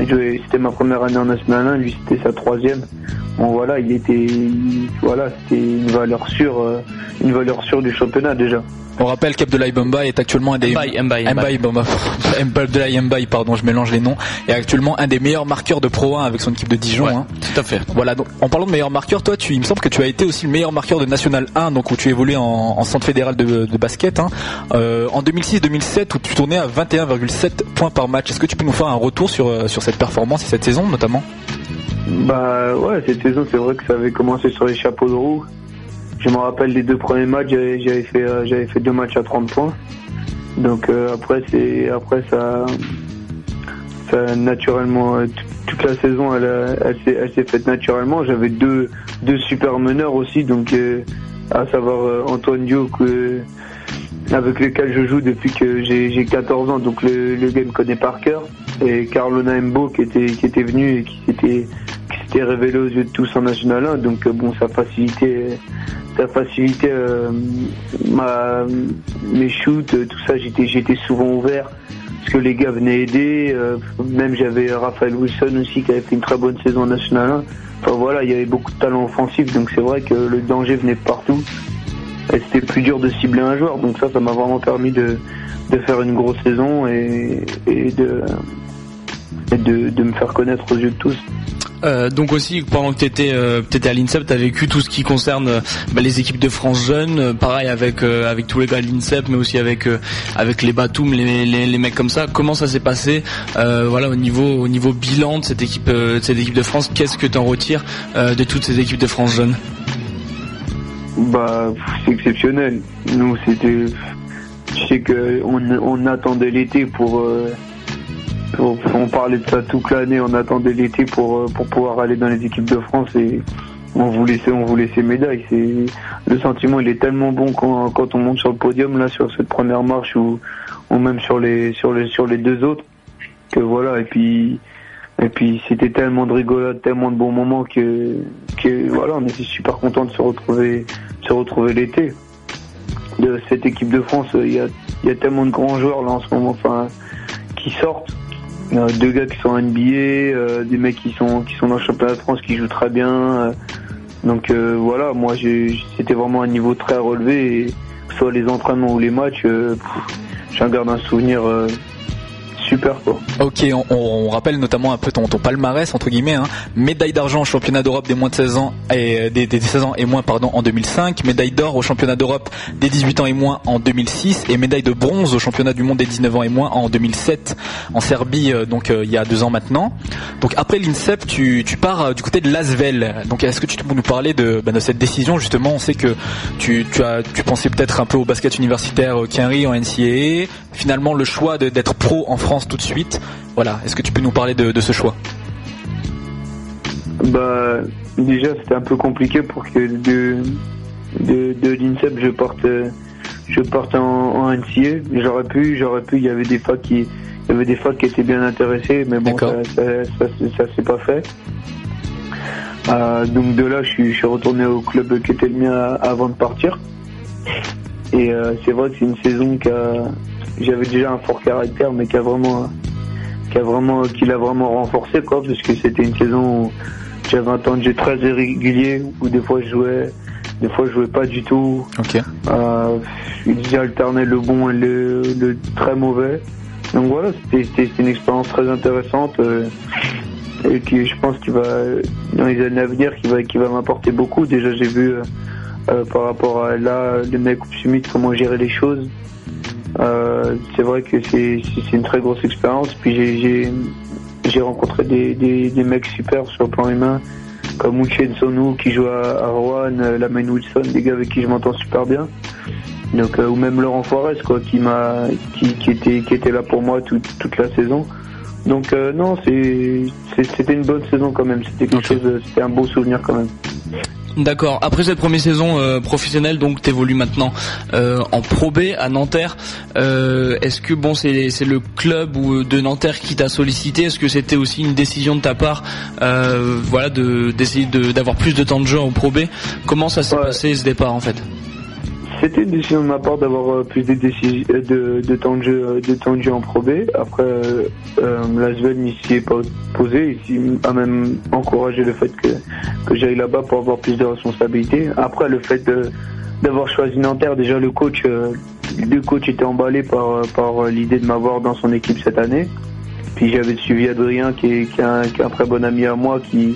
C'était ma première année en National 1. Lui, c'était sa troisième. Bon, voilà, il était, il- voilà, c'était une valeur sûre, euh, une valeur sûre du championnat déjà. On rappelle qu'Abdoulaye Bamba est actuellement un des Mbaye, Mbaye, Mbaye Bamba. Abdoulaye Mbaye, pardon, je mélange les noms, est actuellement un des meilleurs marqueurs de Pro 1 avec son équipe de Dijon. Ouais, hein. tout à fait. Voilà, donc en parlant de meilleur marqueur, toi, tu, il me semble que tu as été aussi le meilleur marqueur de National 1, donc où tu évoluais en, en centre fédéral de, de basket, hein. Euh, en 2006-2007, où tu tournais à 21,7 points par match. Est-ce que tu peux nous faire un retour sur, euh, sur cette performance et cette saison, notamment? Bah ouais, cette saison, c'est vrai que ça avait commencé sur les chapeaux de roue. Je me rappelle les deux premiers matchs, j'avais fait, euh, fait deux matchs à 30 points. Donc euh, après, c'est après ça, ça naturellement, euh, toute la saison, elle, elle, s'est, elle s'est faite naturellement. J'avais deux, deux super meneurs aussi, donc à savoir Antoine Dio que avec lequel je joue depuis que j'ai j'ai 14 ans, donc le, game connaît par cœur. Et Carlona Mbo qui était qui était venu et qui s'était s'était révélé aux yeux de tous en National 1. Donc euh, bon, ça facilitait ça facilitait euh, ma mes shoots, euh, tout ça. J'étais j'étais souvent ouvert parce que les gars venaient aider. même j'avais Raphaël Wilson aussi qui avait fait une très bonne saison en National 1. Enfin voilà, il y avait beaucoup de talent offensif, donc c'est vrai que le danger venait partout. Et c'était plus dur de cibler un joueur, donc ça, ça m'a vraiment permis de, de faire une grosse saison et, de, de, me faire connaître aux yeux de tous. Euh, donc aussi pendant que tu étais à l'INSEP, tu as vécu tout ce qui concerne euh, bah, les équipes de France jeunes, euh, pareil avec euh, avec tous les gars de l'INSEP, mais aussi avec euh, avec les Batum, les, les, mecs comme ça. Comment ça s'est passé euh, Voilà au niveau au niveau bilan de cette équipe euh, de cette équipe de France, qu'est-ce que tu en retires euh, de toutes ces équipes de France jeunes? Bah, c'est exceptionnel. Nous, c'était. Je sais que on, attendait l'été pour, euh, pour- On parlait de ça toute l'année. On attendait l'été pour, euh, pour pouvoir aller dans les équipes de France et on voulait, on voulait médailles. Le sentiment, il est tellement bon quand, quand on monte sur le podium là, sur cette première marche ou, ou même sur les, sur les, sur les deux autres. Que voilà. Et puis. Et puis c'était tellement de rigolade, tellement de bons moments que, voilà, on était super content de se retrouver, se retrouver l'été. De cette équipe de France, il y a, il y a tellement de grands joueurs là en ce moment, enfin, qui sortent. Il y a deux gars qui sont en NBA, euh, des mecs qui sont qui sont dans le championnat de France, qui jouent très bien. euh. donc euh, voilà, moi c'était vraiment un niveau très relevé. Et soit les entraînements ou les matchs, j'en garde un souvenir super quoi. Ok, on, rappelle notamment un peu ton, palmarès entre guillemets. Hein. Médaille d'argent au championnat d'Europe des moins de 16 ans et euh, des, des 16 ans et moins pardon en 2005, médaille d'or au championnat d'Europe des 18 ans et moins en 2006 et médaille de bronze au championnat du monde des 19 ans et moins en 2007 en Serbie euh, donc euh, il y a deux ans maintenant. Donc après l'INSEP, tu, pars du côté de l'Asvel. Donc est-ce que tu peux nous parler de, bah, cette décision justement? On sait que tu, as tu pensais peut-être un peu au basket universitaire Quinry en NCAA. Finalement le choix d'être pro en France tout de suite. Voilà, est-ce que tu peux nous parler de, de ce choix? Bah, déjà, c'était un peu compliqué pour que de, de, de l'INSEP, je parte, euh, je parte en, en NCA. J'aurais pu, j'aurais pu, il y avait des facs qui, il y avait des facs qui étaient bien intéressés, mais bon, ça, ça, ça, ça, s'est pas fait. Euh, donc de là, je suis, je suis retourné au club qui était le mien avant de partir. Et euh, c'est vrai que c'est une saison qui a, j'avais déjà un fort caractère, mais qui a vraiment, qui a vraiment, qui l'a vraiment renforcé, quoi, parce que c'était une saison où j'avais un temps de jeu très irrégulier, où des fois je jouais, des fois je jouais pas du tout. Ok. Euh, j'alternais le bon et le, le très mauvais. donc voilà, c'était une expérience très intéressante euh, et qui, je pense, qu'il va dans les années à venir, qui va, qui va m'apporter beaucoup. Déjà, j'ai vu euh, euh, par rapport à là, le mec Summit, comment gérer les choses. Euh, c'est vrai que c'est une très grosse expérience. Puis j'ai- rencontré des, mecs super sur le plan humain, comme Uchen Sonu qui joue à, Rouen, euh, Lamen Wilson, des gars avec qui je m'entends super bien. Donc euh, ou même Laurent Forest quoi, qui était là pour moi toute la saison. Donc euh, non, c'était une bonne saison quand même. C'était quelque chose, de- c'était un beau souvenir quand même. D'accord. Après cette première saison euh, professionnelle, donc t'évolues maintenant euh, en Pro B à Nanterre. Euh, Est-ce que bon, c'est c'est le club ou de Nanterre qui t'a sollicité? Est-ce que c'était aussi une décision de ta part, euh, voilà, de d'essayer de- d'avoir plus de temps de jeu en Pro B? Comment ça s'est passé ce départ en fait? C'était une décision de ma part d'avoir euh, plus de, décisions, de, de temps de jeu, euh, de temps de jeu en Pro. Après, euh, euh, Lasvel n'y s'y est pas opposé, il a même encouragé le fait que, que j'aille là-bas pour avoir plus de responsabilités. Après, le fait d'avoir choisi Nanterre, déjà le coach, euh, le coach était emballé par, euh, par euh, l'idée de m'avoir dans son équipe cette année. Puis j'avais suivi Adrien, qui est, qui est un très bon ami à moi, qui,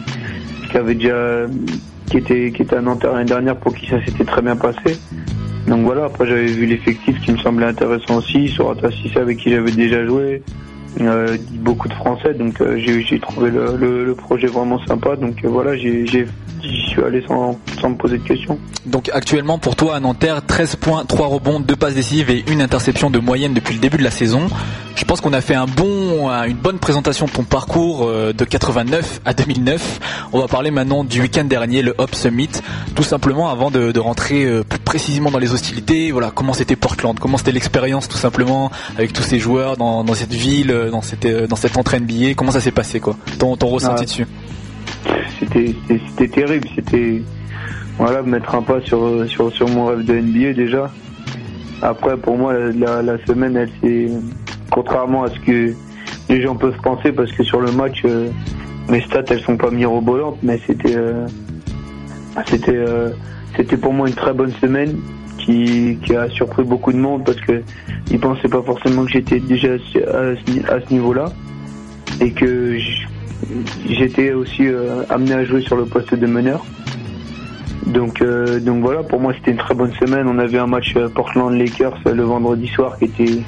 qui avait déjà, qui était, qui était à Nanterre l'année dernière pour qui ça s'était très bien passé. Donc voilà, après j'avais vu l'effectif qui me semblait intéressant aussi, sur Sissé avec qui j'avais déjà joué, euh, beaucoup de Français, donc euh, j'ai trouvé le, projet vraiment sympa, donc euh, voilà, j'ai j'y suis allé sans, sans me poser de questions. Donc actuellement pour toi à Nanterre, 13 points, 3 rebonds, 2 passes décisives et une interception de moyenne depuis le début de la saison. Je pense qu'on a fait un bon, un- une bonne présentation de ton parcours de 89 à 2009. On va parler maintenant du week-end dernier, le Hop Summit, tout simplement avant de, rentrer plus précisément dans les hostilités. Voilà, comment c'était Portland, comment c'était l'expérience tout simplement avec tous ces joueurs dans, cette ville, dans cette, euh, dans cette entrée NBA. Comment ça s'est passé quoi? Ton, ton ressenti Ah. dessus? C'était terrible, c'était voilà mettre un pas sur, euh, sur, sur mon rêve de NBA déjà. Après pour moi la, la- la semaine elle s'est contrairement à ce que les gens peuvent penser parce que sur le match euh, mes stats elles sont pas mirobolantes mais c'était euh, c'était euh, c'était pour moi une très bonne semaine qui, qui a surpris beaucoup de monde parce que ils pensaient pas forcément que j'étais déjà à ce, à niveau-là et que j'étais aussi euh, amené à jouer sur le poste de meneur. Donc, euh, donc voilà, pour moi c'était une très bonne semaine. On avait un match euh, Portland Lakers le vendredi soir qui était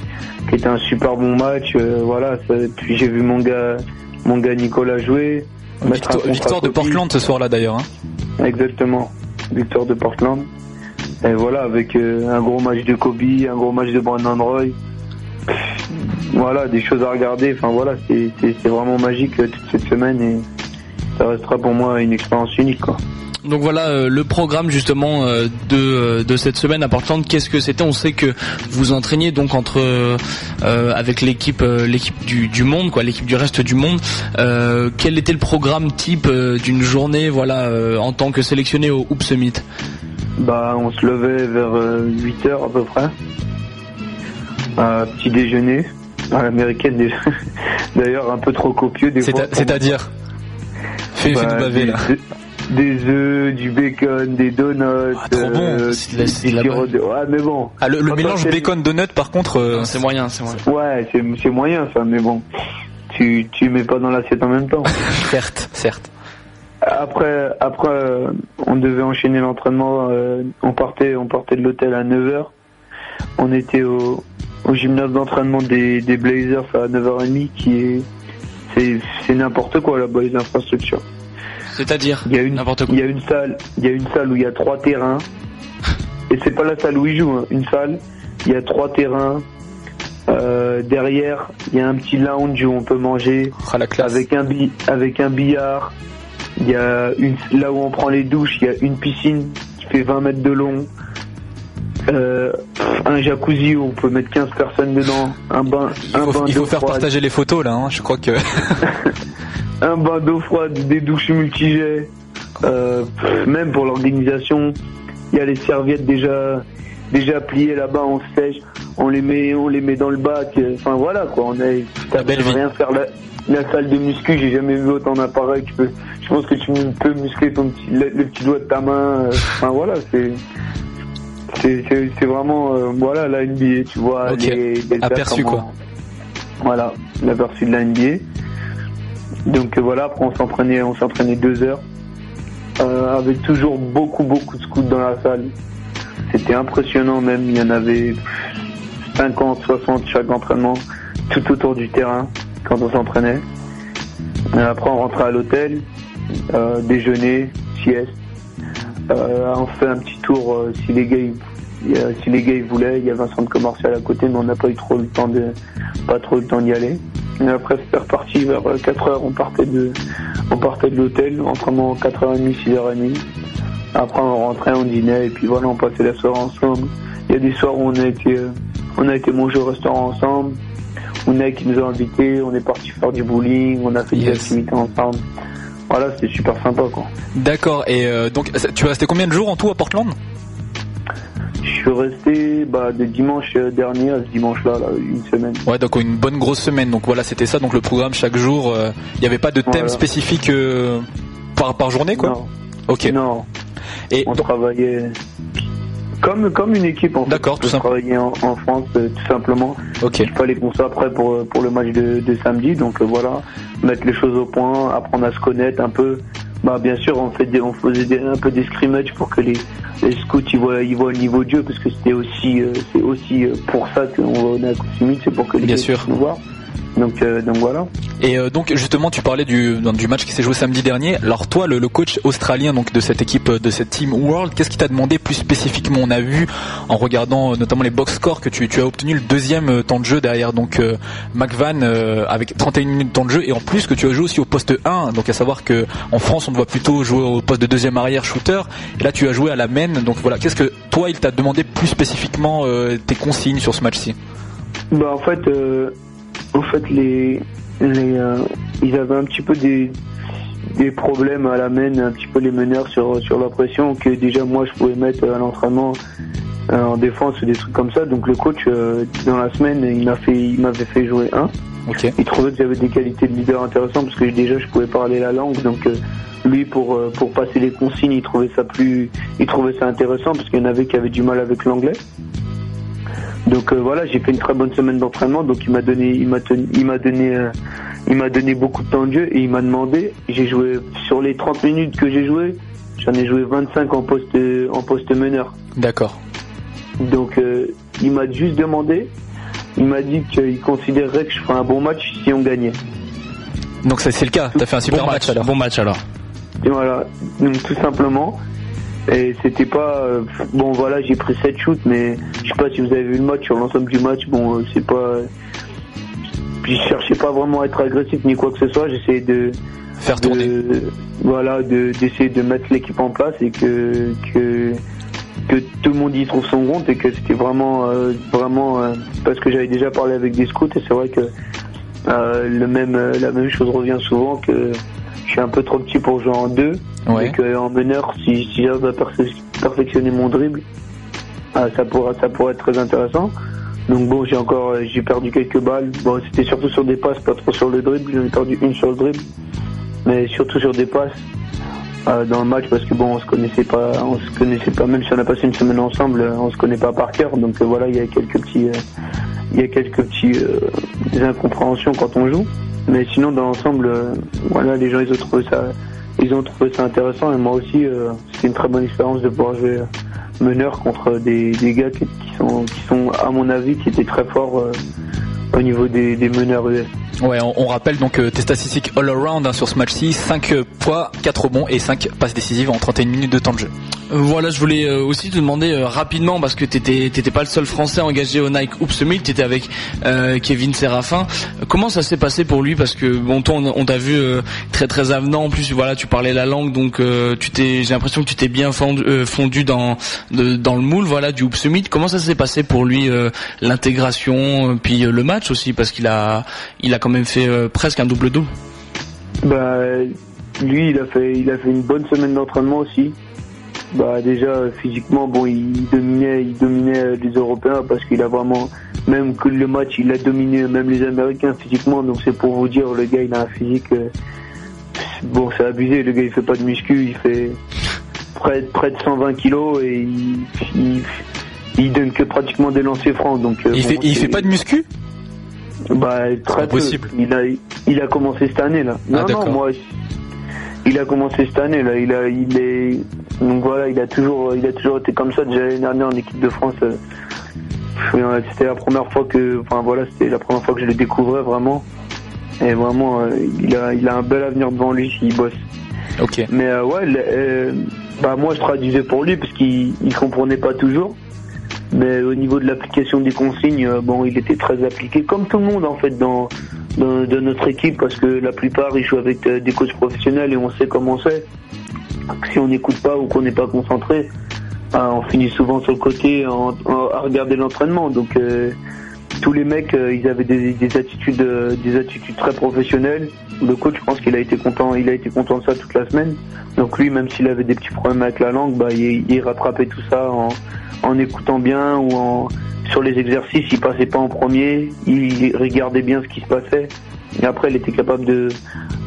qui était un super bon match. Euh, voilà, ça- puis j'ai vu mon gars mon gars Nicolas jouer. Victoire, victoire de. Portland ce soir là d'ailleurs. hein. Exactement, victoire de Portland. Et voilà, avec euh, un gros match de Kobe, un gros match de Brandon Roy. Voilà, des choses à regarder. Enfin voilà, c'est vraiment magique euh, toute cette semaine et ça restera pour moi une expérience unique. Donc voilà euh, le programme justement de, cette semaine à Portland. Qu'est-ce que c'était? On sait que vous entraîniez donc entre avec l'équipe l'équipe du, monde quoi, l'équipe du reste du monde. Quel était le programme type d'une journée voilà en tant que sélectionné au Hoop Summit? Bah, on se levait vers 8 heures à peu près. Un petit déjeuner à l'américaine déjà. D'ailleurs un peu trop copieux des C'est fois. à- C'est-à-dire? Fais, fais-nous baver des, là. des œufs, du bacon, des donuts. Ah, trop bon. euh, C'est de la- de Ouais, mais bon. Ah, le, mélange on fait- bacon donut par contre euh, c'est moyen, c'est moyen. Ouais, c'est c'est moyen ça, mais bon. Tu, tu mets pas dans l'assiette en même temps. certes, certes. Après, après, on devait enchaîner l'entraînement. euh, on partait, on partait de l'hôtel à 9h. On était au, au gymnase d'entraînement des, des Blazers à 9h30, qui est, c'est, c'est n'importe quoi là-bas les infrastructures. C'est-à-dire Il y a une, il y a une salle, il y a une salle où il y a trois terrains. Et c'est pas la salle où ils jouent, hein. une salle. Il y a trois terrains. Euh, derrière, il y a un petit lounge où on peut manger avec un bi- avec un billard. Il y a une là où on prend les douches, il y a une piscine qui fait 20 mètres de long. Euh, un jacuzzi où on peut mettre 15 personnes dedans, un bain, Il un faut, bain il faut d'eau faire froide. partager les photos là, hein. je crois que... un bain d'eau froide, des douches multijets, euh, même pour l'organisation, il y a les serviettes déjà déjà pliées là-bas, on sèche, on les met on les met dans le bac, enfin voilà quoi, on besoin de rien faire la, la salle de muscu, j'ai jamais vu autant d'appareils, tu peux je pense que tu peux muscler ton petit le, le petit doigt de ta main, euh, enfin voilà, c'est c'est vraiment euh, voilà la NBA, tu vois Ok. les, les Aperçu, quoi. Voilà, l'aperçu de la NBA. Donc euh, voilà, après on s'entraînait, on s'entraînait deux heures. Euh, avec toujours beaucoup, beaucoup de scouts dans la salle. C'était impressionnant même, il y en avait 50, 60 chaque entraînement, tout autour du terrain quand on s'entraînait. Et Après on rentrait à l'hôtel, euh, déjeuner, sieste. Euh, on fait un petit tour euh, si les gars euh, si les gars ils voulaient, il y avait un centre commercial à côté mais on n'a pas eu trop le temps de pas trop le temps d'y aller. Et après c'était reparti vers 4 heures, on partait de on partait de l'hôtel, entraînement 4h30, 6h30. Après on rentrait, on dînait et puis voilà on passait la soirée ensemble. Il y a des soirs où on a été euh, on a été manger au restaurant ensemble. On a qui nous a invités, on est parti faire du bowling, on a fait des activités ensemble. Voilà, c'était super sympa quoi. D'accord. Et euh, donc, tu es resté combien de jours en tout à Portland? Je suis resté bah, de dimanche euh, dernier à ce dimanche-là, là, une semaine. Ouais, donc une bonne grosse semaine. Donc voilà, c'était ça. Donc le programme chaque jour, euh, il n'y avait pas de thème Voilà. spécifique euh, par par journée, quoi? Non. Ok. Non. Et on travaillait comme comme une équipe en fait. D'accord, tout On travaillait en, en France euh, tout simplement. Ok. Il fallait qu'on soit prêt pour euh, pour le match de, de samedi. Donc euh, voilà, mettre les choses au point, apprendre à se connaître un peu. Bah bien sûr, on fait des, on faisait des- un peu des scrimmages pour que les les scouts ils voient ils voient le niveau de jeu parce que c'était aussi euh, c'est aussi euh, pour ça qu'on est à Coupe c'est pour que les Bien sûr. puissent nous voir. Donc euh, donc voilà. Et euh, donc justement, tu parlais du, du match qui s'est joué samedi dernier. Alors toi, le, le coach australien donc de cette équipe, euh, de cette team World, qu'est-ce qui t'a demandé plus spécifiquement? On a vu en regardant notamment les box scores que tu, tu as obtenu le deuxième temps de jeu derrière donc euh, McVan avec 31 minutes de temps de jeu et en plus que tu as joué aussi au poste 1. Donc à savoir que en France, on doit plutôt jouer au poste de deuxième arrière shooter. Et là, tu as joué à la main. Donc voilà, qu'est-ce que toi, il t'a demandé plus spécifiquement tes consignes sur ce match-ci? Bah en fait, en fait les, les euh, ils avaient un petit peu des des problèmes à la main, un petit peu les meneurs sur sur la pression que déjà moi je pouvais mettre à l'entraînement euh, en défense ou des trucs comme ça. Donc le coach euh, dans la semaine il m'a fait il m'avait fait jouer un. Il trouvait que j'avais des qualités de leader intéressantes parce que déjà je pouvais parler la langue donc euh, lui pour pour passer les consignes il trouvait ça plus il trouvait ça intéressant parce qu'il y en avait qui avaient du mal avec l'anglais. Donc euh, voilà, j'ai fait une très bonne semaine d'entraînement. Donc il m'a donné, il m'a tenu- il m'a donné, euh, il m'a donné beaucoup de temps de jeu et il m'a demandé. J'ai joué sur les 30 minutes que j'ai joué, j'en ai joué 25 en poste en poste meneur. D'accord. Donc euh, il m'a juste demandé. Il m'a dit qu'il considérerait que je ferais un bon match si on gagnait. Donc ça c'est le cas. T'as fait un super Bon match, match, alors. bon match alors. Et voilà, donc tout simplement. Et c'était pas euh, bon voilà j'ai pris 7 shoots mais je sais pas si vous avez vu le match sur l'ensemble du match bon euh, c'est pas je cherchais pas vraiment à être agressif ni quoi que ce soit j'essayais de faire tourner. voilà de d'essayer de mettre l'équipe en place et que que que tout le monde y trouve son compte et que c'était vraiment euh, vraiment euh, parce que j'avais déjà parlé avec des scouts et c'est vrai que euh, le même la même chose revient souvent que je suis un peu trop petit pour jouer en deux. Ouais. et que en meneur si, si j'arrive à perfe- perfectionner mon dribble ah, ça pourra ça pourrait être très intéressant. Donc bon j'ai encore j'ai perdu quelques balles. Bon c'était surtout sur des passes pas trop sur le dribble. J'en ai perdu une sur le dribble. Mais surtout sur des passes euh, dans le match parce que bon on se connaissait pas on se connaissait pas. Même si on a passé une semaine ensemble on se connaît pas par cœur. Donc euh, voilà il y a quelques petits euh, il y a quelques petits euh, des incompréhensions quand on joue mais sinon dans l'ensemble euh, voilà les gens ils ont trouvé ça ils ont trouvé ça intéressant. Et moi aussi euh, c'est une très bonne expérience de pouvoir jouer euh, meneur contre des, des gars qui, sont qui sont à mon avis qui étaient très forts au niveau des, des meneurs US. Ouais, on, on rappelle donc euh, tes statistiques all around hein, sur ce match-ci 5 points, 4 rebonds et 5 passes décisives en 31 minutes de temps de jeu. Euh, Voilà, je voulais euh, aussi te demander euh, rapidement parce que t'étais t'étais pas le seul Français engagé au Nike Hoops Summit, t'étais avec euh, Kevin Séraphin. Euh, Comment ça s'est passé pour lui? Parce que bon, toi, on, on t'a vu euh, très très avenant. En plus, voilà, tu parlais la langue, donc euh, tu t'es, j'ai l'impression que tu t'es bien fondu, euh, fondu dans de- dans le moule, voilà, du Hoops Summit. Comment ça s'est passé pour lui euh, l'intégration, puis euh, le match? Aussi, parce qu'il a il a quand même fait euh, presque un double double. Bah lui il a fait il a fait une bonne semaine d'entraînement aussi. Bah déjà physiquement bon il dominait il dominait les Européens parce qu'il a vraiment même que le match il a dominé même les Américains physiquement donc c'est pour vous dire le gars il a un physique euh, bon c'est abusé le gars il fait pas de muscu il fait près, près de 120 kilos et il, il, il donne que pratiquement des lancers francs donc euh, il bon, fait il fait pas de muscu? Bah, très peu. possible. Il a, il a commencé cette année là. Ah, Non, non, moi, il a commencé cette année là. Il a, il est, donc voilà, il a toujours, il a toujours été comme ça. Déjà l'année dernière en équipe de France, euh, c'était la première fois que, enfin voilà, c'était la première fois que je le découvrais vraiment. Et vraiment, euh, il a, il a un bel avenir devant lui s'il bosse. Ok. Mais euh, ouais, euh, bah moi je traduisais pour lui parce qu'il il comprenait pas toujours. Mais au niveau de l'application des consignes, euh, bon, il était très appliqué, comme tout le monde en fait dans, dans, notre équipe, parce que la plupart ils jouent avec euh, des coachs professionnels et on sait comment c'est. Si on n'écoute pas ou qu'on n'est pas concentré, bah, on finit souvent sur le côté à regarder l'entraînement. Donc euh, tous les mecs, ils avaient des, des attitudes, des attitudes très professionnelles. Le coach, je pense qu'il a été content, il a été content de ça toute la semaine. Donc lui, même s'il avait des petits problèmes avec la langue, bah, il, il rattrapait tout ça en, en écoutant bien ou en sur les exercices, il passait pas en premier, il regardait bien ce qui se passait. Et après, il était capable de,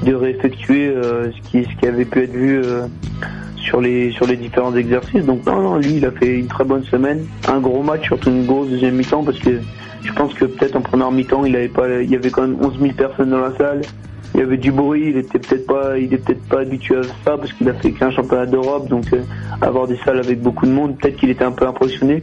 de réeffectuer euh, ce, qui, ce qui avait pu être vu euh, sur les sur les différents exercices. Donc non, non, lui, il a fait une très bonne semaine, un gros match, surtout une grosse deuxième mi-temps, parce que je pense que peut-être en première mi-temps, il avait pas, il y avait quand même 11 000 personnes dans la salle. Il y avait du bruit, il était peut-être pas, il est peut-être pas habitué à ça parce qu'il a fait qu'un championnat d'Europe, donc euh, avoir des salles avec beaucoup de monde, peut-être qu'il était un peu impressionné.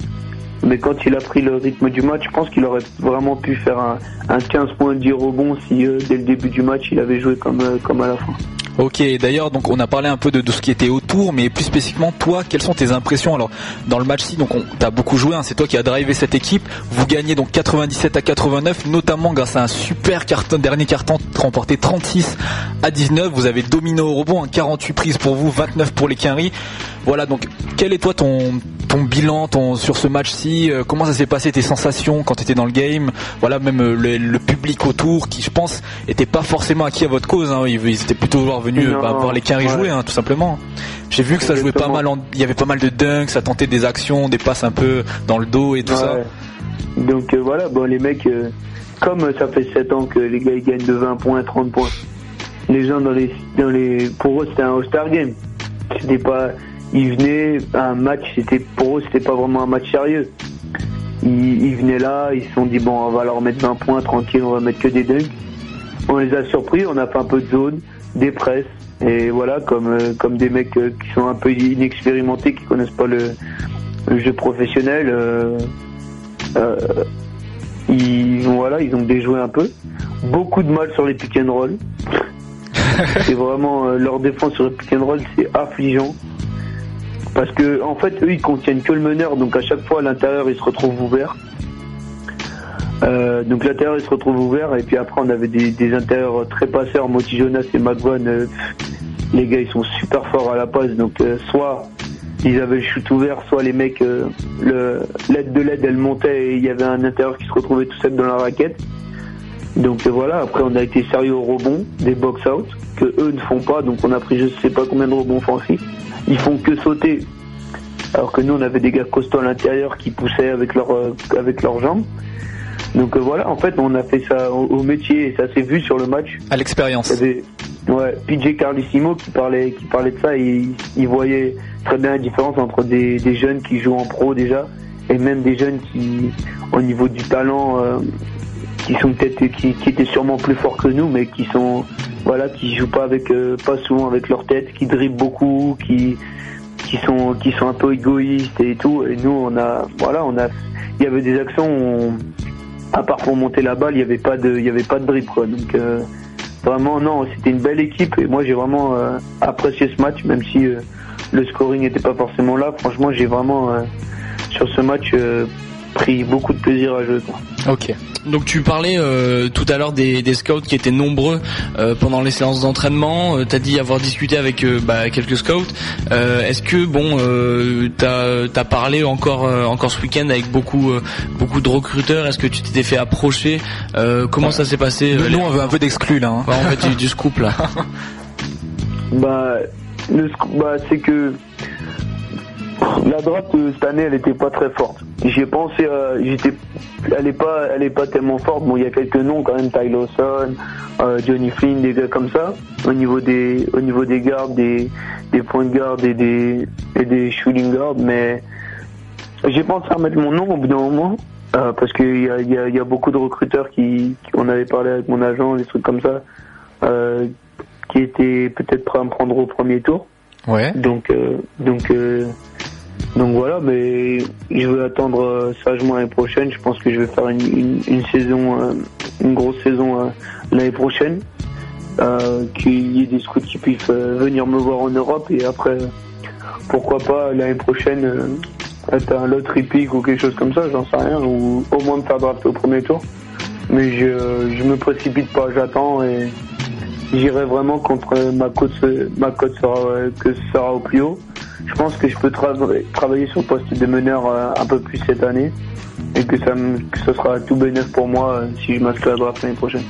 Mais quand il a pris le rythme du match, je pense qu'il aurait vraiment pu faire un, un 15 points 10 rebonds si euh, dès le début du match il avait joué comme, euh, comme à la fin. Ok, d'ailleurs, donc on a parlé un peu de, de ce qui était autour, mais plus spécifiquement, toi, quelles sont tes impressions? Alors, dans le match-ci, donc on t'as beaucoup joué, hein, c'est toi qui as drivé cette équipe. Vous gagnez donc 97 à 89, notamment grâce à un super carton, dernier carton remporté 36 à 19. Vous avez dominé au rebond, hein, 48 prises pour vous, 29 pour les Quinry. Voilà, donc quel est toi ton ton bilan ton, sur ce match-ci? Euh, Comment ça s'est passé tes sensations quand tu étais dans le game? Voilà, même euh, le, public autour, qui je pense était pas forcément acquis à votre cause. Hein, ils, étaient plutôt venus Non, bah, voir les ouais. jouer, hein, tout simplement. J'ai vu que ça jouait pas mal, en- il y avait pas mal de dunks, ça tentait des actions, des passes un peu dans le dos et tout ça. Donc euh, voilà, bon les mecs, euh, comme ça fait 7 ans que les gars ils gagnent de 20 points, 30 points, les gens dans les, dans les, pour eux c'était un All-Star Game. C'était pas, ils venaient à un match, c'était pour eux c'était pas vraiment un match sérieux. Ils, ils venaient là, ils se sont dit bon on va leur mettre 20 points tranquille, on va mettre que des dunks. On les a surpris, on a fait un peu de zone, des presses et voilà comme euh, comme des mecs euh, qui sont un peu inexpérimentés, qui connaissent pas le, le jeu professionnel. euh, euh, ils, voilà, ils ont déjoué un peu. Beaucoup de mal sur les pick and roll. c'est vraiment euh, leur défense sur les pick and roll, c'est affligeant. Parce que en fait, eux, ils contiennent que le meneur, donc à chaque fois, à l'intérieur, ils se retrouvent ouverts. Euh, donc l'intérieur, il se retrouve ouvert, et puis après, on avait des, intérieurs très passeurs, Moti Jonas et McVan. euh, les gars, ils sont super forts à la passe, donc euh, soit ils avaient le shoot ouvert, soit les mecs, euh, l'aide de l'aide, elle montait et il y avait un intérieur qui se retrouvait tout seul dans la raquette. Donc voilà, après on a été sérieux au rebond, des box out, que eux ne font pas, donc on a pris je sais pas combien de rebonds offensifs. Ils font que sauter. Alors que nous on avait des gars costauds à l'intérieur qui poussaient avec leurs euh, avec leurs jambes. Donc euh, voilà, en fait on a fait ça au, au métier et ça s'est vu sur le match. À l'expérience. Avait ouais, PJ Carlissimo qui parlait, qui parlait de ça et il, il voyait très bien la différence entre des, des jeunes qui jouent en pro déjà et même des jeunes qui, au niveau du talent, euh, qui sont peut-être qui, qui étaient sûrement plus forts que nous, mais qui sont voilà, qui jouent pas avec euh, pas souvent avec leur tête, qui dribblent beaucoup, qui qui sont qui sont un peu égoïstes et tout. Et nous on a voilà, on a il y avait des actions où on- à part pour monter la balle, il y avait pas de il y avait pas de. Donc euh, vraiment non, c'était une belle équipe et moi j'ai vraiment euh, apprécié ce match même si euh, le scoring n'était pas forcément là. Franchement, j'ai vraiment sur ce match pris beaucoup de plaisir à jouer. quoi. Ok. Donc tu parlais euh, tout à l'heure des, des scouts qui étaient nombreux euh, pendant les séances d'entraînement. Euh, t'as dit avoir discuté avec euh, bah, quelques scouts. Euh, Est-ce que bon, euh, t'as as parlé encore euh, encore ce week-end avec beaucoup euh, beaucoup de recruteurs? Est-ce que tu t'étais fait approcher? Euh, Comment ça s'est passé Nous, euh, nous, les- on veut un peu d'exclus là. hein. Ouais, en fait du, du scoop là. Bah, le sc- bah, c'est que la droite euh, cette année, elle était pas très forte. J'ai pensé, euh, j'étais, elle est pas, elle est pas tellement forte. Bon, il y a quelques noms quand même, Ty Lawson, euh, Johnny Flynn, des gars comme ça. Au niveau des, au niveau des gardes, des, des points de garde et des, et des shooting guards, mais j'ai pensé à mettre mon nom au bout d'un moment. Euh, parce qu'il y a, y, a, y a beaucoup de recruteurs qui, qui- on avait parlé avec mon agent, des trucs comme ça, euh, qui étaient peut-être prêts à me prendre au premier tour. Ouais. Donc, euh, donc, donc voilà, mais je vais attendre euh, sagement l'année prochaine. Je pense que je vais faire une, saison, euh, une grosse saison euh, l'année prochaine. Euh, qu'il y ait des scouts qui puissent euh, venir me voir en Europe et après, pourquoi pas l'année prochaine euh, être un lottery pick ou quelque chose comme ça, j'en sais rien, ou au moins me faire drafter au premier tour. Mais je, je me précipite pas, j'attends et j'irai vraiment contre ma cote, ma cote sera, euh, que ce sera au plus haut. Je pense que je peux trava- travailler sur le poste de meneur euh, un peu plus cette année et que ça me, que ce sera tout bénéf pour moi euh, si je m'inscris à la draft l'année prochaine.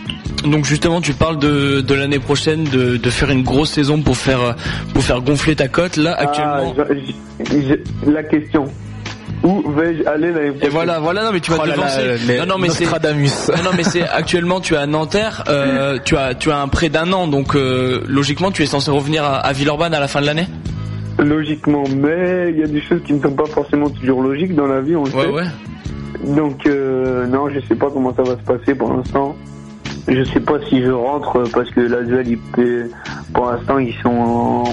Donc justement, tu parles de, de l'année prochaine, de, de faire une grosse saison pour faire euh, pour faire gonfler ta cote. Là, actuellement. Ah, je- je- je- la question. Où vais-je aller l'année prochaine Et voilà, voilà, non mais tu vas Oh te là là, devancer. non, non mais c'est non, non, mais c'est actuellement tu es à Nanterre, euh, tu as tu as un prêt d'un an, donc euh, logiquement tu es censé revenir à, à Villeurbanne à la fin de l'année? Logiquement, mais il y a des choses qui ne sont pas forcément toujours logiques dans la vie, on le Ouais, sait. ouais. Donc non, non, je sais pas comment ça va se passer pour l'instant. Je sais pas si je rentre euh, parce que il peut, pour l'instant, ils sont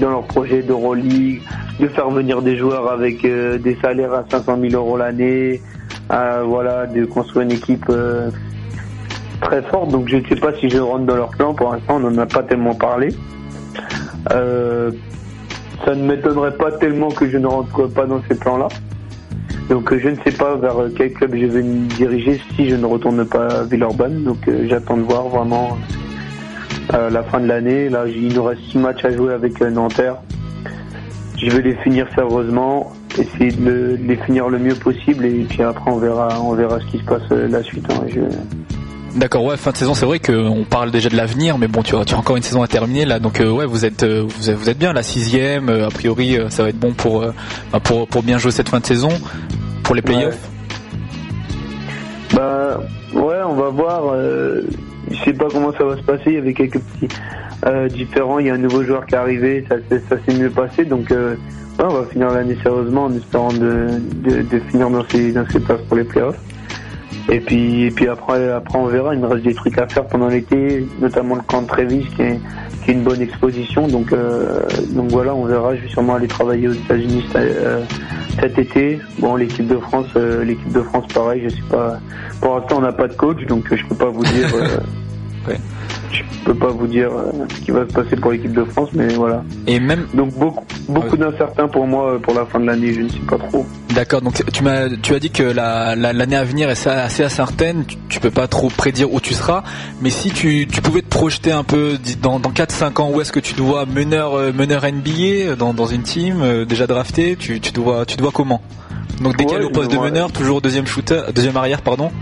dans leur projet d'Euroleague, de faire venir des joueurs avec euh, des salaires à 500 000 euros l'année, euh, voilà, de construire une équipe euh, très forte. Donc je ne sais pas si je rentre dans leur plan. Pour l'instant, on n'en a pas tellement parlé. Ça ne m'étonnerait pas tellement que je ne rentre pas dans ces plans-là. Donc euh, je ne sais pas vers euh, quel club je vais me diriger si je ne retourne pas à Villeurbanne. Donc euh, j'attends de voir vraiment la fin de l'année. Là, il nous reste six matchs à jouer avec Nanterre. Je vais les finir sérieusement, essayer de, le- de les finir le mieux possible et puis après on verra, on verra ce qui se passe la suite. hein. D'accord, ouais, fin de saison, c'est vrai qu'on parle déjà de l'avenir, mais bon, tu as, encore une saison à terminer là, donc euh, ouais, vous êtes, euh, vous bien, la sixième, euh, a priori, ça va être bon pour, bah, pour, pour bien jouer cette fin de saison, pour les playoffs. Bah ouais, on va voir. je sais pas comment ça va se passer. Il y avait quelques petits différents. Il y a un nouveau joueur qui est arrivé. Ça, ça s'est mieux passé. Donc ouais, on va finir l'année sérieusement en espérant de finir dans ces, dans ces places pour les playoffs. Et puis, et puis après, après on verra. Il me reste des trucs à faire pendant l'été, notamment le camp de Trévis qui est, qui est une bonne exposition. Donc, euh, donc voilà, on verra. Je vais sûrement aller travailler aux États-Unis euh, cet été. Bon, l'équipe de France, euh, l'équipe de France, pareil. Je sais pas. Pour l'instant, on n'a pas de coach, donc euh, je peux pas vous dire. euh, Je peux pas vous dire euh, ce qui va se passer pour l'équipe de France, mais voilà. Et même. Donc beaucoup, beaucoup d'incertains pour moi euh, pour la fin de l'année. Je ne sais pas trop. D'accord, donc tu m'as, tu as dit que la, la- l'année à venir est assez incertaine, tu, tu peux pas trop prédire où tu seras, mais si tu, tu pouvais te projeter un peu dans, dans 4-5 ans, où est-ce que tu te vois meneur, euh, meneur NBA dans, dans une team, déjà drafté, tu, tu, te vois, tu te vois comment? Donc décalé Ouais, au poste de meneur, toujours deuxième shooter, deuxième arrière, pardon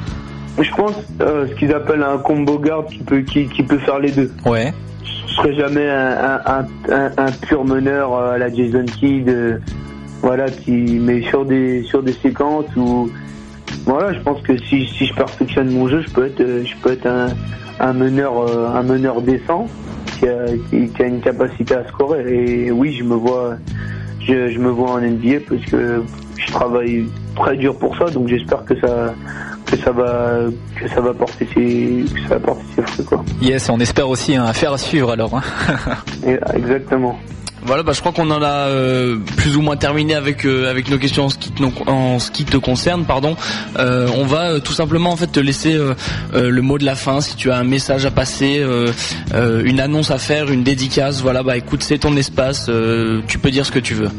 Je pense euh, ce qu'ils appellent un combo guard qui peut qui, qui peut faire les deux. Ouais. Je serai jamais un, un, un, un pur meneur euh, à la Jason Kidd, euh, voilà, qui mais sur des sur des séquences où voilà, je pense que si, si je perfectionne mon jeu, je peux être euh, je peux être un, un meneur un meneur décent qui a, qui, qui a une capacité à scorer. Et oui, je me vois je, je me vois en NBA parce que je travaille très dur pour ça, donc j'espère que ça que ça va que ça va porter ses que ça va porter ses fruits quoi. Yes, on espère aussi un faire à suivre alors. hein. Exactement. Voilà, bah, je crois qu'on en a euh, plus ou moins terminé avec euh, avec nos questions en ce qui te, en ce qui te concerne, pardon. Euh, on va euh, tout simplement en fait te laisser euh, euh, le mot de la fin. Si tu as un message à passer, euh, euh, une annonce à faire, une dédicace, voilà, bah écoute, c'est ton espace. euh, tu peux dire ce que tu veux.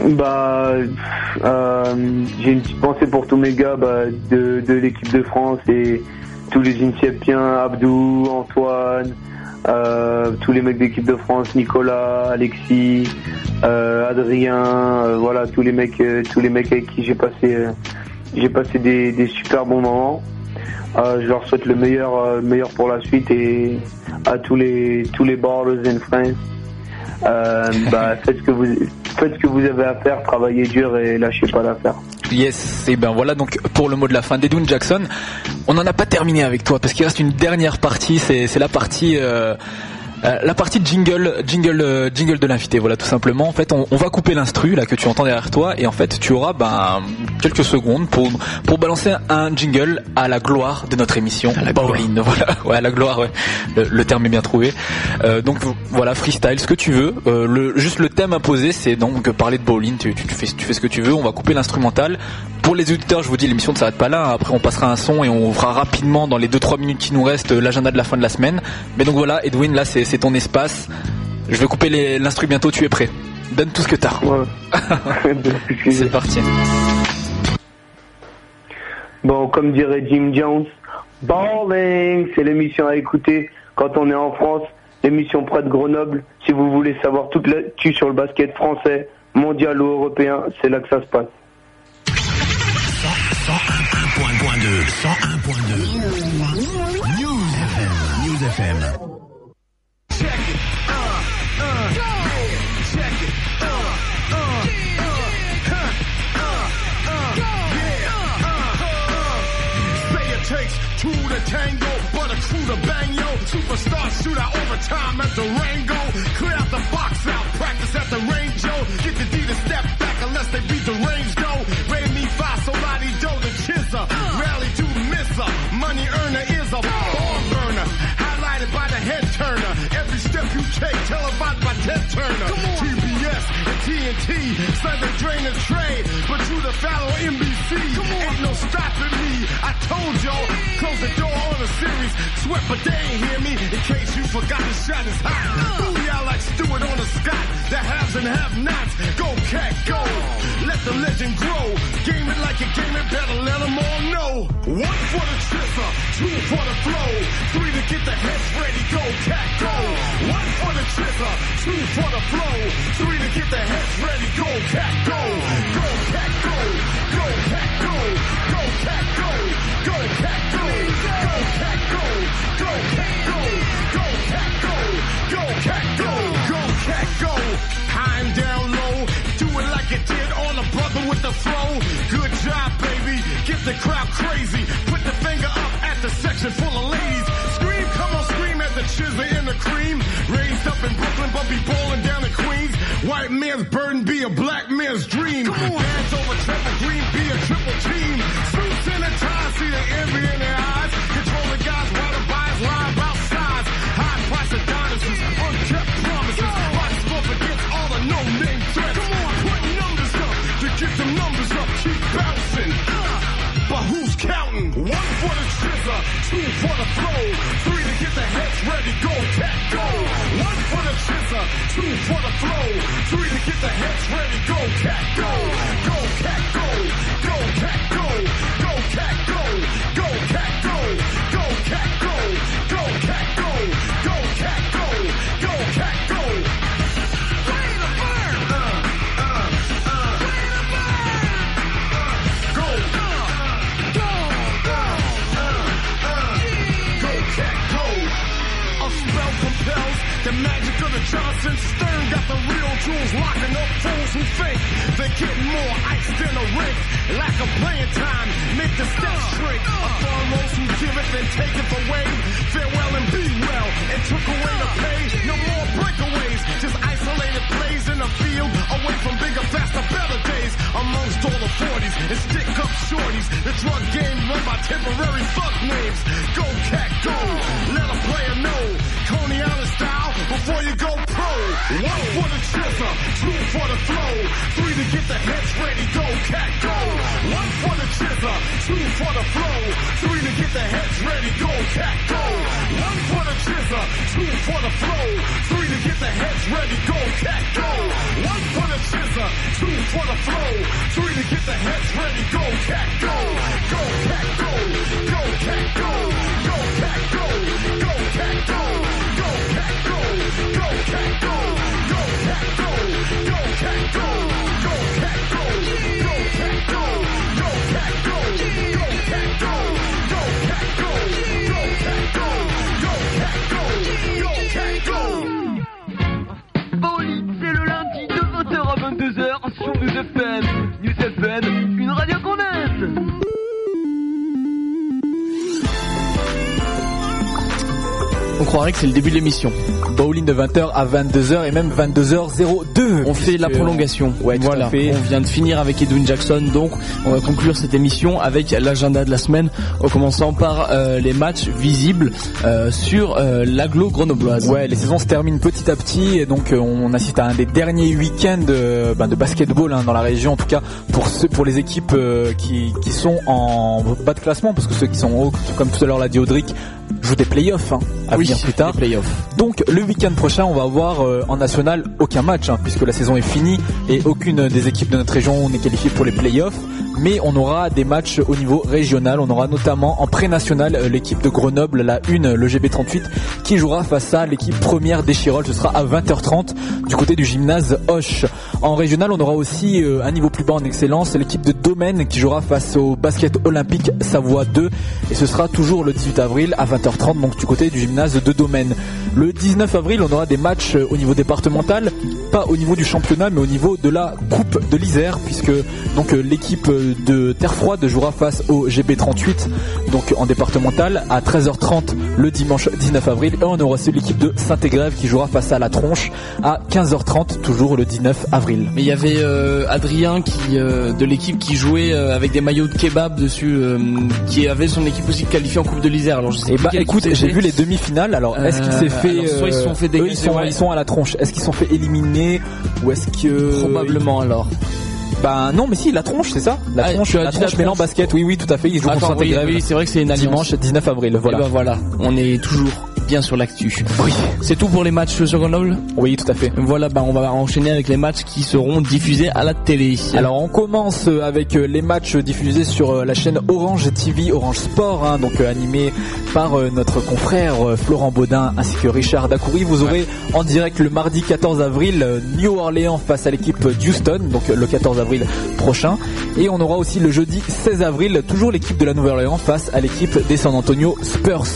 Bah, euh, j'ai une petite pensée pour tous mes gars bah, de, de l'équipe de France et tous les Inceptiens, Abdou, Antoine, euh, tous les mecs de l'équipe de France, Nicolas, Alexis, euh, Adrien, voilà tous les mecs, tous les mecs avec qui j'ai passé, j'ai passé des, des super bons moments. Je leur souhaite le meilleur, le meilleur pour la suite et à tous les tous les ballers and friends. Bah, faites ce que vous faites ce que vous avez à faire, travaillez dur et lâchez pas l'affaire. Yes, et ben voilà donc pour le mot de la fin d'Edwin Jackson. On n'en a pas terminé avec toi parce qu'il reste une dernière partie, c'est c'est la partie euh, euh, la partie jingle jingle euh, jingle de l'invité voilà tout simplement en fait on, on va couper l'instru là que tu entends derrière toi et en fait tu auras ben quelques secondes pour pour balancer un jingle à la gloire de notre émission. À la Bowling, voilà, ouais, à la gloire, ouais. Le, le terme est bien trouvé. Euh, donc voilà, freestyle, ce que tu veux. Le, juste le thème imposé, c'est donc parler de bowling. Tu, tu, tu fais, tu fais ce que tu veux. On va couper l'instrumental. Pour les auditeurs, je vous dis, l'émission ne s'arrête pas là. Après, on passera un son et on fera rapidement dans les 2-3 minutes qui nous restent l'agenda de la fin de la semaine. Mais donc voilà, Edwin, là, c'est c'est ton espace. Je vais couper les- l'instru bientôt. Tu es prêt Donne tout ce que t'as. c'est parti. Bon, comme dirait Jim Jones, Balling, c'est l'émission à écouter quand on est en France, l'émission près de Grenoble. Si vous voulez savoir toute l'actu sur le basket français, mondial ou européen, c'est là que ça se passe. 101.2 two to tango, but a crew to bang yo. Superstar shootout overtime at the Rango. Clear out the box out, practice at the range yo. Get the D to step back unless they beat the range go. Ray me fa solati do the chizza. Rally to missa. Money earner is a ball burner. Highlighted by the head turner. Every step you take televised by Ted Turner. TBS and TNT. Sunday drain the trade. But you the follow NBC. Ain't no stopping me. I told y'all, close the door on the series. Sweat, but they ain't hear me. In case you forgot the shot is hot. Booyah like Stewart on the Scott. The haves and have nots. Go cat, go. Let the legend grow. Game it like you game it, better let them all know. One for the chisel, two for the flow. Three to get the heads ready, go cat, go. One for the chisel, two for the flow. Three to get the heads ready, go cat, go. Go cat, go. Go cat, go. Go cat, go. Go cat, go. Go cat, go. Go cat, go. Go cat, go. Go cat, go. Go cat, go. And down low. Do it like it did on a brother with the flow. Good job, baby. Get the crowd crazy. Put the finger up at the section full of ladies. Scream, come on, scream at the chisel in the cream. Raised up in Brooklyn, but be ballin' down in Queens. White man's burden be a black man's dream. Dance over triple green, be a triple team. Suits in the tie, see the envy in their eyes. Controlling guys while the buyers lie about size. High price Adonises, unkept promises. Body scope against all the no-name threats. Come on, put numbers up to get the numbers up. Keep bouncing. Uh. But who's counting? One for the scissor, two for the flow, scissor, two for the flow, three to get the heads ready, go cat go. Go cat go, go cat go Johnson Stern. Got the real tools locking up fools who think they're getting more ice than a rink. Lack of playing time make the steps shrink. Uh. Authorities who give it then take it away. Farewell and be well and took away the uh. pay. No more breakaways, just isolated plays in the field. Away from bigger, faster, better days. Amongst all the 40s and stick up shorties. The drug game run by temporary fuck names. Go cat go, let a player know. Coney Island style before you go pro. One for the chisel, two for the flow, three to get the heads ready. Go cat go. One for the chisel, two for the flow, three to get the heads ready. Go cat go. One for the chisel, two for the flow, three to get the heads ready. Go cat go. One for the chisel, two for the flow, three to get the heads ready. Go cat go. Go cat go. Go cat go. Croirait que c'est le début de l'émission. Bowling de 20h à 22h et même 22h02. On fait la prolongation. Ouais, tout voilà. à fait. On vient de finir avec Edwin Jackson, donc on va conclure cette émission avec l'agenda de la semaine, en commençant par euh, les matchs visibles euh, sur euh, l'agglo grenobloise. Ouais, les saisons se terminent petit à petit et donc on assiste à un des derniers week-ends euh, ben, de basketball hein, dans la région, en tout cas pour ceux, pour les équipes qui, qui sont en bas de classement, parce que ceux qui sont hauts, comme tout à l'heure l'a dit Audric, jouent des playoffs hein, à Oui, venir plus tard. Donc le week-end prochain, on va avoir euh, en national aucun match hein, puisque la saison est finie et aucune des équipes de notre région n'est qualifiée pour les playoffs. Mais on aura des matchs au niveau régional. On aura notamment en pré-national euh, l'équipe de Grenoble, la 1, le GB38, qui jouera face à l'équipe première d'Échirol. Ce sera à 20h30 du côté du gymnase Hoche. En régional, on aura aussi euh, un niveau plus bas en excellence, l'équipe de Domaine qui jouera face au basket olympique Savoie 2. Et ce sera toujours le 18 avril à 20h30, donc du côté du gymnase de Domaine. Le 19 avril, on aura des matchs euh, au niveau départemental, pas au niveau du championnat, mais au niveau de la Coupe de l'Isère, puisque donc euh, l'équipe euh, de Terre Froide jouera face au GB38, donc en départemental, à 13h30 le dimanche 19 avril. Et on aura aussi l'équipe de Saint-Égrève qui jouera face à la Tronche à 15h30, toujours le 19 avril. Mais il y avait euh, Adrien qui euh, de l'équipe qui jouait euh, avec des maillots de kebab dessus, qui avait son équipe aussi qualifiée en Coupe de l'Isère. Alors je sais plus bah écoute, j'ai vu les demi-finales. Alors est-ce qu'il s'est Euh, fait alors, soit ils se sont fait eux, dégager, ils sont, ouais. ils sont à la tronche. Est-ce qu'ils se sont fait éliminer ou est-ce que Probablement alors. Bah non, mais si la tronche, c'est ça. La Ah, tronche, la tronche tronche. basket. Oui, oui, tout à fait. Ils jouent contre Attends, oui, Saint-Égrève. oui, c'est vrai que c'est une alliance. dimanche 19 avril. Voilà. Et ben voilà, on est toujours bien sur l'actu. Oui. C'est tout pour les matchs sur Grenoble Oui, tout à fait. Voilà, bah on va enchaîner avec les matchs qui seront diffusés à la télé. Alors on commence euh, avec euh, les matchs diffusés sur euh, la chaîne Orange TV, Orange Sport, hein, donc animé par notre confrère Florent Baudin ainsi que Richard Dacoury. Vous aurez en direct le mardi 14 avril New Orleans face à l'équipe d'Houston, donc le 14 avril prochain. Et on aura aussi le jeudi 16 avril toujours l'équipe de la Nouvelle-Orléans face à l'équipe des San Antonio Spurs.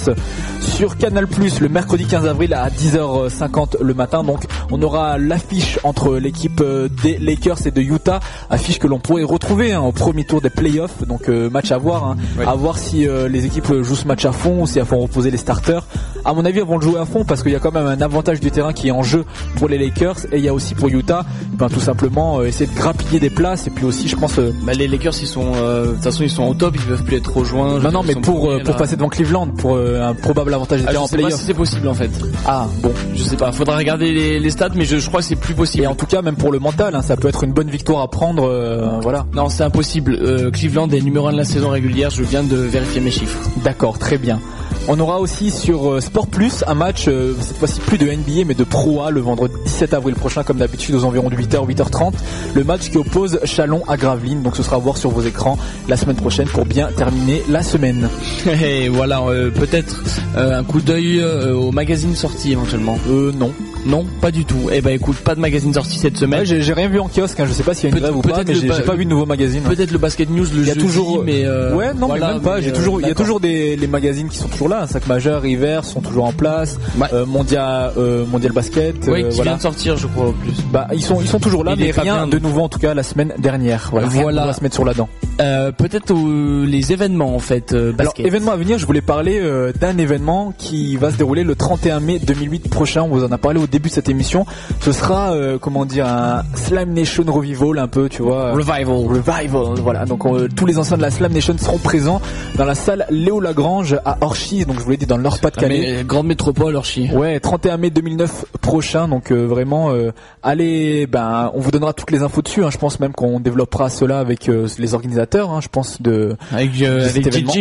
Sur Canal Plus le mercredi 15 avril à 10h50 le matin, donc on aura l'affiche entre l'équipe euh, des Lakers et de Utah, affiche que l'on pourrait retrouver hein, au premier tour des playoffs, donc euh, match à voir, hein. à voir si euh, les équipes jouent ce match à fond ou si elles font reposer les starters. À mon avis, elles vont le jouer à fond parce qu'il y a quand même un avantage du terrain qui est en jeu pour les Lakers et il y a aussi pour Utah, ben, tout simplement euh, essayer de grappiller des places. Et puis aussi, je pense, euh, Bah, les Lakers ils sont euh, de toute façon ils sont au top, ils peuvent plus être rejoints. non, non, mais pour premiers, pour passer devant Cleveland pour euh, un probable avantage du Ah, terrain en sais pas playoff. si c'est possible en fait. Ah bon. Je sais pas, faudra regarder les, les stats, mais je, je crois que c'est plus possible. Et en tout cas, même pour le mental, hein, ça peut être une bonne victoire à prendre. euh, voilà. Non, c'est impossible. Euh, Cleveland est numéro 1 de la saison régulière, je viens de vérifier mes chiffres. D'accord, très bien. On aura aussi sur euh, Sport Plus un match, euh, cette fois-ci plus de NBA mais de Pro A le vendredi 17 avril prochain comme d'habitude aux environs de 8h, 8h30. Le match qui oppose Chalon à Gravelines, donc ce sera à voir sur vos écrans la semaine prochaine pour bien terminer la semaine. Et voilà, euh, peut-être euh, un coup d'œil euh, au magazine sorti éventuellement. Euh non. Non, pas du tout. Eh ben écoute, pas de magazine sorti cette semaine. Ouais, j'ai j'ai rien vu en kiosque, hein, je sais pas s'il y a une Peut- grève ou pas, mais j'ai ba- j'ai pas vu de nouveau magazine. Peut-être le basket news le Il y a jeudi, toujours, mais euh, ouais, non, voilà, mais même pas. mais, J'ai euh, toujours, il y a d'accord. toujours des les magazines qui sont toujours là. hein. Sac Majeur, River sont toujours en place. Euh, Mondial, euh, Mondial Basket. Euh, qui voilà. vient de sortir, je crois, au plus. Bah, ils sont, ils sont toujours là, Il est mais pas rien bien. de nouveau en tout cas la semaine dernière. Voilà. Voilà. On va se mettre sur la dent. Euh, peut-être les événements en fait. euh, Alors, basket. événement à venir, je voulais parler euh, d'un événement qui va se dérouler le 31 mai 2008 prochain. On vous en a parlé au début de cette émission. Ce sera, euh, comment dire, un Slam Nation Revival un peu, tu vois. Revival. Revival, voilà. Donc euh, tous les anciens de la Slam Nation seront présents dans la salle Léo Lagrange à Orchy. Donc je vous l'ai dit dans le Nord-Pas-de-Calais. Grande métropole, Orchy. Ouais, 31 mai 2009 prochain. Donc euh, vraiment, allez, ben, on vous donnera toutes les infos dessus. hein. Je pense même qu'on développera cela avec les organisateurs. hein, je pense de Avec, de avec événement.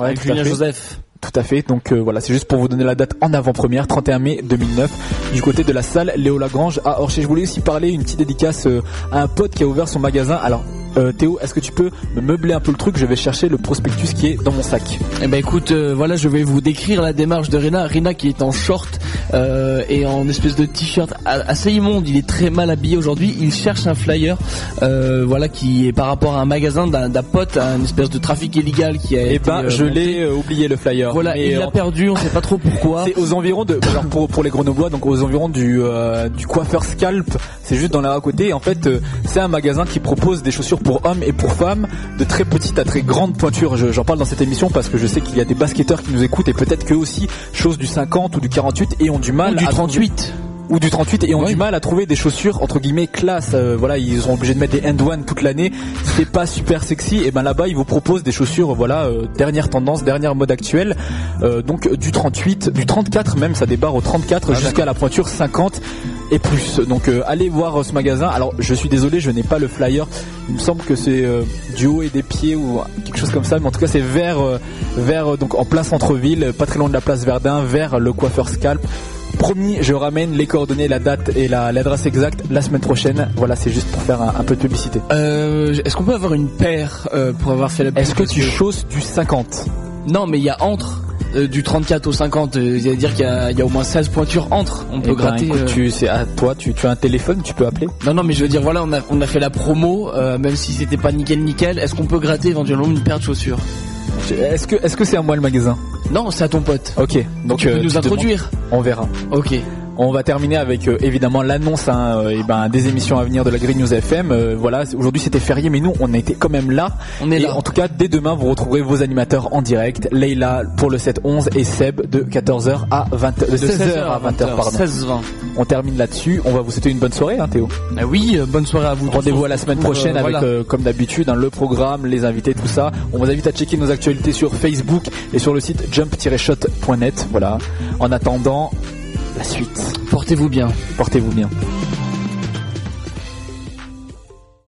Ouais, avec Julien. Joseph. Tout à fait. Donc euh, voilà, c'est juste pour vous donner la date en avant-première, 31 mai 2009, du côté de la salle Léo Lagrange à Orchy. Je voulais aussi parler une petite dédicace euh, à un pote qui a ouvert son magasin. Alors euh, Théo, est-ce que tu peux me meubler un peu le truc? Je vais chercher le prospectus qui est dans mon sac. Eh ben écoute, euh, voilà, je vais vous décrire la démarche de Rina. Rina qui est en short euh, et en espèce de t-shirt assez immonde. Il est très mal habillé aujourd'hui. Il cherche un flyer, voilà, qui est par rapport à un magasin d'un pote, un espèce de trafic illégal qui a Eh été. ben, je l'ai oublié le flyer. Voilà, Mais, il l'a perdu. On sait pas trop pourquoi. C'est aux environs de alors pour pour les Grenoblois donc aux environs du du coiffeur Scalp. C'est juste dans l'air à côté. En fait, c'est un magasin qui propose des chaussures pour hommes et pour femmes de très petites à très grandes pointures. Je- J'en parle dans cette émission parce que je sais qu'il y a des basketteurs qui nous écoutent et peut-être qu'eux aussi chose du 50 ou du 48 et ont du mal Ou du à trouver- 38. Ou du 38 et ont du mal à trouver des chaussures entre guillemets classe. Euh, voilà, ils sont obligés de mettre des end one toute l'année. C'est pas super sexy. Et ben là-bas, ils vous proposent des chaussures, voilà, euh, dernière tendance, dernière mode actuelle. Euh, donc du 38, du 34 même, ça débarre au 34 jusqu'à la pointure 50 et plus. Donc euh, allez voir ce magasin. Alors je suis désolé, je n'ai pas le flyer. Il me semble que c'est euh, du haut et des pieds ou quelque chose comme ça. Mais en tout cas, c'est vers vers donc en plein centre-ville, pas très loin de la place Verdun, vers le coiffeur Scalp. Promis, je ramène les coordonnées, la date et la- l'adresse exacte la semaine prochaine. Voilà, c'est juste pour faire un, un peu de publicité. Euh, Est-ce qu'on peut avoir une paire euh, pour avoir fait la Est-ce que tu chausses du 50 Non, mais il y a entre. euh, du 34 au 50, euh, c'est-à-dire qu'il y, a- il y a au moins 16 pointures entre. On peut Eh ben, gratter. écoute, tu, c'est à toi, tu, tu as un téléphone, tu peux appeler. Non, non, mais je veux dire, voilà, on a, on a fait la promo, même si c'était pas nickel nickel. Est-ce qu'on peut gratter éventuellement une paire de chaussures? Est-ce que est-ce que c'est à moi le magasin? Non, c'est à ton pote. Ok, donc tu peux euh, nous introduire. On verra. Ok. On va terminer avec euh, évidemment l'annonce hein, euh, ben, des émissions à venir de la Green News FM. Euh, voilà, aujourd'hui c'était férié, mais nous on a été quand même là. On est et là. en tout cas, dès demain vous retrouverez vos animateurs en direct. Leila pour le 7-11 et Seb de 14h à 20 de 16h à 20h pardon. 16-20. On termine là-dessus. On va vous souhaiter une bonne soirée, hein, Théo. Ah oui, bonne soirée à vous. Rendez-vous à la semaine prochaine avec, voilà. comme d'habitude, hein, le programme, les invités, tout ça. On vous invite à checker nos actualités sur Facebook et sur le site jump-shot.net. Voilà. En attendant, la suite. Portez-vous bien. Portez-vous bien.